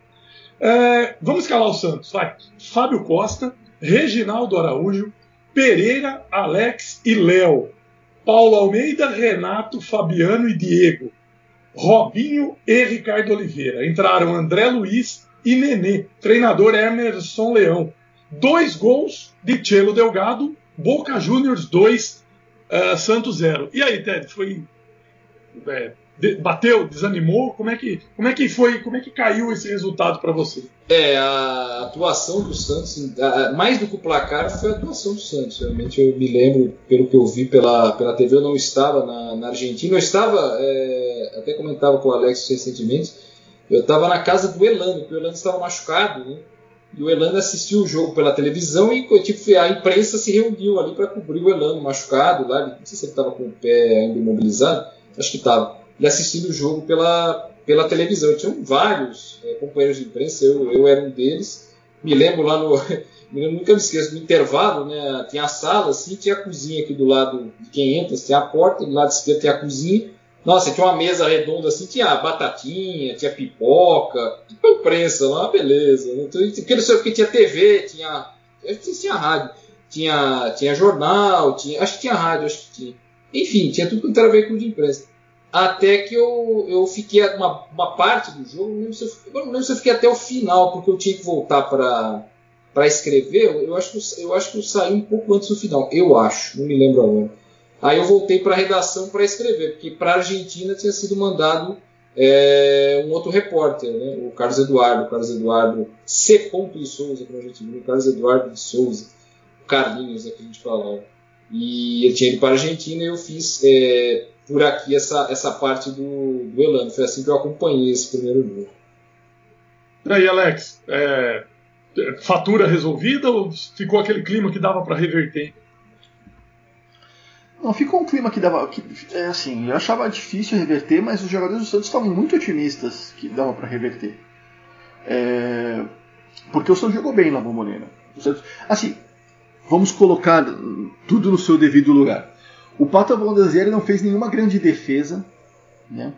É, vamos escalar o Santos, vai. Fábio Costa, Reginaldo Araújo, Pereira, Alex e Léo. Paulo Almeida, Renato, Fabiano e Diego. Robinho e Ricardo Oliveira. Entraram André Luiz e Nenê. Treinador Emerson Leão. Dois gols de Chelo Delgado. Boca Juniors 2, Santos 0. E aí, Ted, foi. é, bateu, desanimou? Como é que, como é que foi? Como é que caiu esse resultado para você? É, a atuação do Santos, mais do que o placar, foi a atuação do Santos. Realmente eu me lembro, pelo que eu vi pela, pela TV, eu não estava na, na Argentina. Eu estava, é, até comentava com o Alex recentemente, eu estava na casa do Elano, porque o Elano estava machucado, né? E o Elano assistiu o jogo pela televisão e tipo, a imprensa se reuniu ali para cobrir o Elano machucado lá. Não sei se ele estava com o pé ainda imobilizado, acho que estava. E assistindo o jogo pela, pela televisão. Tinham vários é, companheiros de imprensa, eu, eu era um deles. Me lembro lá no. lembro, nunca me esqueço, no intervalo, né? Tinha a sala, assim, tinha a cozinha aqui do lado de quem entra, tinha a porta, do lado esquerdo tinha a cozinha. Nossa, tinha uma mesa redonda assim, tinha batatinha, tinha pipoca, tipo imprensa lá, beleza. né? Então, Porque não sei o que tinha TV, tinha. Tinha rádio, tinha, tinha jornal, tinha. Acho que tinha rádio, acho que tinha. Enfim, tinha tudo quanto era veículo de imprensa. Até que eu, eu fiquei uma, uma parte do jogo, não lembro, se eu, não lembro se eu fiquei até o final, porque eu tinha que voltar para para escrever. Eu, acho que eu acho que eu saí um pouco antes do final, eu acho, não me lembro agora. Aí eu voltei para a redação para escrever, porque para a Argentina tinha sido mandado é, um outro repórter, né? o Carlos Eduardo, o Carlos Eduardo C. de Souza para a Argentina, o Carlos Eduardo de Souza, o Carlinhos, né, que a gente falava. E ele tinha ido para a Argentina e eu fiz é, por aqui essa, essa parte do, do Elano. Foi assim que eu acompanhei esse primeiro jogo. E aí, Alex, é, fatura resolvida ou ficou aquele clima que dava para reverter? Não, ficou um clima que dava. Que, é assim, eu achava difícil reverter, mas os jogadores do Santos estavam muito otimistas que dava para reverter. É, porque o Santos jogou bem na Bomboneira. Assim, vamos colocar tudo no seu devido lugar. O Pato Bondazieri não fez nenhuma grande defesa. Né?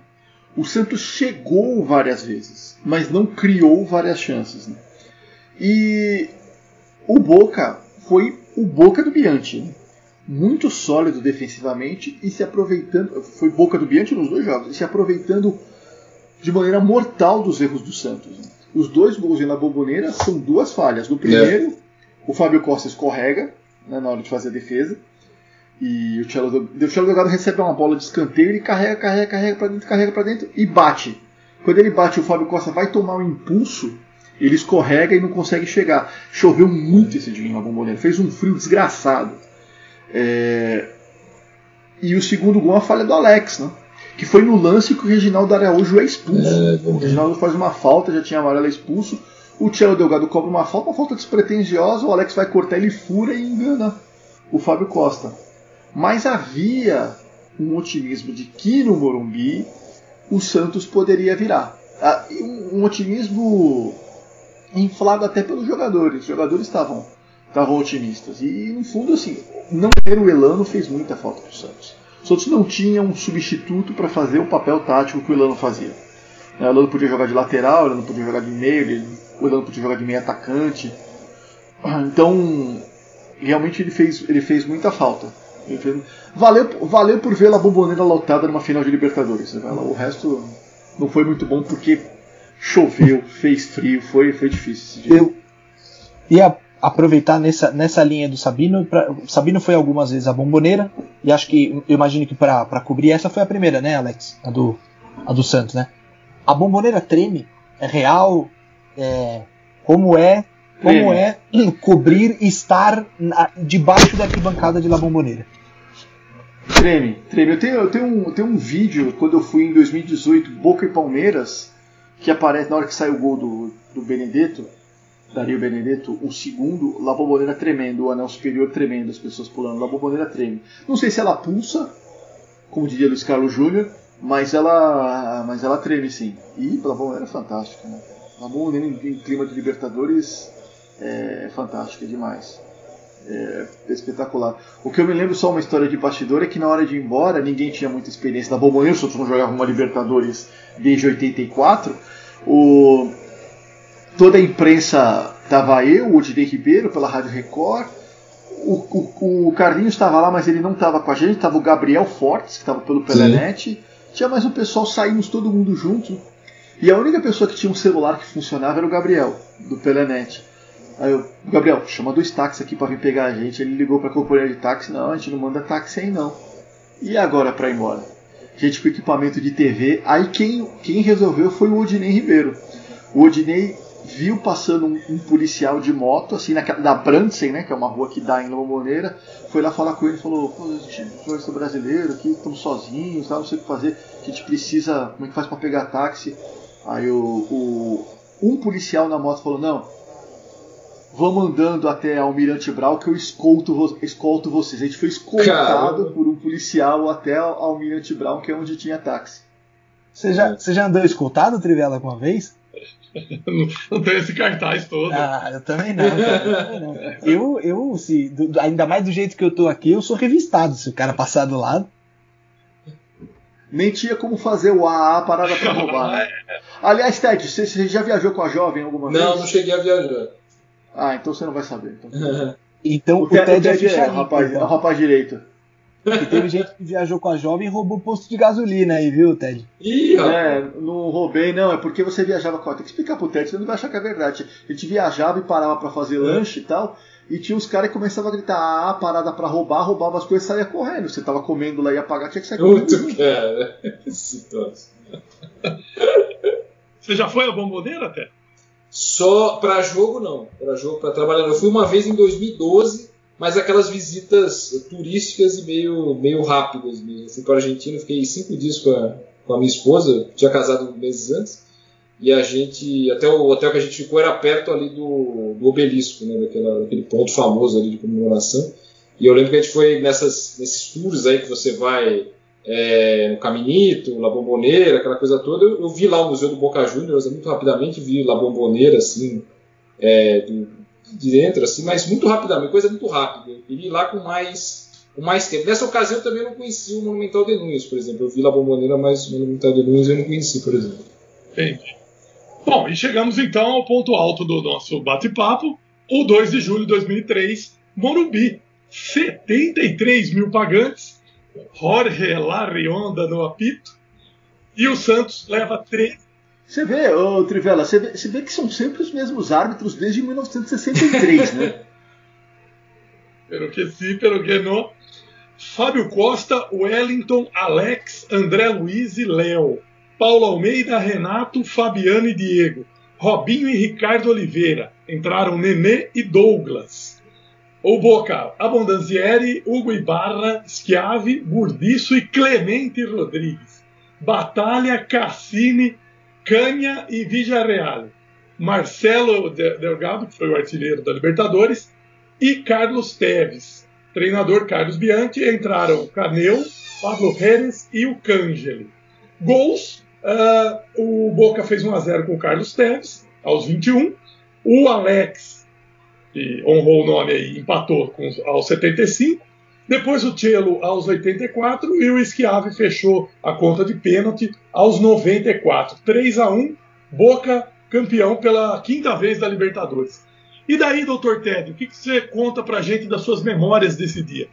O Santos chegou várias vezes, mas não criou várias chances. Né? E o Boca foi o Boca do Bianchi. Né? Muito sólido defensivamente e se aproveitando. Foi Boca do Bianchi nos dois jogos, e se aproveitando de maneira mortal dos erros do Santos. Os dois gols na bomboneira são duas falhas. No primeiro, é. o Fábio Costa escorrega né, na hora de fazer a defesa. E o Cello, Delgado recebe uma bola de escanteio, ele carrega, carrega, carrega para dentro, carrega para dentro e bate. Quando ele bate, o Fábio Costa vai tomar um impulso, ele escorrega e não consegue chegar. Choveu muito esse dia na bomboneira, fez um frio desgraçado. É... E o segundo gol é a falha do Alex, né? que foi no lance que o Reginaldo Araújo é expulso. É, o Reginaldo faz uma falta, já tinha amarelo expulso. O Cello Delgado cobra uma falta, uma falta despretensiosa. O Alex vai cortar, ele fura e engana o Fábio Costa. Mas havia um otimismo de que no Morumbi o Santos poderia virar. Ah, um otimismo inflado até pelos jogadores. Os jogadores estavam, estavam otimistas. E no fundo, assim, não ter o Elano fez muita falta para o Santos. O Santos não tinha um substituto para fazer o papel tático que o Elano fazia. O Elano podia jogar de lateral, o Elano podia jogar de meio, o Elano podia jogar de meio atacante. Então, realmente ele fez, ele fez muita falta. Valeu, valeu por ver a bomboneira lotada numa final de Libertadores. O resto não foi muito bom porque choveu, fez frio, foi, foi difícil esse dia. Eu ia aproveitar nessa, nessa linha do Sabino. Pra, Sabino foi algumas vezes a bomboneira, e acho que, eu imagino que para cobrir essa foi a primeira, né, Alex? A do, a do Santos, né? A bomboneira treme, é real, é, como é como é cobrir e estar na, debaixo da arquibancada de La Bombonera. Treme, treme. Eu tenho, eu, tenho um, eu tenho um vídeo quando eu fui em 2018, Boca e Palmeiras, que aparece na hora que sai o gol do, do Benedetto, Dario Benedetto, o segundo, La Bombonera tremendo, o anel superior tremendo, as pessoas pulando, La Bombonera treme. Não sei se ela pulsa, como diria Luiz Carlos Júnior, mas ela, mas ela treme sim. E La Bombonera é fantástica, né? La Bombonera em, em clima de Libertadores é fantástica demais. É espetacular. O que eu me lembro só uma história de bastidor é que na hora de ir embora ninguém tinha muita experiência da Bombonera, os outros não jogavam uma Libertadores desde 84. O, toda a imprensa estava eu, o Odinei Ribeiro, pela Rádio Record. O, o, o Carlinhos estava lá, mas ele não estava com a gente. Estava o Gabriel Fortes, que estava pelo Pelenet. Tinha mais um pessoal, saímos todo mundo junto. E a única pessoa que tinha um celular que funcionava era o Gabriel, do Pelenet. Aí eu, Gabriel, chama dois táxis aqui para vir pegar a gente. Ele ligou para a companhia de táxi, não, a gente não manda táxi aí não. E agora para ir embora? Gente com equipamento de TV. Aí quem, quem resolveu foi o Odinei Ribeiro. O Odinei viu passando um, um policial de moto, assim, na, da Brandsen, né, que é uma rua que dá em Lomoneira, foi lá falar com ele e falou, pô, a gente, jornalista brasileiro aqui, estamos sozinhos, não sei o que fazer, a gente precisa, como é que faz para pegar táxi? Aí o, o, um policial na moto falou, não, vamos andando até Almirante Brau que eu escolto, escolto vocês. A gente foi escoltado Caramba. por um policial até Almirante Brau, que é onde tinha táxi. Você já, você já andou escoltado, Trivela, alguma vez? não, tem esse cartaz todo. Ah, eu também não. Eu, não. eu, eu se, do, ainda mais do jeito que eu tô aqui, eu sou revistado se o cara passar do lado. Nem tinha como fazer o AA parada pra roubar. Né? Aliás, Ted, você, você já viajou com a jovem alguma não, vez? Não, não cheguei a viajar. Ah, então você não vai saber. Então, então o, o Ted, Ted é, é, o rapaz, é o rapaz direito. E teve gente que viajou com a jovem e roubou posto de gasolina aí, viu, Ted? Ih, é, não roubei, não. É porque você viajava com a. Tem que explicar pro Ted, você não vai achar que é verdade. A gente viajava e parava para fazer lanche e tal. E tinha uns caras que começavam a gritar, ah, parada pra roubar, roubava as coisas e saía correndo. Você tava comendo lá e ia pagar, tinha que sair correndo. Muito cara. Situação. Você já foi a bomboneira até? Só para jogo não, para jogo, para trabalhar. Eu fui uma vez em 2012, mas aquelas visitas turísticas e meio, meio rápidas mesmo. Eu fui para a Argentina, fiquei cinco dias com a, com a minha esposa, tinha casado meses antes, e a gente, até o hotel que a gente ficou era perto ali do, do obelisco, né, daquela, daquele ponto famoso ali de comemoração. E eu lembro que a gente foi nessas, nesses tours aí que você vai é, no Caminito, La Bomboneira, aquela coisa toda. Eu, eu, vi lá o Museu do Boca Juniors muito rapidamente, vi La Bomboneira, assim, é, do, de dentro, assim, mas muito rapidamente, coisa muito rápida. Eu ir lá com mais, com mais tempo. Nessa ocasião eu também não conhecia o Monumental de Nunes, por exemplo. Eu vi La Bombonera, mas o Monumental de Nunes eu não conheci, por exemplo. Entendi. Bom, e chegamos então ao ponto alto do nosso bate-papo, o 2 de julho de 2003, Morumbi. 73 mil pagantes, Jorge Larrionda no apito, e o Santos leva 3 Você vê, ô Trivela, você vê, você vê que são sempre os mesmos árbitros desde 1963, né? pelo que sim, pelo que não. Fábio Costa, Wellington, Alex, André Luiz e Léo. Paulo Almeida, Renato, Fabiano e Diego. Robinho e Ricardo Oliveira. Entraram Nenê e Douglas. O Boca, Abondanzieri, Hugo Ibarra, Schiavi, Burdiço e Clemente Rodrigues. Batalha, Cassini, Canha e Villarreal. Marcelo De- Delgado, que foi o artilheiro da Libertadores, e Carlos Teves. Treinador Carlos Bianchi, entraram Caneu, Pablo Pérez e o Cangeli. Gols, ah, o Boca fez 1 a 0 com o Carlos Teves, aos 21. O Alex, que honrou o nome aí, empatou com, os- aos 75. Depois o Cielo aos 84 e o Schiavi fechou a conta de pênalti aos 94. 3 a 1 Boca campeão pela quinta vez da Libertadores. E daí, doutor Ted, o que, que você conta pra gente das suas memórias desse dia?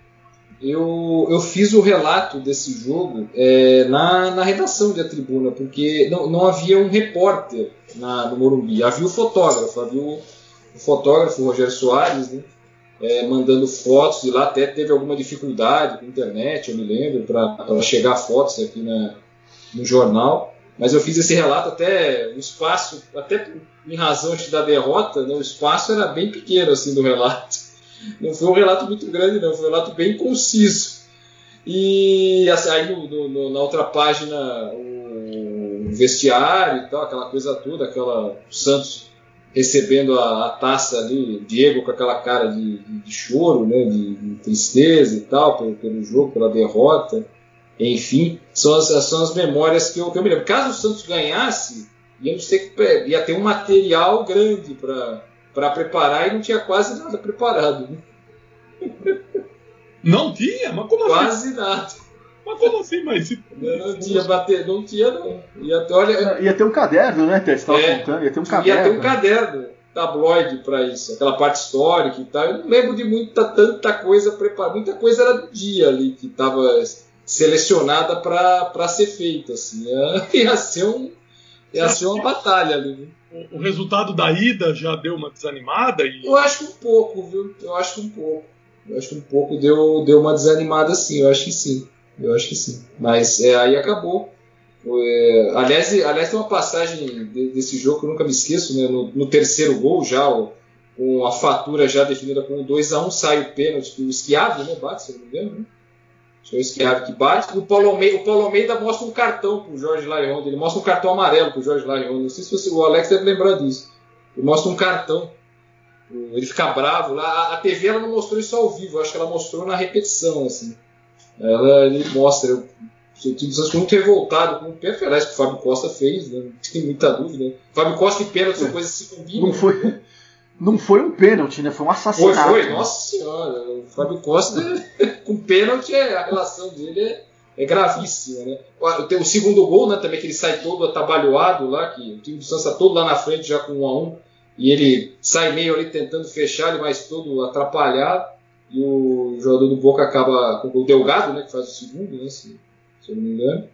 Eu, eu fiz o relato desse jogo é, na, na redação de A Tribuna, porque não, não havia um repórter na, no Morumbi, havia o fotógrafo, havia o, o fotógrafo Rogério Soares, né, é, mandando fotos, e lá até teve alguma dificuldade com a internet, eu me lembro, para chegar fotos aqui na, no jornal. Mas eu fiz esse relato até o espaço, até em razão da derrota, né, o espaço era bem pequeno assim do relato. Não foi um relato muito grande, não, foi um relato bem conciso. E assim, aí no- no- na outra página o vestiário e tal, aquela coisa toda, aquela o Santos recebendo a, a taça ali, Diego com aquela cara de, de- de choro, né, de, de tristeza e tal, pelo, pelo jogo, pela derrota. Enfim, são as, são as memórias que eu, que eu me lembro. Caso o Santos ganhasse, íamos ter que, ia ter um material grande para preparar e não tinha quase nada preparado. né? Não tinha? Mas como assim? Quase nada. Mas como assim? Mas se- Não tinha bater, não tinha não. Ia ter, olha, Ia ter um caderno, né, Tess? Você tava É. contando, ia ter um ia caderno. ter um caderno tabloide para isso, aquela parte histórica e tal. Eu não lembro de muita tanta coisa preparada, muita coisa era do dia ali que estava selecionada para ser feita assim. Ia, ia ser um ia ser uma batalha ali. né? o, o resultado da ida já deu uma desanimada e Eu acho que um pouco, viu? Eu acho que um pouco. Eu acho que um pouco deu, deu uma desanimada sim, eu acho que sim. Eu acho que sim. Mas é, aí acabou. É, aliás, aliás, tem uma passagem de- desse jogo que eu nunca me esqueço, né? no, no terceiro gol já, com a fatura já definida com 2x1, sai o pênalti, o Schiavi né, bate, se eu não me engano. Né? Que é o Schiavi que bate. O Paulo, Almeida, o Paulo Almeida mostra um cartão pro Jorge Laionde, ele mostra um cartão amarelo pro Jorge Laionde. Não sei se você, o Alex deve lembrar disso. Ele mostra um cartão ele fica bravo lá. A- A TV ela não mostrou isso ao vivo, acho que ela mostrou na repetição, assim. Ela ele mostra. Eu, eu tive Santos muito revoltado com o pênalti, aliás, que o Fábio Costa fez, né? não tem muita dúvida. Né? Fábio Costa e pênalti são coisas que se combinam. Não foi, não foi um pênalti, né? Foi um Foi, assassinato. foi, né? nossa senhora. O Fábio Costa, com pênalti, é- a relação dele é, é gravíssima, né? O, o segundo gol, né, também, que ele sai todo atabalhoado lá, que o time do Santos está todo lá na frente já com um a um, e ele sai meio ali tentando fechar, ele mas todo atrapalhado, e o jogador do Boca acaba com o Delgado, né, que faz o segundo, né, se, se eu não me engano.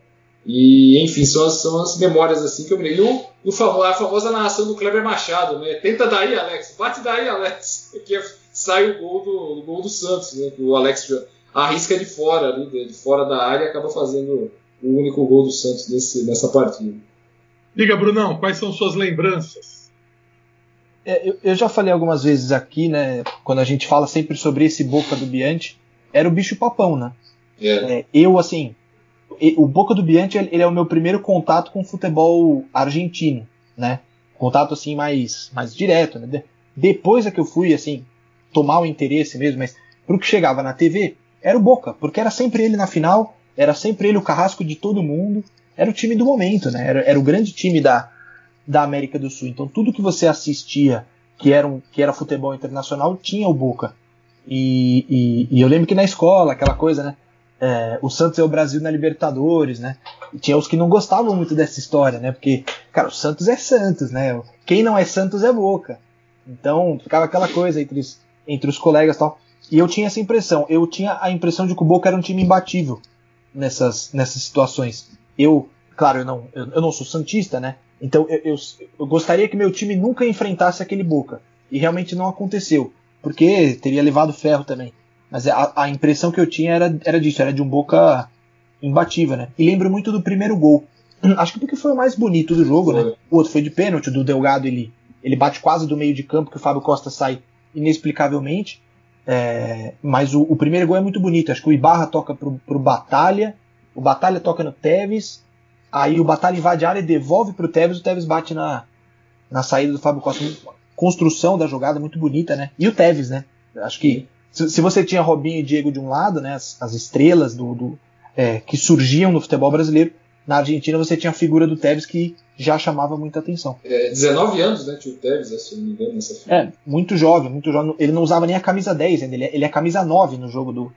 E, enfim, são as, são as memórias assim que eu me lembro. E o, a famosa narração do Kleber Machado, né? Tenta daí, Alex, bate daí, Alex. Porque sai o gol do, o gol do Santos, né? Que o Alex arrisca de fora, ali, de, fora da área e acaba fazendo o único gol do Santos nessa partida. Diga, Brunão, quais são suas lembranças? É, eu, eu já falei algumas vezes aqui, né? Quando a gente fala sempre sobre esse Boca do Biante, era o bicho papão, né? É. É, eu, assim, o Boca do Biante, ele é o meu primeiro contato com o futebol argentino, né? Contato, assim, mais, mais direto, né? De- Depois é que eu fui, assim, tomar o interesse mesmo, mas pro que chegava na TV, era o Boca, porque era sempre ele na final, era sempre ele o carrasco de todo mundo, era o time do momento, né? Era, era o grande time da, da América do Sul. Então tudo que você assistia que era, um, que era futebol internacional, tinha o Boca. E, e, e eu lembro que na escola, aquela coisa, né? É, o Santos é o Brasil na Libertadores, né? E tinha os que não gostavam muito dessa história, né? Porque, cara, o Santos é Santos, né? Quem não é Santos é Boca. Então, ficava aquela coisa entre os, entre os colegas e tal. E eu tinha essa impressão. Eu tinha a impressão de que o Boca era um time imbatível nessas, nessas situações. Eu, claro, eu não, eu, eu não sou Santista, né? Então eu, eu, eu, gostaria que meu time nunca enfrentasse aquele Boca. E realmente não aconteceu. Porque teria levado ferro também. Mas a, a impressão que eu tinha era, era disso, era de um Boca imbatível, né? E lembro muito do primeiro gol. Acho que porque foi o mais bonito do jogo, né? O outro foi de pênalti, do Delgado ele, ele bate quase do meio de campo, que o Fábio Costa sai inexplicavelmente. É, mas o, o, primeiro gol é muito bonito. Acho que o Ibarra toca pro, pro Batalha, o Batalha toca no Tevez, aí o Batalha invade a área e devolve pro Tevez, o Tevez bate na, na saída do Fábio Costa. Construção da jogada muito bonita, né? E o Tevez, né? Acho que se, se você tinha Robinho e Diego de um lado, né? As, as estrelas do, do é, que surgiam no futebol brasileiro, na Argentina você tinha a figura do Tevez que já chamava muita atenção. É, 19 anos, né, tio Tevez, se não me engano, nessa final. É, muito jovem, muito jovem. Ele não usava nem a camisa 10 ainda, ele é, ele é camisa 9 no jogo do,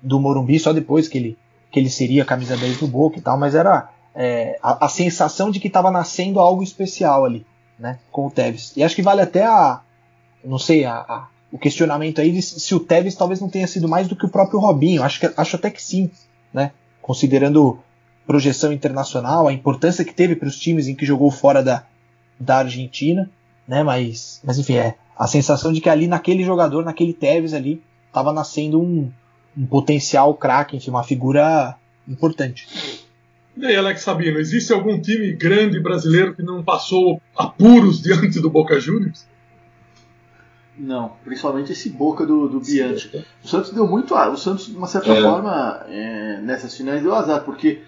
do Morumbi, só depois que ele, que ele seria camisa 10 do Boca e tal, mas era é, a, a, sensação de que estava nascendo algo especial ali, né, com o Tevez. E acho que vale até a, não sei, a, a, o questionamento aí de se o Tevez talvez não tenha sido mais do que o próprio Robinho. Acho, que, acho até que sim, né, considerando projeção internacional, a importância que teve para os times em que jogou fora da, da Argentina, né? Mas, mas enfim, é a sensação de que ali naquele jogador, naquele Tevez ali, estava nascendo um, um potencial craque, enfim, uma figura importante. E aí, Alex Sabino, existe algum time grande brasileiro que não passou apuros diante do Boca Juniors? Não, principalmente esse Boca do, do Bianchi. O Santos deu muito. O Santos, de uma certa é. forma, é, nessas finais deu azar, porque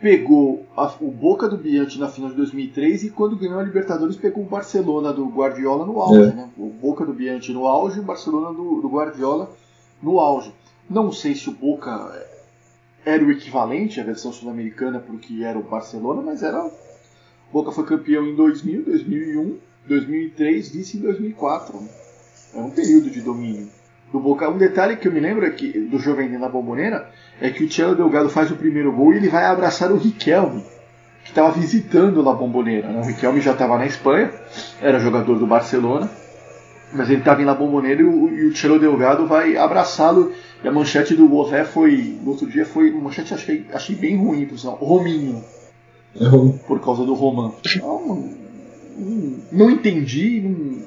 pegou a, o Boca do Bianchi na final de 2003 e quando ganhou a Libertadores pegou o Barcelona do Guardiola no auge, é. né? O Boca do Bianchi no auge e o Barcelona do, do Guardiola no auge. Não sei se o Boca era o equivalente à versão sul-americana porque era o Barcelona, mas era o Boca foi campeão em 2000, 2001, 2003, vice em 2004. É um período de domínio do Boca. Um detalhe que eu me lembro é do Juvenil na Bomboneira é que o Thiago Delgado faz o primeiro gol e ele vai abraçar o Riquelme, que estava visitando a Bomboneira. Né? O Riquelme já estava na Espanha, era jogador do Barcelona, mas ele estava na Bomboneira e o, e o Thiago Delgado vai abraçá-lo. E a manchete do Gozé foi, no outro dia, foi uma manchete achei, achei bem ruim, por sinal, Rominho. Uhum. Por causa do Roman. Não, não, não entendi, não,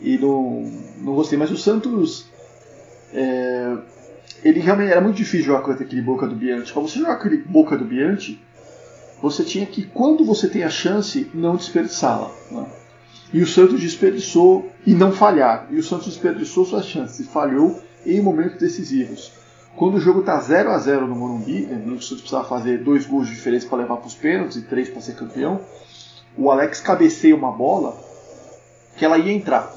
e não, não gostei. Mas o Santos. É, ele realmente era muito difícil jogar contra aquele Boca do Bianchi. Para você jogar aquele Boca do Bianchi, você tinha que, quando você tem a chance, não desperdiçá-la. Né? E o Santos desperdiçou e não falhar. E o Santos desperdiçou suas chances e falhou em momentos decisivos. Quando o jogo está 0 a 0 no Morumbi, né, o Santos precisava fazer dois gols de diferença para levar para os pênaltis e três para ser campeão, o Alex cabeceia uma bola que ela ia entrar.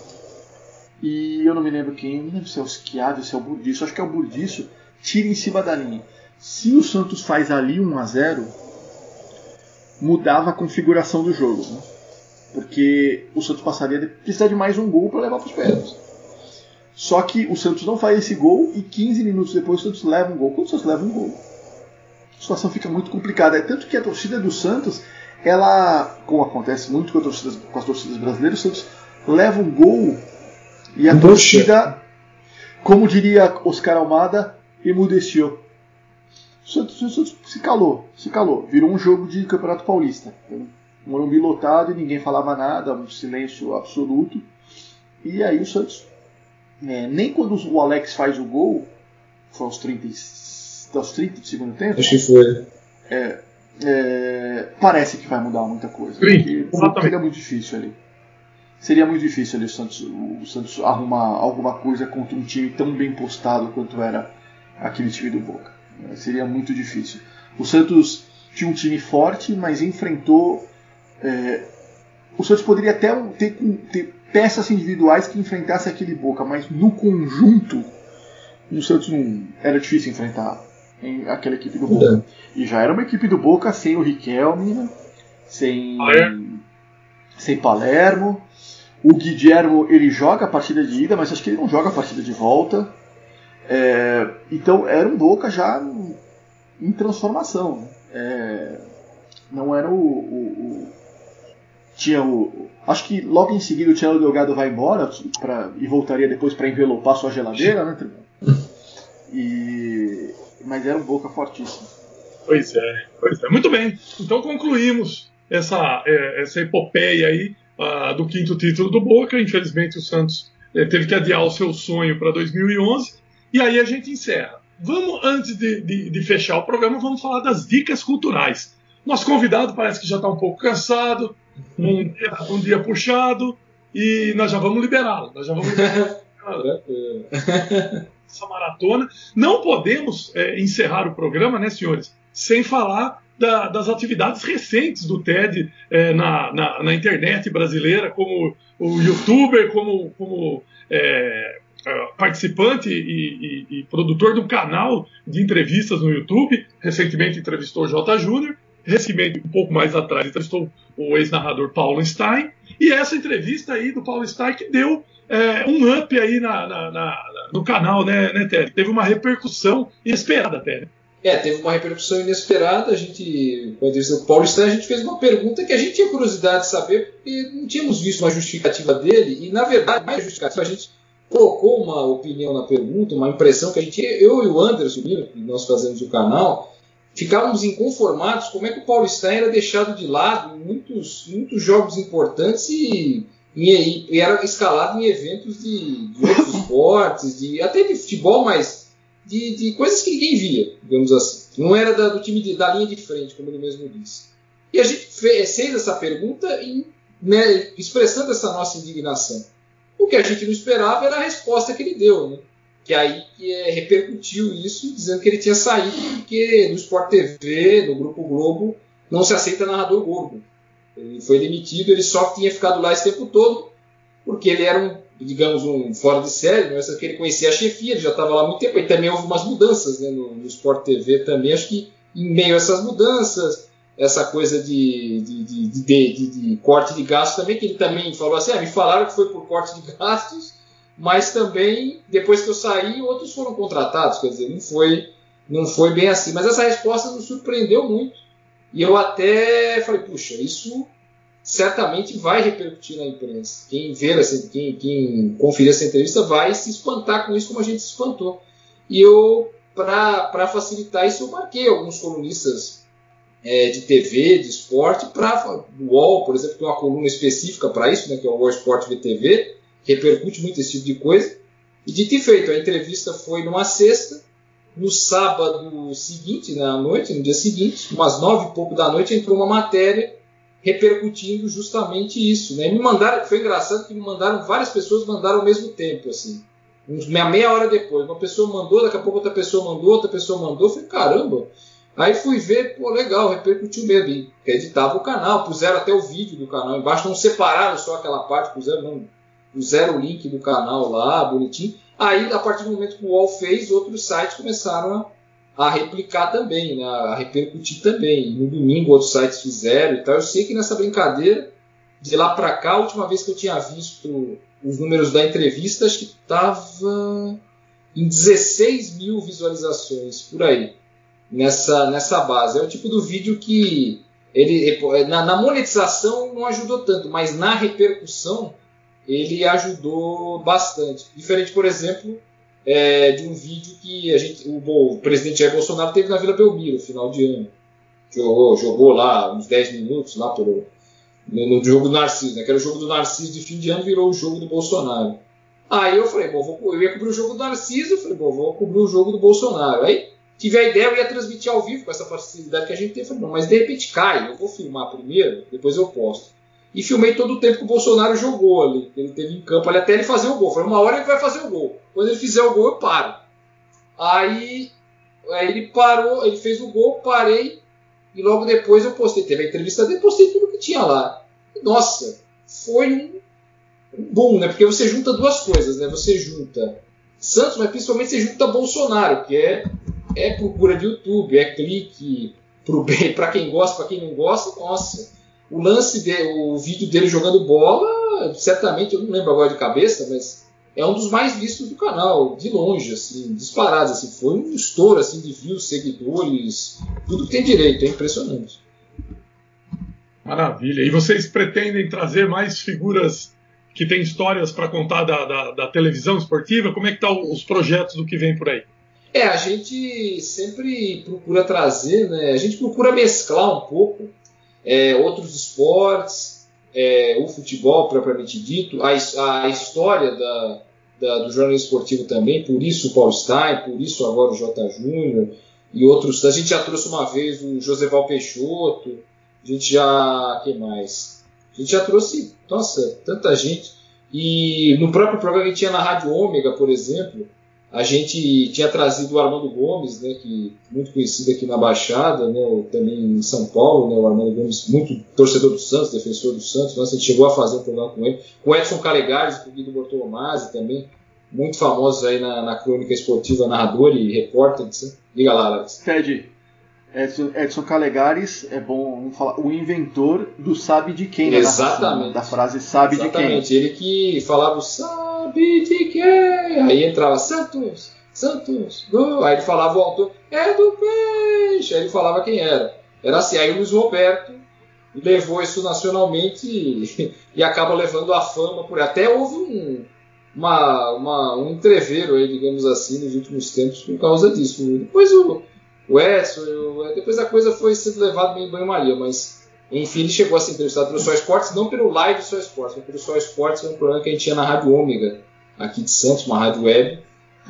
E eu não me lembro quem, não lembro se é o Schiavi se é o Burdiço, acho que é o Burdiço, tira em cima da linha. Se o Santos faz ali 1 a 0 mudava a configuração do jogo. Né? Porque o Santos passaria a precisar de mais um gol para levar para os pênaltis. Só que o Santos não faz esse gol e 15 minutos depois o Santos leva um gol. Quando o Santos leva um gol, a situação fica muito complicada. É tanto que a torcida do Santos, ela, como acontece muito com, torcidas, com as torcidas brasileiras, o Santos leva um gol e a torcida, como diria Oscar Almada, emudeceu. O Santos, o Santos se calou, se calou. Virou um jogo de Campeonato Paulista. Um Morumbi lotado e ninguém falava nada, um silêncio absoluto. E aí o Santos, é, nem quando o Alex faz o gol, foi aos 30, aos 30 do segundo tempo. Acho que foi. É, é, parece que vai mudar muita coisa. Sim, porque fica muito difícil ali seria muito difícil ali o Santos, o Santos arrumar alguma coisa contra um time tão bem postado quanto era aquele time do Boca. É, seria muito difícil. O Santos tinha um time forte, mas enfrentou. É, o Santos poderia até ter, ter, peças individuais que enfrentassem aquele Boca, mas no conjunto o Santos não era difícil enfrentar em, aquela equipe do Boca. É. E já era uma equipe do Boca sem o Riquelme, né? sem, sem Palermo, o Guillermo ele joga a partida de ida, mas acho que ele não joga a partida de volta. É, então era um Boca já em transformação. É, não era o, o, Tinha o. Acho que logo em seguida o Thiago Delgado vai embora pra, e voltaria depois para envelopar sua geladeira, né? E, mas era um Boca fortíssimo. Pois é, pois é. Muito bem. Então concluímos essa, é, essa epopeia aí uh, do quinto título do Boca. Infelizmente o Santos é, teve que adiar o seu sonho para 2011. E aí a gente encerra. Vamos, antes de, de, de, fechar o programa, vamos falar das dicas culturais. Nosso convidado parece que já está um pouco cansado, um dia, um dia puxado, e nós já vamos liberá-lo. Nós já vamos liberá-lo. Essa maratona. Não podemos é, encerrar o programa, né, senhores, sem falar da, das atividades recentes do TED é, na, na, na, internet brasileira, como o youtuber, como, como é, é, participante e, e, e, produtor do canal de entrevistas no YouTube. Recentemente entrevistou o J. Júnior. Recentemente, um pouco mais atrás, entrevistou o ex-narrador Paulo Stein. E essa entrevista aí do Paulo Stein que deu é, um up aí na, na, na, no canal, né, né Ted? Teve uma repercussão inesperada. Né? É, teve uma repercussão inesperada. A gente, quando o Paulo Stein, a gente fez uma pergunta que a gente tinha curiosidade de saber, porque não tínhamos visto uma justificativa dele, e na verdade, mais justificativa, a gente colocou uma opinião na pergunta, uma impressão que a gente, eu e o Anderson, que nós fazemos o canal, ficávamos inconformados como é que o Paulo Stein era deixado de lado em muitos, muitos jogos importantes e, e, e era escalado em eventos de, de outros esportes, de, até de futebol, mas de, de, coisas que ninguém via, digamos assim. Não era da, do time de, da linha de frente, como ele mesmo disse. E a gente fez, fez essa pergunta em, né, expressando essa nossa indignação. O que a gente não esperava era a resposta que ele deu, né? Que aí é, repercutiu isso, dizendo que ele tinha saído porque no Sport TV, no Grupo Globo, não se aceita narrador gordo. Ele foi demitido, ele só tinha ficado lá esse tempo todo, porque ele era um, digamos, um fora de série, mas que ele conhecia a chefia, ele já estava lá há muito tempo, e também houve umas mudanças né, no, no Sport TV também, acho que em meio a essas mudanças, essa coisa de, de, de, de, de corte de gastos também, que ele também falou assim, ah, me falaram que foi por corte de gastos, mas também, depois que eu saí, outros foram contratados, quer dizer, não foi, não foi bem assim. Mas essa resposta nos surpreendeu muito, e eu até falei, puxa, isso certamente vai repercutir na imprensa. Quem ver, quem, quem conferir essa entrevista vai se espantar com isso como a gente se espantou. E eu, para facilitar isso, eu marquei alguns colunistas é, de TV, de esporte, para o UOL, por exemplo, tem uma coluna específica para isso, né, que é o UOL Esporte VTV, repercute muito esse tipo de coisa. E dito e feito, a entrevista foi numa sexta, no sábado seguinte, na noite, no dia seguinte, umas nove e pouco da noite, entrou uma matéria repercutindo justamente isso. Né? Me mandaram, foi engraçado que me mandaram, várias pessoas mandaram ao mesmo tempo, assim. Meia, hora depois, uma pessoa mandou, daqui a pouco outra pessoa mandou, outra pessoa mandou, falei, caramba, Aí fui ver, pô, legal, repercutiu mesmo. E editava o canal, puseram até o vídeo do canal embaixo, não separaram só aquela parte, puseram, não, puseram o link do canal lá, bonitinho. Aí, a partir do momento que o UOL fez, outros sites começaram a, a replicar também, né, a repercutir também. No domingo, outros sites fizeram e tal. Eu sei que nessa brincadeira, de lá para cá, a última vez que eu tinha visto os números da entrevista, acho que estava em 16 mil visualizações por aí nessa, nessa base. É o tipo do vídeo que ele na, na monetização não ajudou tanto, mas na repercussão ele ajudou bastante. Diferente, por exemplo, é, de um vídeo que a gente, o, o, presidente Jair Bolsonaro teve na Vila Belmiro, final de ano. Jogou, jogou lá uns 10 minutos lá pelo, no, no, jogo do Narciso, né? que era o jogo do Narciso de fim de ano, virou o jogo do Bolsonaro. Aí eu falei, bom, vou, eu ia cobrir o jogo do Narciso, eu falei, bom, vou cobrir o jogo do Bolsonaro. Aí tive a ideia, eu ia transmitir ao vivo com essa facilidade que a gente tem. Falei, não, mas de repente cai, eu vou filmar primeiro, depois eu posto. E filmei todo o tempo que o Bolsonaro jogou ali, ele teve em campo ali até ele fazer o gol. Falei, uma hora ele vai fazer o gol. Quando ele fizer o gol, eu paro. Aí, aí ele parou, ele fez o gol, parei, e logo depois eu postei. Teve a entrevista dele, postei tudo que tinha lá. Nossa, foi um, um boom, né? Porque você junta duas coisas, né? Você junta Santos, mas principalmente você junta Bolsonaro, que é é procura de YouTube, é clique pro bem, para quem gosta, para quem não gosta, nossa. O lance, de, o vídeo dele jogando bola, certamente, eu não lembro agora de cabeça, mas é um dos mais vistos do canal, de longe, assim, disparado, assim, foi um estouro assim, de views, seguidores, tudo que tem direito, é impressionante. Maravilha. E vocês pretendem trazer mais figuras que têm histórias para contar da, da, da, televisão esportiva? Como é que estão tá os projetos do que vem por aí? É, a gente sempre procura trazer, né? A gente procura mesclar um pouco é, outros esportes, é, o futebol propriamente dito, a, a história da, da, do jornalismo esportivo também, por isso o Paul Stein, por isso agora o J. Júnior e outros. A gente já trouxe uma vez o Joseval Peixoto, a gente já. quem mais? A gente já trouxe, nossa, tanta gente. E no próprio programa que tinha na Rádio Ômega, por exemplo, a gente tinha trazido o Armando Gomes, né, que muito conhecido aqui na Baixada, né, também em São Paulo, né, o Armando Gomes, muito torcedor do Santos, defensor do Santos, né, a gente chegou a fazer um programa com ele. O Edson Calegares, o Guido Bortolomazzi também, muito famosos aí na, na crônica esportiva, narrador e repórter. Diga lá, Alex. Ted, Edson, Edson Calegares é bom falar, o inventor do sabe de quem, né, Exatamente. Da frase sabe Exatamente. de quem. Ele que falava o sabe de quem. Aí entrava Santos, Santos, gol. Aí ele falava o autor, é do peixe. Aí ele falava quem era. Era assim. Aí o Luiz Roberto levou isso nacionalmente e, e acaba levando a fama por Até houve um uma, uma, um entreveiro aí, digamos assim, nos últimos tempos por causa disso. Depois o, o Edson, o, depois a coisa foi sendo levada meio banho-maria, mas enfim, ele chegou a ser entrevistado pelo Só Esportes, não pelo live Só Esportes, mas pelo Só Esportes, é um programa que a gente tinha na Rádio Ômega, aqui de Santos, uma rádio web.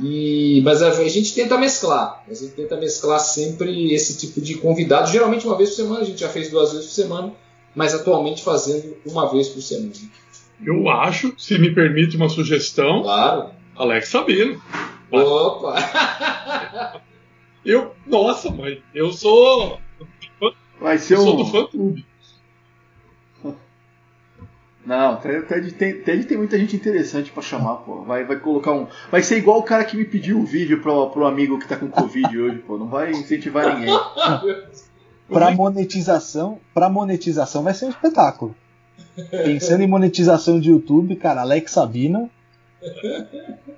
E, mas a, a gente tenta mesclar, a gente tenta mesclar sempre esse tipo de convidado, geralmente uma vez por semana, a gente já fez duas vezes por semana, mas atualmente fazendo uma vez por semana. Eu acho, se me permite uma sugestão, claro. Alex Sabino. Opa! Eu, nossa, mãe, eu sou. Vai ser eu um... sou do fã clube. Não, Ted tem, Ted tem muita gente interessante para chamar, pô. Vai, vai colocar um. Vai ser igual o cara que me pediu o vídeo pro, pro amigo que tá com Covid hoje, pô. Não vai incentivar ninguém. Para monetização, para monetização vai ser um espetáculo. Pensando em monetização de YouTube, cara, Alex Sabino.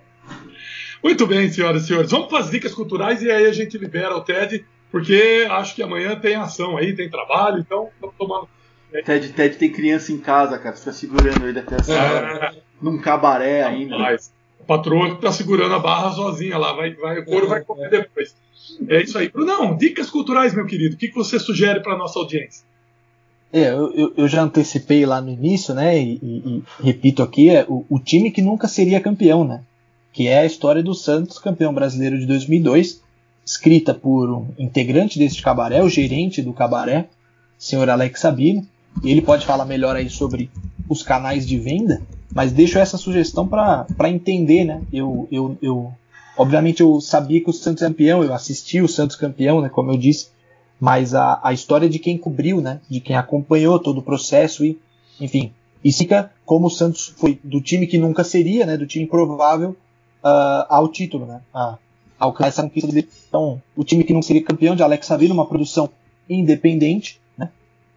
Muito bem, senhoras e senhores. Vamos para as dicas culturais e aí a gente libera o TED, porque acho que amanhã tem ação aí, tem trabalho, então estamos tomando. Ted, Ted tem criança em casa, cara. Você fica segurando ele até essa hora. Num cabaré ainda. Mas a patroa está segurando a barra sozinha lá, vai, vai, o couro vai comer depois. É isso aí. Não, dicas culturais, meu querido. O que, que você sugere para nossa audiência? É, eu, eu, já antecipei lá no início, né? E, e, e repito aqui, é o, o, time que nunca seria campeão, né? Que é a história do Santos, campeão brasileiro de 2002, escrita por um integrante desse cabaré, o gerente do cabaré, senhor Alex Sabino. Ele pode falar melhor aí sobre os canais de venda, mas deixo essa sugestão para entender, né? Eu, eu, eu, obviamente eu sabia que o Santos é campeão, eu assisti o Santos campeão, né? Como eu disse mas a, a história de quem cobriu, né, de quem acompanhou todo o processo e, enfim, e fica como o Santos foi do time que nunca seria, né, do time provável uh, ao título, né, a, alcançar essa conquista dele. Então, o time que não seria campeão de Alex Savino, uma produção independente, né,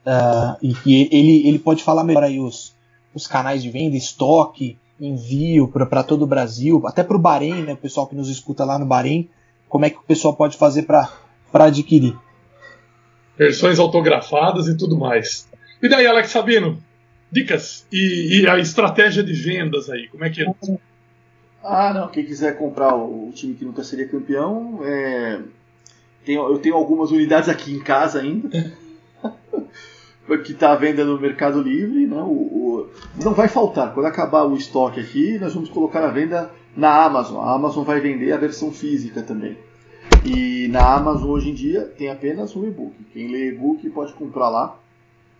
uh, e que ele, ele pode falar melhor aí os, os canais de venda, estoque, envio para todo o Brasil, até para o Bahrein, né, o pessoal que nos escuta lá no Bahrein, como é que o pessoal pode fazer para adquirir versões autografadas e tudo mais. E daí, Alex Sabino, dicas e, e, a estratégia de vendas aí, como é que é? Ah, não, quem quiser comprar o, time que nunca seria campeão, é... eu tenho algumas unidades aqui em casa ainda. que está à venda no Mercado Livre, né? O, o, não vai faltar. Quando acabar o estoque aqui, nós vamos colocar a venda na Amazon. A Amazon vai vender a versão física também. E na Amazon hoje em dia tem apenas um e-book. Quem lê e-book pode comprar lá.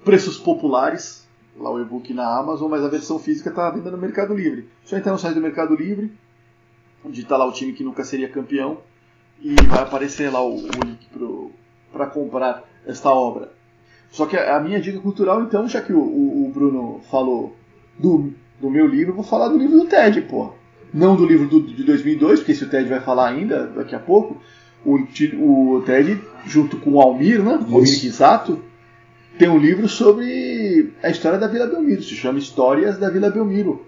Preços populares, lá o e-book na Amazon, mas a versão física está à venda no Mercado Livre. Só entrar no site do Mercado Livre, digitar lá o time que nunca seria campeão e vai aparecer lá o, o link para comprar esta obra. Só que a, minha dica cultural, então, já que o, o, o Bruno falou do, do meu livro, eu vou falar do livro do Ted, pô. Não do livro do, de 2002, porque esse o Ted vai falar ainda daqui a pouco, o, o Ted, junto com o Almir, né? O Almir Risato, tem um livro sobre a história da Vila Belmiro, se chama Histórias da Vila Belmiro,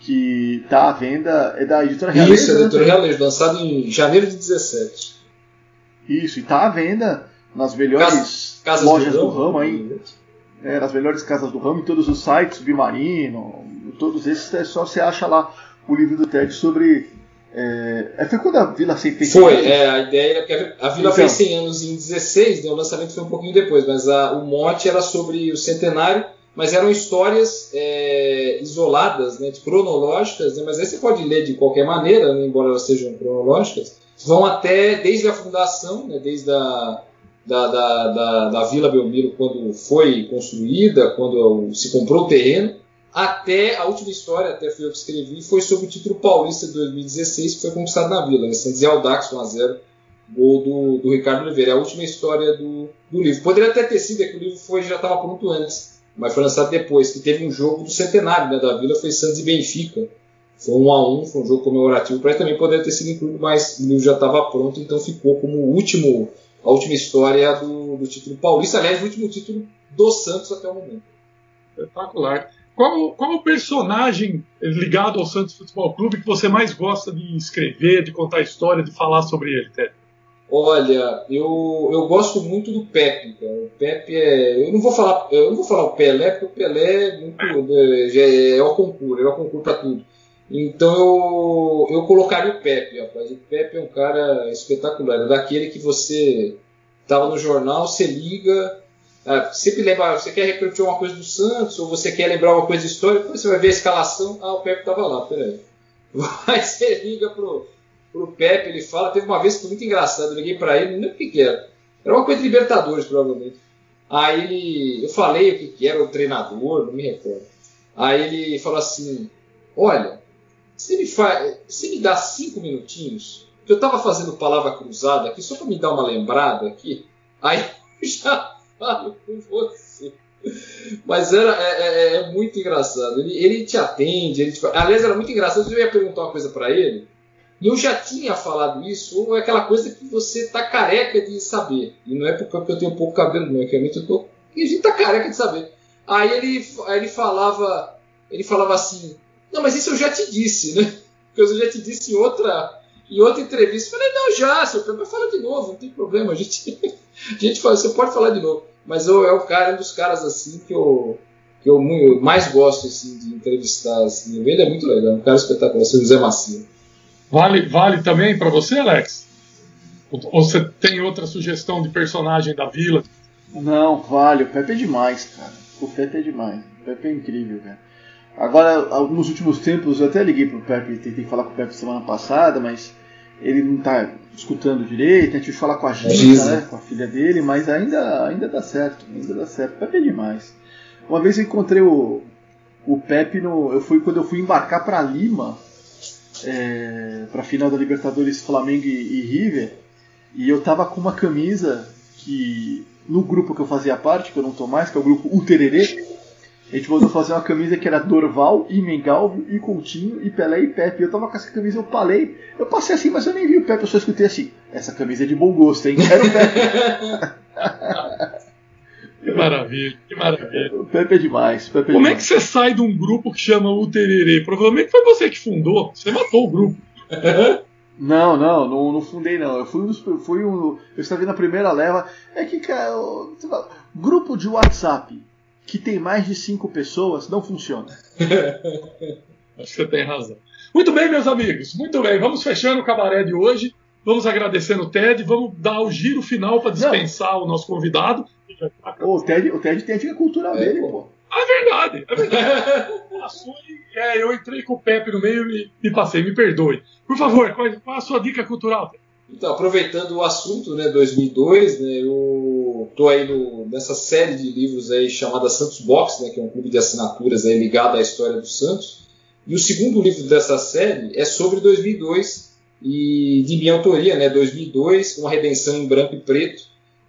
que está à venda, é da editora Realejo. Isso, é né? da editora Realejo, lançado em janeiro de 17. Isso, e está à venda nas melhores lojas do do ramo, ramo, aí, é, nas melhores casas do ramo, em todos os sites, Submarino, todos esses, é só você acha lá o livro do Ted sobre. É, foi quando a Vila fez Foi, isso? é, a ideia, porque a Vila Então. fez 100 anos em 16, né, o lançamento foi um pouquinho depois, mas a- o mote era sobre o centenário, mas eram histórias é, isoladas, né, cronológicas, né, mas aí você pode ler de qualquer maneira, né, embora elas sejam cronológicas, vão até desde a fundação, né, desde a da, da, da, da Vila Belmiro quando foi construída, quando se comprou o terreno, até a última história, até foi eu que escrevi, foi sobre o título paulista de 2016, que foi conquistado na Vila, né? Santos e Aldax 1x0, gol do, do Ricardo Oliveira. É a última história do, do livro. Poderia até ter sido, é que o livro foi, já estava pronto antes, mas foi lançado depois, que teve um jogo do centenário né, da Vila, foi Santos e Benfica. Foi um a um, foi um jogo comemorativo, para também poderia ter sido incluído, mas o livro já estava pronto, então ficou como o último, a última história do, do título paulista, aliás, o último título do Santos até o momento. Espetacular. Qual, qual o personagem ligado ao Santos Futebol Clube que você mais gosta de escrever, de contar história, de falar sobre ele, Ted? Olha, eu, eu gosto muito do Pepe, cara. O Pepe é. Eu não vou falar, eu não vou falar o Pelé, porque o Pelé é muito. É, é, é o concurso, é o concurso para tudo. Então eu, eu colocaria o Pepe, rapaz. O Pepe é um cara espetacular. É daquele que você estava no jornal, você liga, ah, sempre lembra, você quer repetir uma coisa do Santos, ou você quer lembrar uma coisa histórica, você vai ver a escalação, ah, o Pepe estava lá, peraí. Aí você liga pro, pro Pepe, ele fala, teve uma vez que foi muito engraçado, eu liguei para ele, não lembro o que, era. Era uma coisa de Libertadores, provavelmente. Aí ele, eu falei o que, que era o treinador, não me recordo. Aí ele falou assim: Olha, você me, faz, você me dá cinco minutinhos, que eu tava fazendo palavra cruzada aqui, só para me dar uma lembrada aqui. Aí já falo com você. Mas era, é, é- é muito engraçado. Ele, ele te atende. Ele te fa- Aliás, era muito engraçado. Eu ia perguntar uma coisa para ele. E eu já tinha falado isso, ou é aquela coisa que você tá careca de saber. E não é porque eu tenho pouco cabelo, não. É que realmente eu tô. E a gente tá careca de saber. Aí ele, aí ele falava. Ele falava assim. Não, mas isso eu já te disse, né? Porque eu já te disse em outra, em outra entrevista. Eu falei, não, já, seu Pedro, fala de novo, não tem problema. A gente, a gente fala, você pode falar de novo. Mas eu, é o cara, um dos caras assim que eu, que eu, eu mais gosto assim, de entrevistar. Assim. Ele é muito legal, um cara espetacular, seu José Macia. Vale, vale também para você, Alex? Ou você tem outra sugestão de personagem da vila? Não, vale, o Pepe é demais, cara. O Pepe é demais. O Pepe é incrível, cara. Agora, nos últimos tempos, eu até liguei pro Pepe, tentei falar com o Pepe semana passada, mas ele não tá escutando direito, a gente vai falar com a Giza, né, com a filha dele, mas ainda, ainda dá certo, ainda dá certo. O Pepe é demais. Uma vez eu encontrei o, o Pepe no. Eu fui quando eu fui embarcar para Lima, é, para final da Libertadores Flamengo e, e River, e eu tava com uma camisa que no grupo que eu fazia parte, que eu não tô mais, que é o grupo Utererê, a gente mandou fazer uma camisa que era Dorval, e Mengalvio, e Coutinho, e Pelé e Pepe. Eu tava com essa camisa, eu palei. Eu passei assim, mas eu nem vi o Pepe, eu só escutei assim. Essa camisa é de bom gosto, hein? Era o Pepe. Que maravilha, que maravilha. o Pepe é demais. Pepe é Como é que demais. você sai de um grupo que chama o Tererê? Provavelmente foi você que fundou. Você matou o grupo. Não, não, não, não fundei não. Eu fui um, dos- eu fui um. Eu estava na primeira leva. É que, cara, eu- lá, grupo de WhatsApp que tem mais de cinco pessoas não funciona. Acho que você tem razão. Muito bem, meus amigos. Muito bem. Vamos fechando o cabaré de hoje. Vamos agradecendo o Ted. Vamos dar o giro final para dispensar o nosso convidado. O, Ted, o Ted tem a dica cultural É, dele, pô. É verdade, é verdade. Passou e, é, eu entrei com o Pepe no meio e me passei, me perdoe. Por favor, qual, qual a sua dica cultural? Então, aproveitando o assunto, né, 2002, né, eu tô aí no- nessa série de livros aí chamada Santos Box, né, que é um clube de assinaturas aí ligado à história do Santos. E o segundo livro dessa série é sobre 2002 e de minha autoria, né, 2002, uma redenção em branco e preto,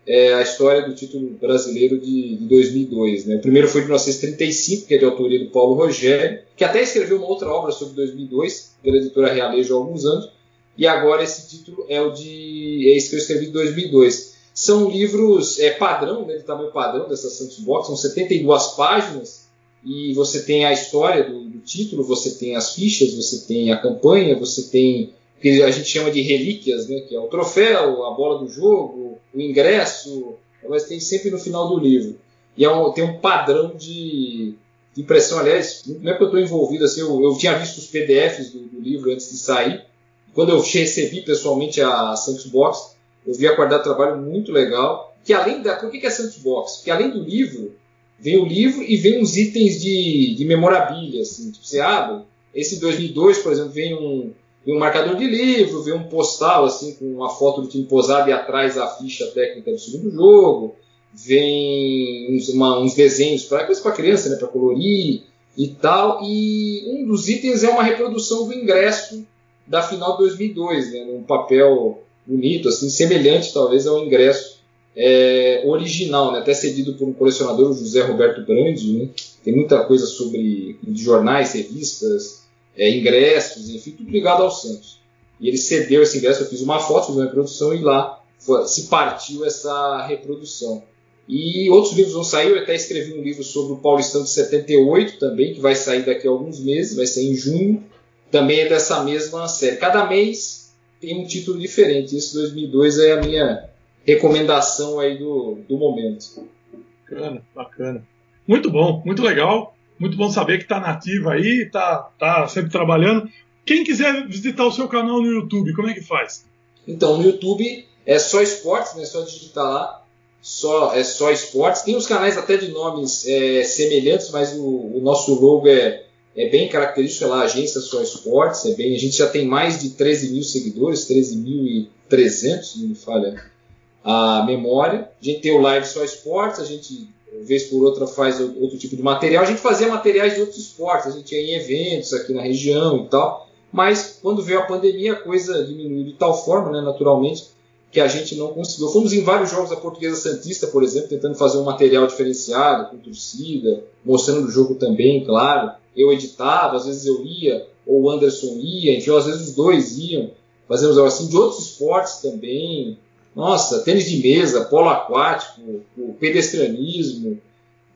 é a história do título brasileiro de, de 2002. Né. O primeiro foi de 1935, que é de autoria do Paulo Rogério, que até escreveu uma outra obra sobre 2002 pela editora Realejo há alguns anos. E agora esse título é o de é esse que eu escrevi de 2002. são livros é, padrão, né, de tamanho padrão dessa Santos Box, são 72 páginas, e você tem a história do, do, título, você tem as fichas, você tem a campanha, você tem o que a gente chama de relíquias, né, que é o troféu, a bola do jogo, o ingresso, mas tem sempre no final do livro. E é um, tem um padrão de, de, impressão, aliás, não é que eu estou envolvido assim, eu, eu, tinha visto os PDFs do, do, livro antes de sair. Quando eu recebi pessoalmente a Santos Box, eu vi a qualidade de trabalho muito legal. Que além da. Por que, que é Santos Box? Porque além do livro, vem o livro e vem uns itens de, de memorabilia. Assim, tipo, você abre, esse 2002, por exemplo, vem um, vem um marcador de livro, vem um postal assim com a foto do time posado e atrás a ficha técnica do segundo jogo vem uns, uma, uns desenhos para coisa para criança, né, para colorir e tal. E um dos itens é uma reprodução do ingresso da final de 2002, né, num papel bonito, assim, semelhante talvez ao ingresso é, original, né, até cedido por um colecionador, o José Roberto Brandi. Né, tem muita coisa sobre jornais, revistas, é, ingressos, enfim, tudo ligado ao Santos. E ele cedeu esse ingresso, eu fiz uma foto, fiz uma reprodução e lá foi, se partiu essa reprodução. E outros livros vão sair, eu até escrevi um livro sobre o Paulistão de 78 também, que vai sair daqui a alguns meses, vai sair em junho, também é dessa mesma série. Cada mês tem um título diferente, esse 2002 é a minha recomendação aí do, do momento. Bacana, bacana. Muito bom, muito legal, muito bom saber que está nativo aí, está tá sempre trabalhando. Quem quiser visitar o seu canal no YouTube, como é que faz? Então, no YouTube é só esportes, né? Só digitar lá só, é só esportes. Tem os canais até de nomes é, semelhantes, mas o, o, nosso logo é, é bem característico, é lá, Agência Só Esportes. É bem, a gente já tem mais de 13 mil seguidores, 13.300, se não me falha a memória. A gente tem o Live Só Esportes, a gente, vez por outra, faz outro tipo de material. A gente fazia materiais de outros esportes, a gente ia em eventos aqui na região e tal. Mas quando veio a pandemia, a coisa diminuiu de tal forma, né, naturalmente, que a gente não conseguiu. Fomos em vários jogos da Portuguesa Santista, por exemplo, tentando fazer um material diferenciado, com torcida, mostrando o jogo também, claro. Eu editava, às vezes eu ia, ou o Anderson ia, enfim, às vezes os dois iam. Fazemos algo assim, de outros esportes também. Nossa, tênis de mesa, polo aquático, pedestrianismo.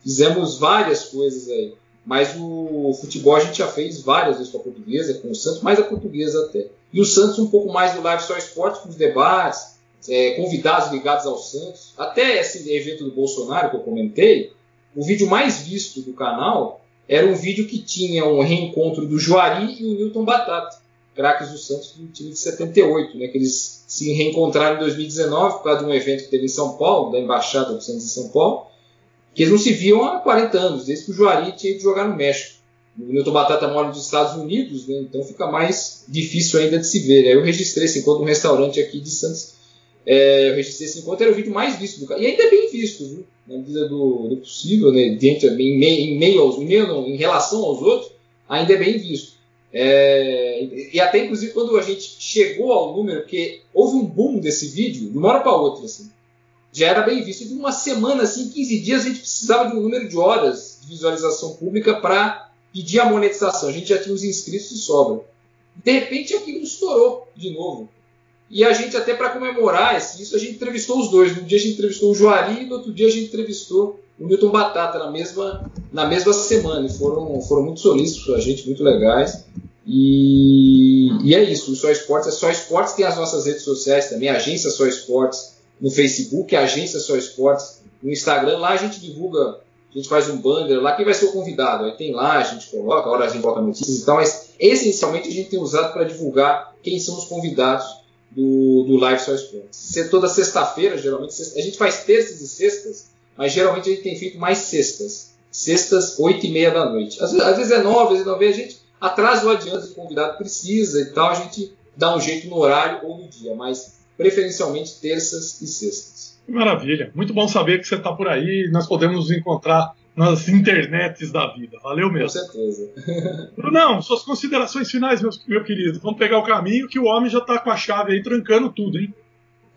Fizemos várias coisas aí. Mas o futebol a gente já fez várias vezes com a portuguesa, com o Santos, mais a portuguesa até. E o Santos um pouco mais do Live Só Esporte, com os debates, é, convidados ligados ao Santos. Até esse evento do Bolsonaro que eu comentei, o vídeo mais visto do canal era um vídeo que tinha um reencontro do Juari e o Newton Batata, craques do Santos do time de 78, né, que eles se reencontraram em 2019 por causa de um evento que teve em São Paulo, da Embaixada do Santos em São Paulo, que eles não se viam há 40 anos, desde que o Juari tinha ido jogar no México. O Newton Batata mora nos Estados Unidos, né, então fica mais difícil ainda de se ver. Aí eu registrei esse encontro num restaurante aqui de Santos é, eu registrei esse encontro, era o vídeo mais visto do canal. E ainda é bem visto, viu? Na medida do, do possível, né? Dentro, em, em meio aos, não, em relação aos outros, ainda é bem visto. É, e até inclusive quando a gente chegou ao número, porque houve um boom desse vídeo, de uma hora para outra, assim, já era bem visto. De uma semana, assim, 15 dias, a gente precisava de um número de horas de visualização pública para pedir a monetização. A gente já tinha os inscritos de sobra. De repente aquilo estourou de novo. E a gente, até para comemorar isso, a gente entrevistou os dois. Um dia a gente entrevistou o Juari e no outro dia a gente entrevistou o Milton Batata na mesma, na mesma semana. E foram, foram muito solícitos a gente, muito legais. E, e, é isso, o Só Esportes é Só Esportes, tem as nossas redes sociais também, Agência Só Esportes no Facebook, Agência Só Esportes no Instagram. Lá a gente divulga, a gente faz um banner lá, quem vai ser o convidado. Aí tem lá, a gente coloca, a hora a gente coloca notícias e tal, mas essencialmente a gente tem usado para divulgar quem são os convidados do, do Live Só Esportes. Toda sexta-feira, geralmente, a gente faz terças e sextas, mas geralmente a gente tem feito mais sextas. Sextas, oito e meia da noite. Às, às vezes é nove, às vezes não vem, a gente atrasa ou adianta se o convidado precisa e tal, a gente dá um jeito no horário ou no dia, mas preferencialmente terças e sextas. Maravilha, muito bom saber que você está por aí, nós podemos nos encontrar nas internets da vida. Valeu mesmo. Com certeza. Não, suas considerações finais, meu, meu querido. Vamos pegar o caminho que o homem já está com a chave aí trancando tudo, hein?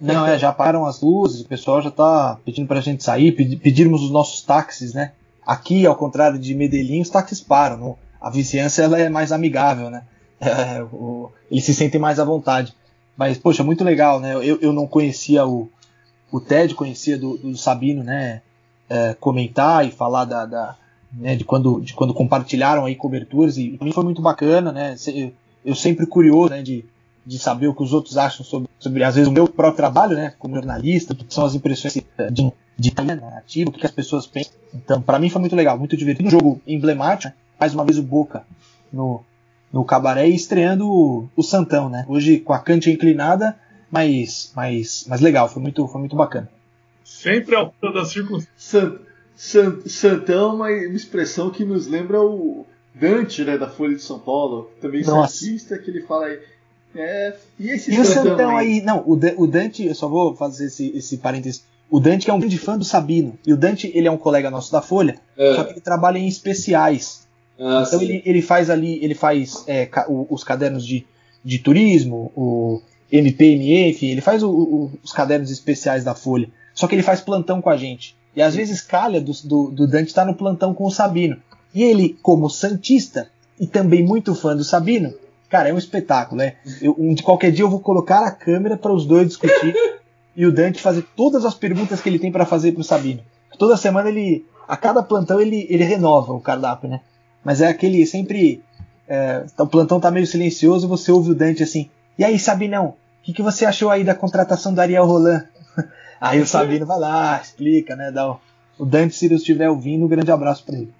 Não, é, já param as luzes, o pessoal já está pedindo para a gente sair, pedirmos os nossos táxis, né? Aqui, ao contrário de Medellín, os táxis param. Não? A vizinhança ela é mais amigável, né? É, o, eles se sentem mais à vontade. Mas, poxa, muito legal, né? Eu, eu não conhecia o, o Ted conhecia do, do Sabino, né? É, comentar e falar da, da né, de quando de quando compartilharam aí coberturas e para mim foi muito bacana, né? Eu sempre curioso, né? De, de saber o que os outros acham sobre, sobre às vezes o meu próprio trabalho, né? Como jornalista, que são as impressões de, de narrativa, o que as pessoas pensam. Então, para mim foi muito legal, muito divertido. Um jogo emblemático, né, mais uma vez o Boca no, no Cabaré e estreando o, o Santão, né? Hoje com a cancha inclinada, mas, mas, mas legal, foi muito, foi muito bacana. Sempre ao das circunstâncias. Sant, Santão, uma expressão que nos lembra o Dante, né, da Folha de São Paulo, também artista que ele fala aí. É, e esse e o Santão aí? aí? Não, o, o Dante, eu só vou fazer esse, esse parênteses. O Dante que é um grande fã do Sabino. E o Dante, ele é um colega nosso da Folha, é. só que ele trabalha em especiais. Ah, então ele, ele faz ali, ele faz é, os cadernos de, de turismo, o MPME, enfim, ele faz o, o, os cadernos especiais da Folha. Só que ele faz plantão com a gente. E às vezes calha do, do, do Dante estar tá no plantão com o Sabino. E ele, como Santista, e também muito fã do Sabino, cara, é um espetáculo, né? Eu, um, de qualquer dia eu vou colocar a câmera para os dois discutir e o Dante fazer todas as perguntas que ele tem para fazer pro Sabino. Toda semana ele, a cada plantão ele, ele renova o cardápio, né? Mas é aquele sempre. É, o plantão tá meio silencioso, você ouve o Dante assim. E aí, Sabinão, o que, que você achou aí da contratação do Ariel Roland? Aí o Sabino vai lá, explica, né? Dá o, o Dante, se ele estiver ouvindo, um grande abraço para ele.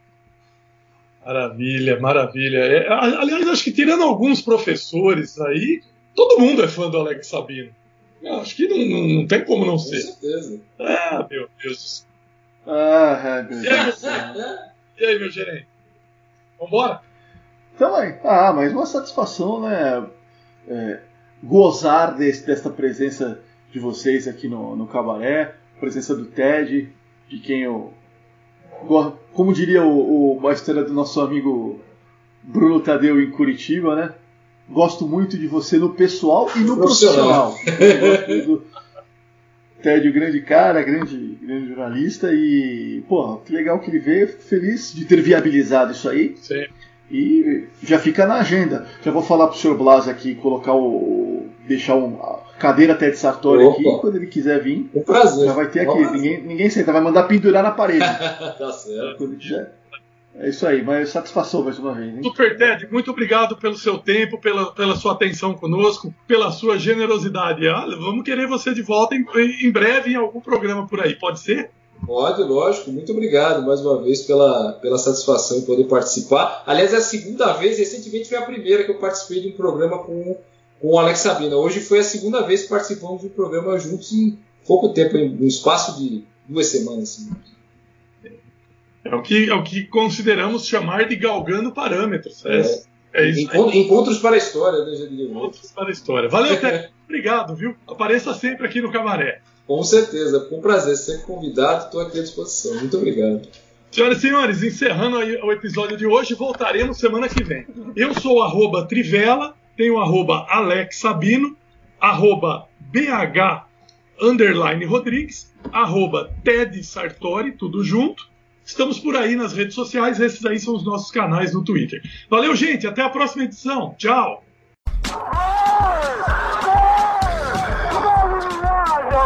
Maravilha, maravilha. É, aliás, acho que tirando alguns professores aí, todo mundo é fã do Alex Sabino. Eu acho que não, não, não, tem como não ser. Com certeza. Ah, meu Deus. Ah, meu Deus. E aí, meu gerente? Vambora? Também. Ah, mas uma satisfação, né? É, gozar desse, dessa presença de vocês aqui no, no Cabaré, presença do Ted, de quem eu. Como diria o, o, a história do nosso amigo Bruno Tadeu em Curitiba, né? Gosto muito de você no pessoal e no profissional. profissional. Ted, o grande cara, grande, grande jornalista e, pô, que legal que ele veio, fico feliz de ter viabilizado isso aí. Sim. E já fica na agenda. Já vou falar pro senhor Blas aqui, colocar o. deixar um, a cadeira Ted Sartori Opa. aqui, quando ele quiser vir. Um prazer. Já vai ter aqui. Ninguém, ninguém senta, vai mandar pendurar na parede. tá certo. Quando quiser. É isso aí, mas satisfação mais uma vez. Hein? Super Ted, muito obrigado pelo seu tempo, pela, pela sua atenção conosco, pela sua generosidade. Olha, vamos querer você de volta em, em breve em algum programa por aí, pode ser? Pode, lógico. Muito obrigado mais uma vez pela, pela satisfação em poder participar. Aliás, é a segunda vez, recentemente foi a primeira que eu participei de um programa com, com o Alex Sabina. Hoje foi a segunda vez que participamos de um programa juntos em pouco tempo, em um espaço de duas semanas. Assim. É o que, é o que consideramos chamar de galgando parâmetros. É, é, é isso. Encontros para a história, né, Encontros para a história. Valeu, Té. Obrigado, viu? Apareça sempre aqui no Camaré. Com certeza, com prazer. Sempre convidado, estou aqui à disposição. Muito obrigado. Senhoras e senhores, encerrando o episódio de hoje, voltaremos semana que vem. Eu sou arroba Trivela, tenho arroba Alex Sabino, arroba BH underline Rodrigues, arroba Ted Sartori, tudo junto. Estamos por aí nas redes sociais, esses aí são os nossos canais no Twitter. Valeu, gente, até a próxima edição. Tchau!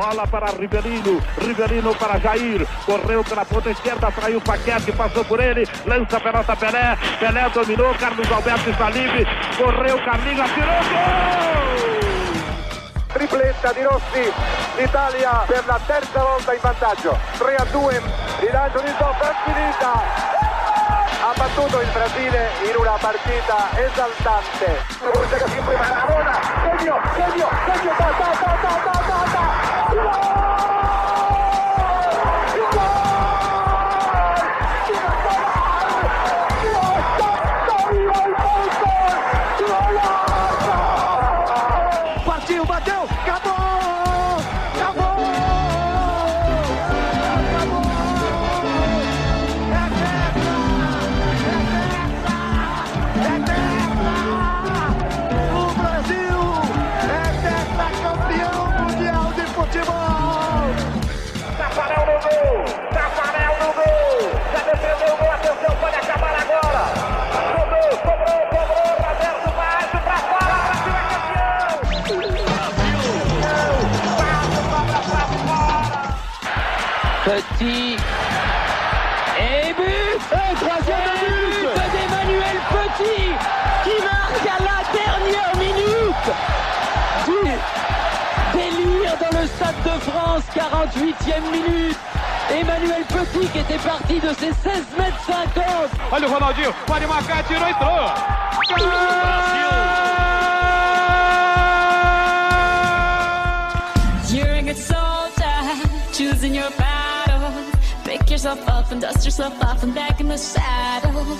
Bola para Rivelino, Rivelino para Jair, correu pela ponta esquerda, traiu Paquete, passou por ele, lança a pelota Pelé, Pelé dominou, Carlos Alberto está livre, correu, Carlinhos, atirou, gol! tripletta di Rossi, l'Italia per la terza volta in vantaggio, 3 a 2, rilancio di Zoppa, finita! Ha battuto il Brasile in una partita esaltante. Maradona, genio, genio, genio, ta, ta, ta, ta, ta, ta, ta. Partiu, bateu, Petit. Et but Et troisième Et but, d'Emmanuel Petit qui marque à la dernière minute délire dans le Stade de France, 48ème minute. Emmanuel Petit qui était parti de ses 16 mètres 50. Olha Ronaldinho, pode marcar, tirou, entrou. Yourself up and dust yourself off and back in the saddle.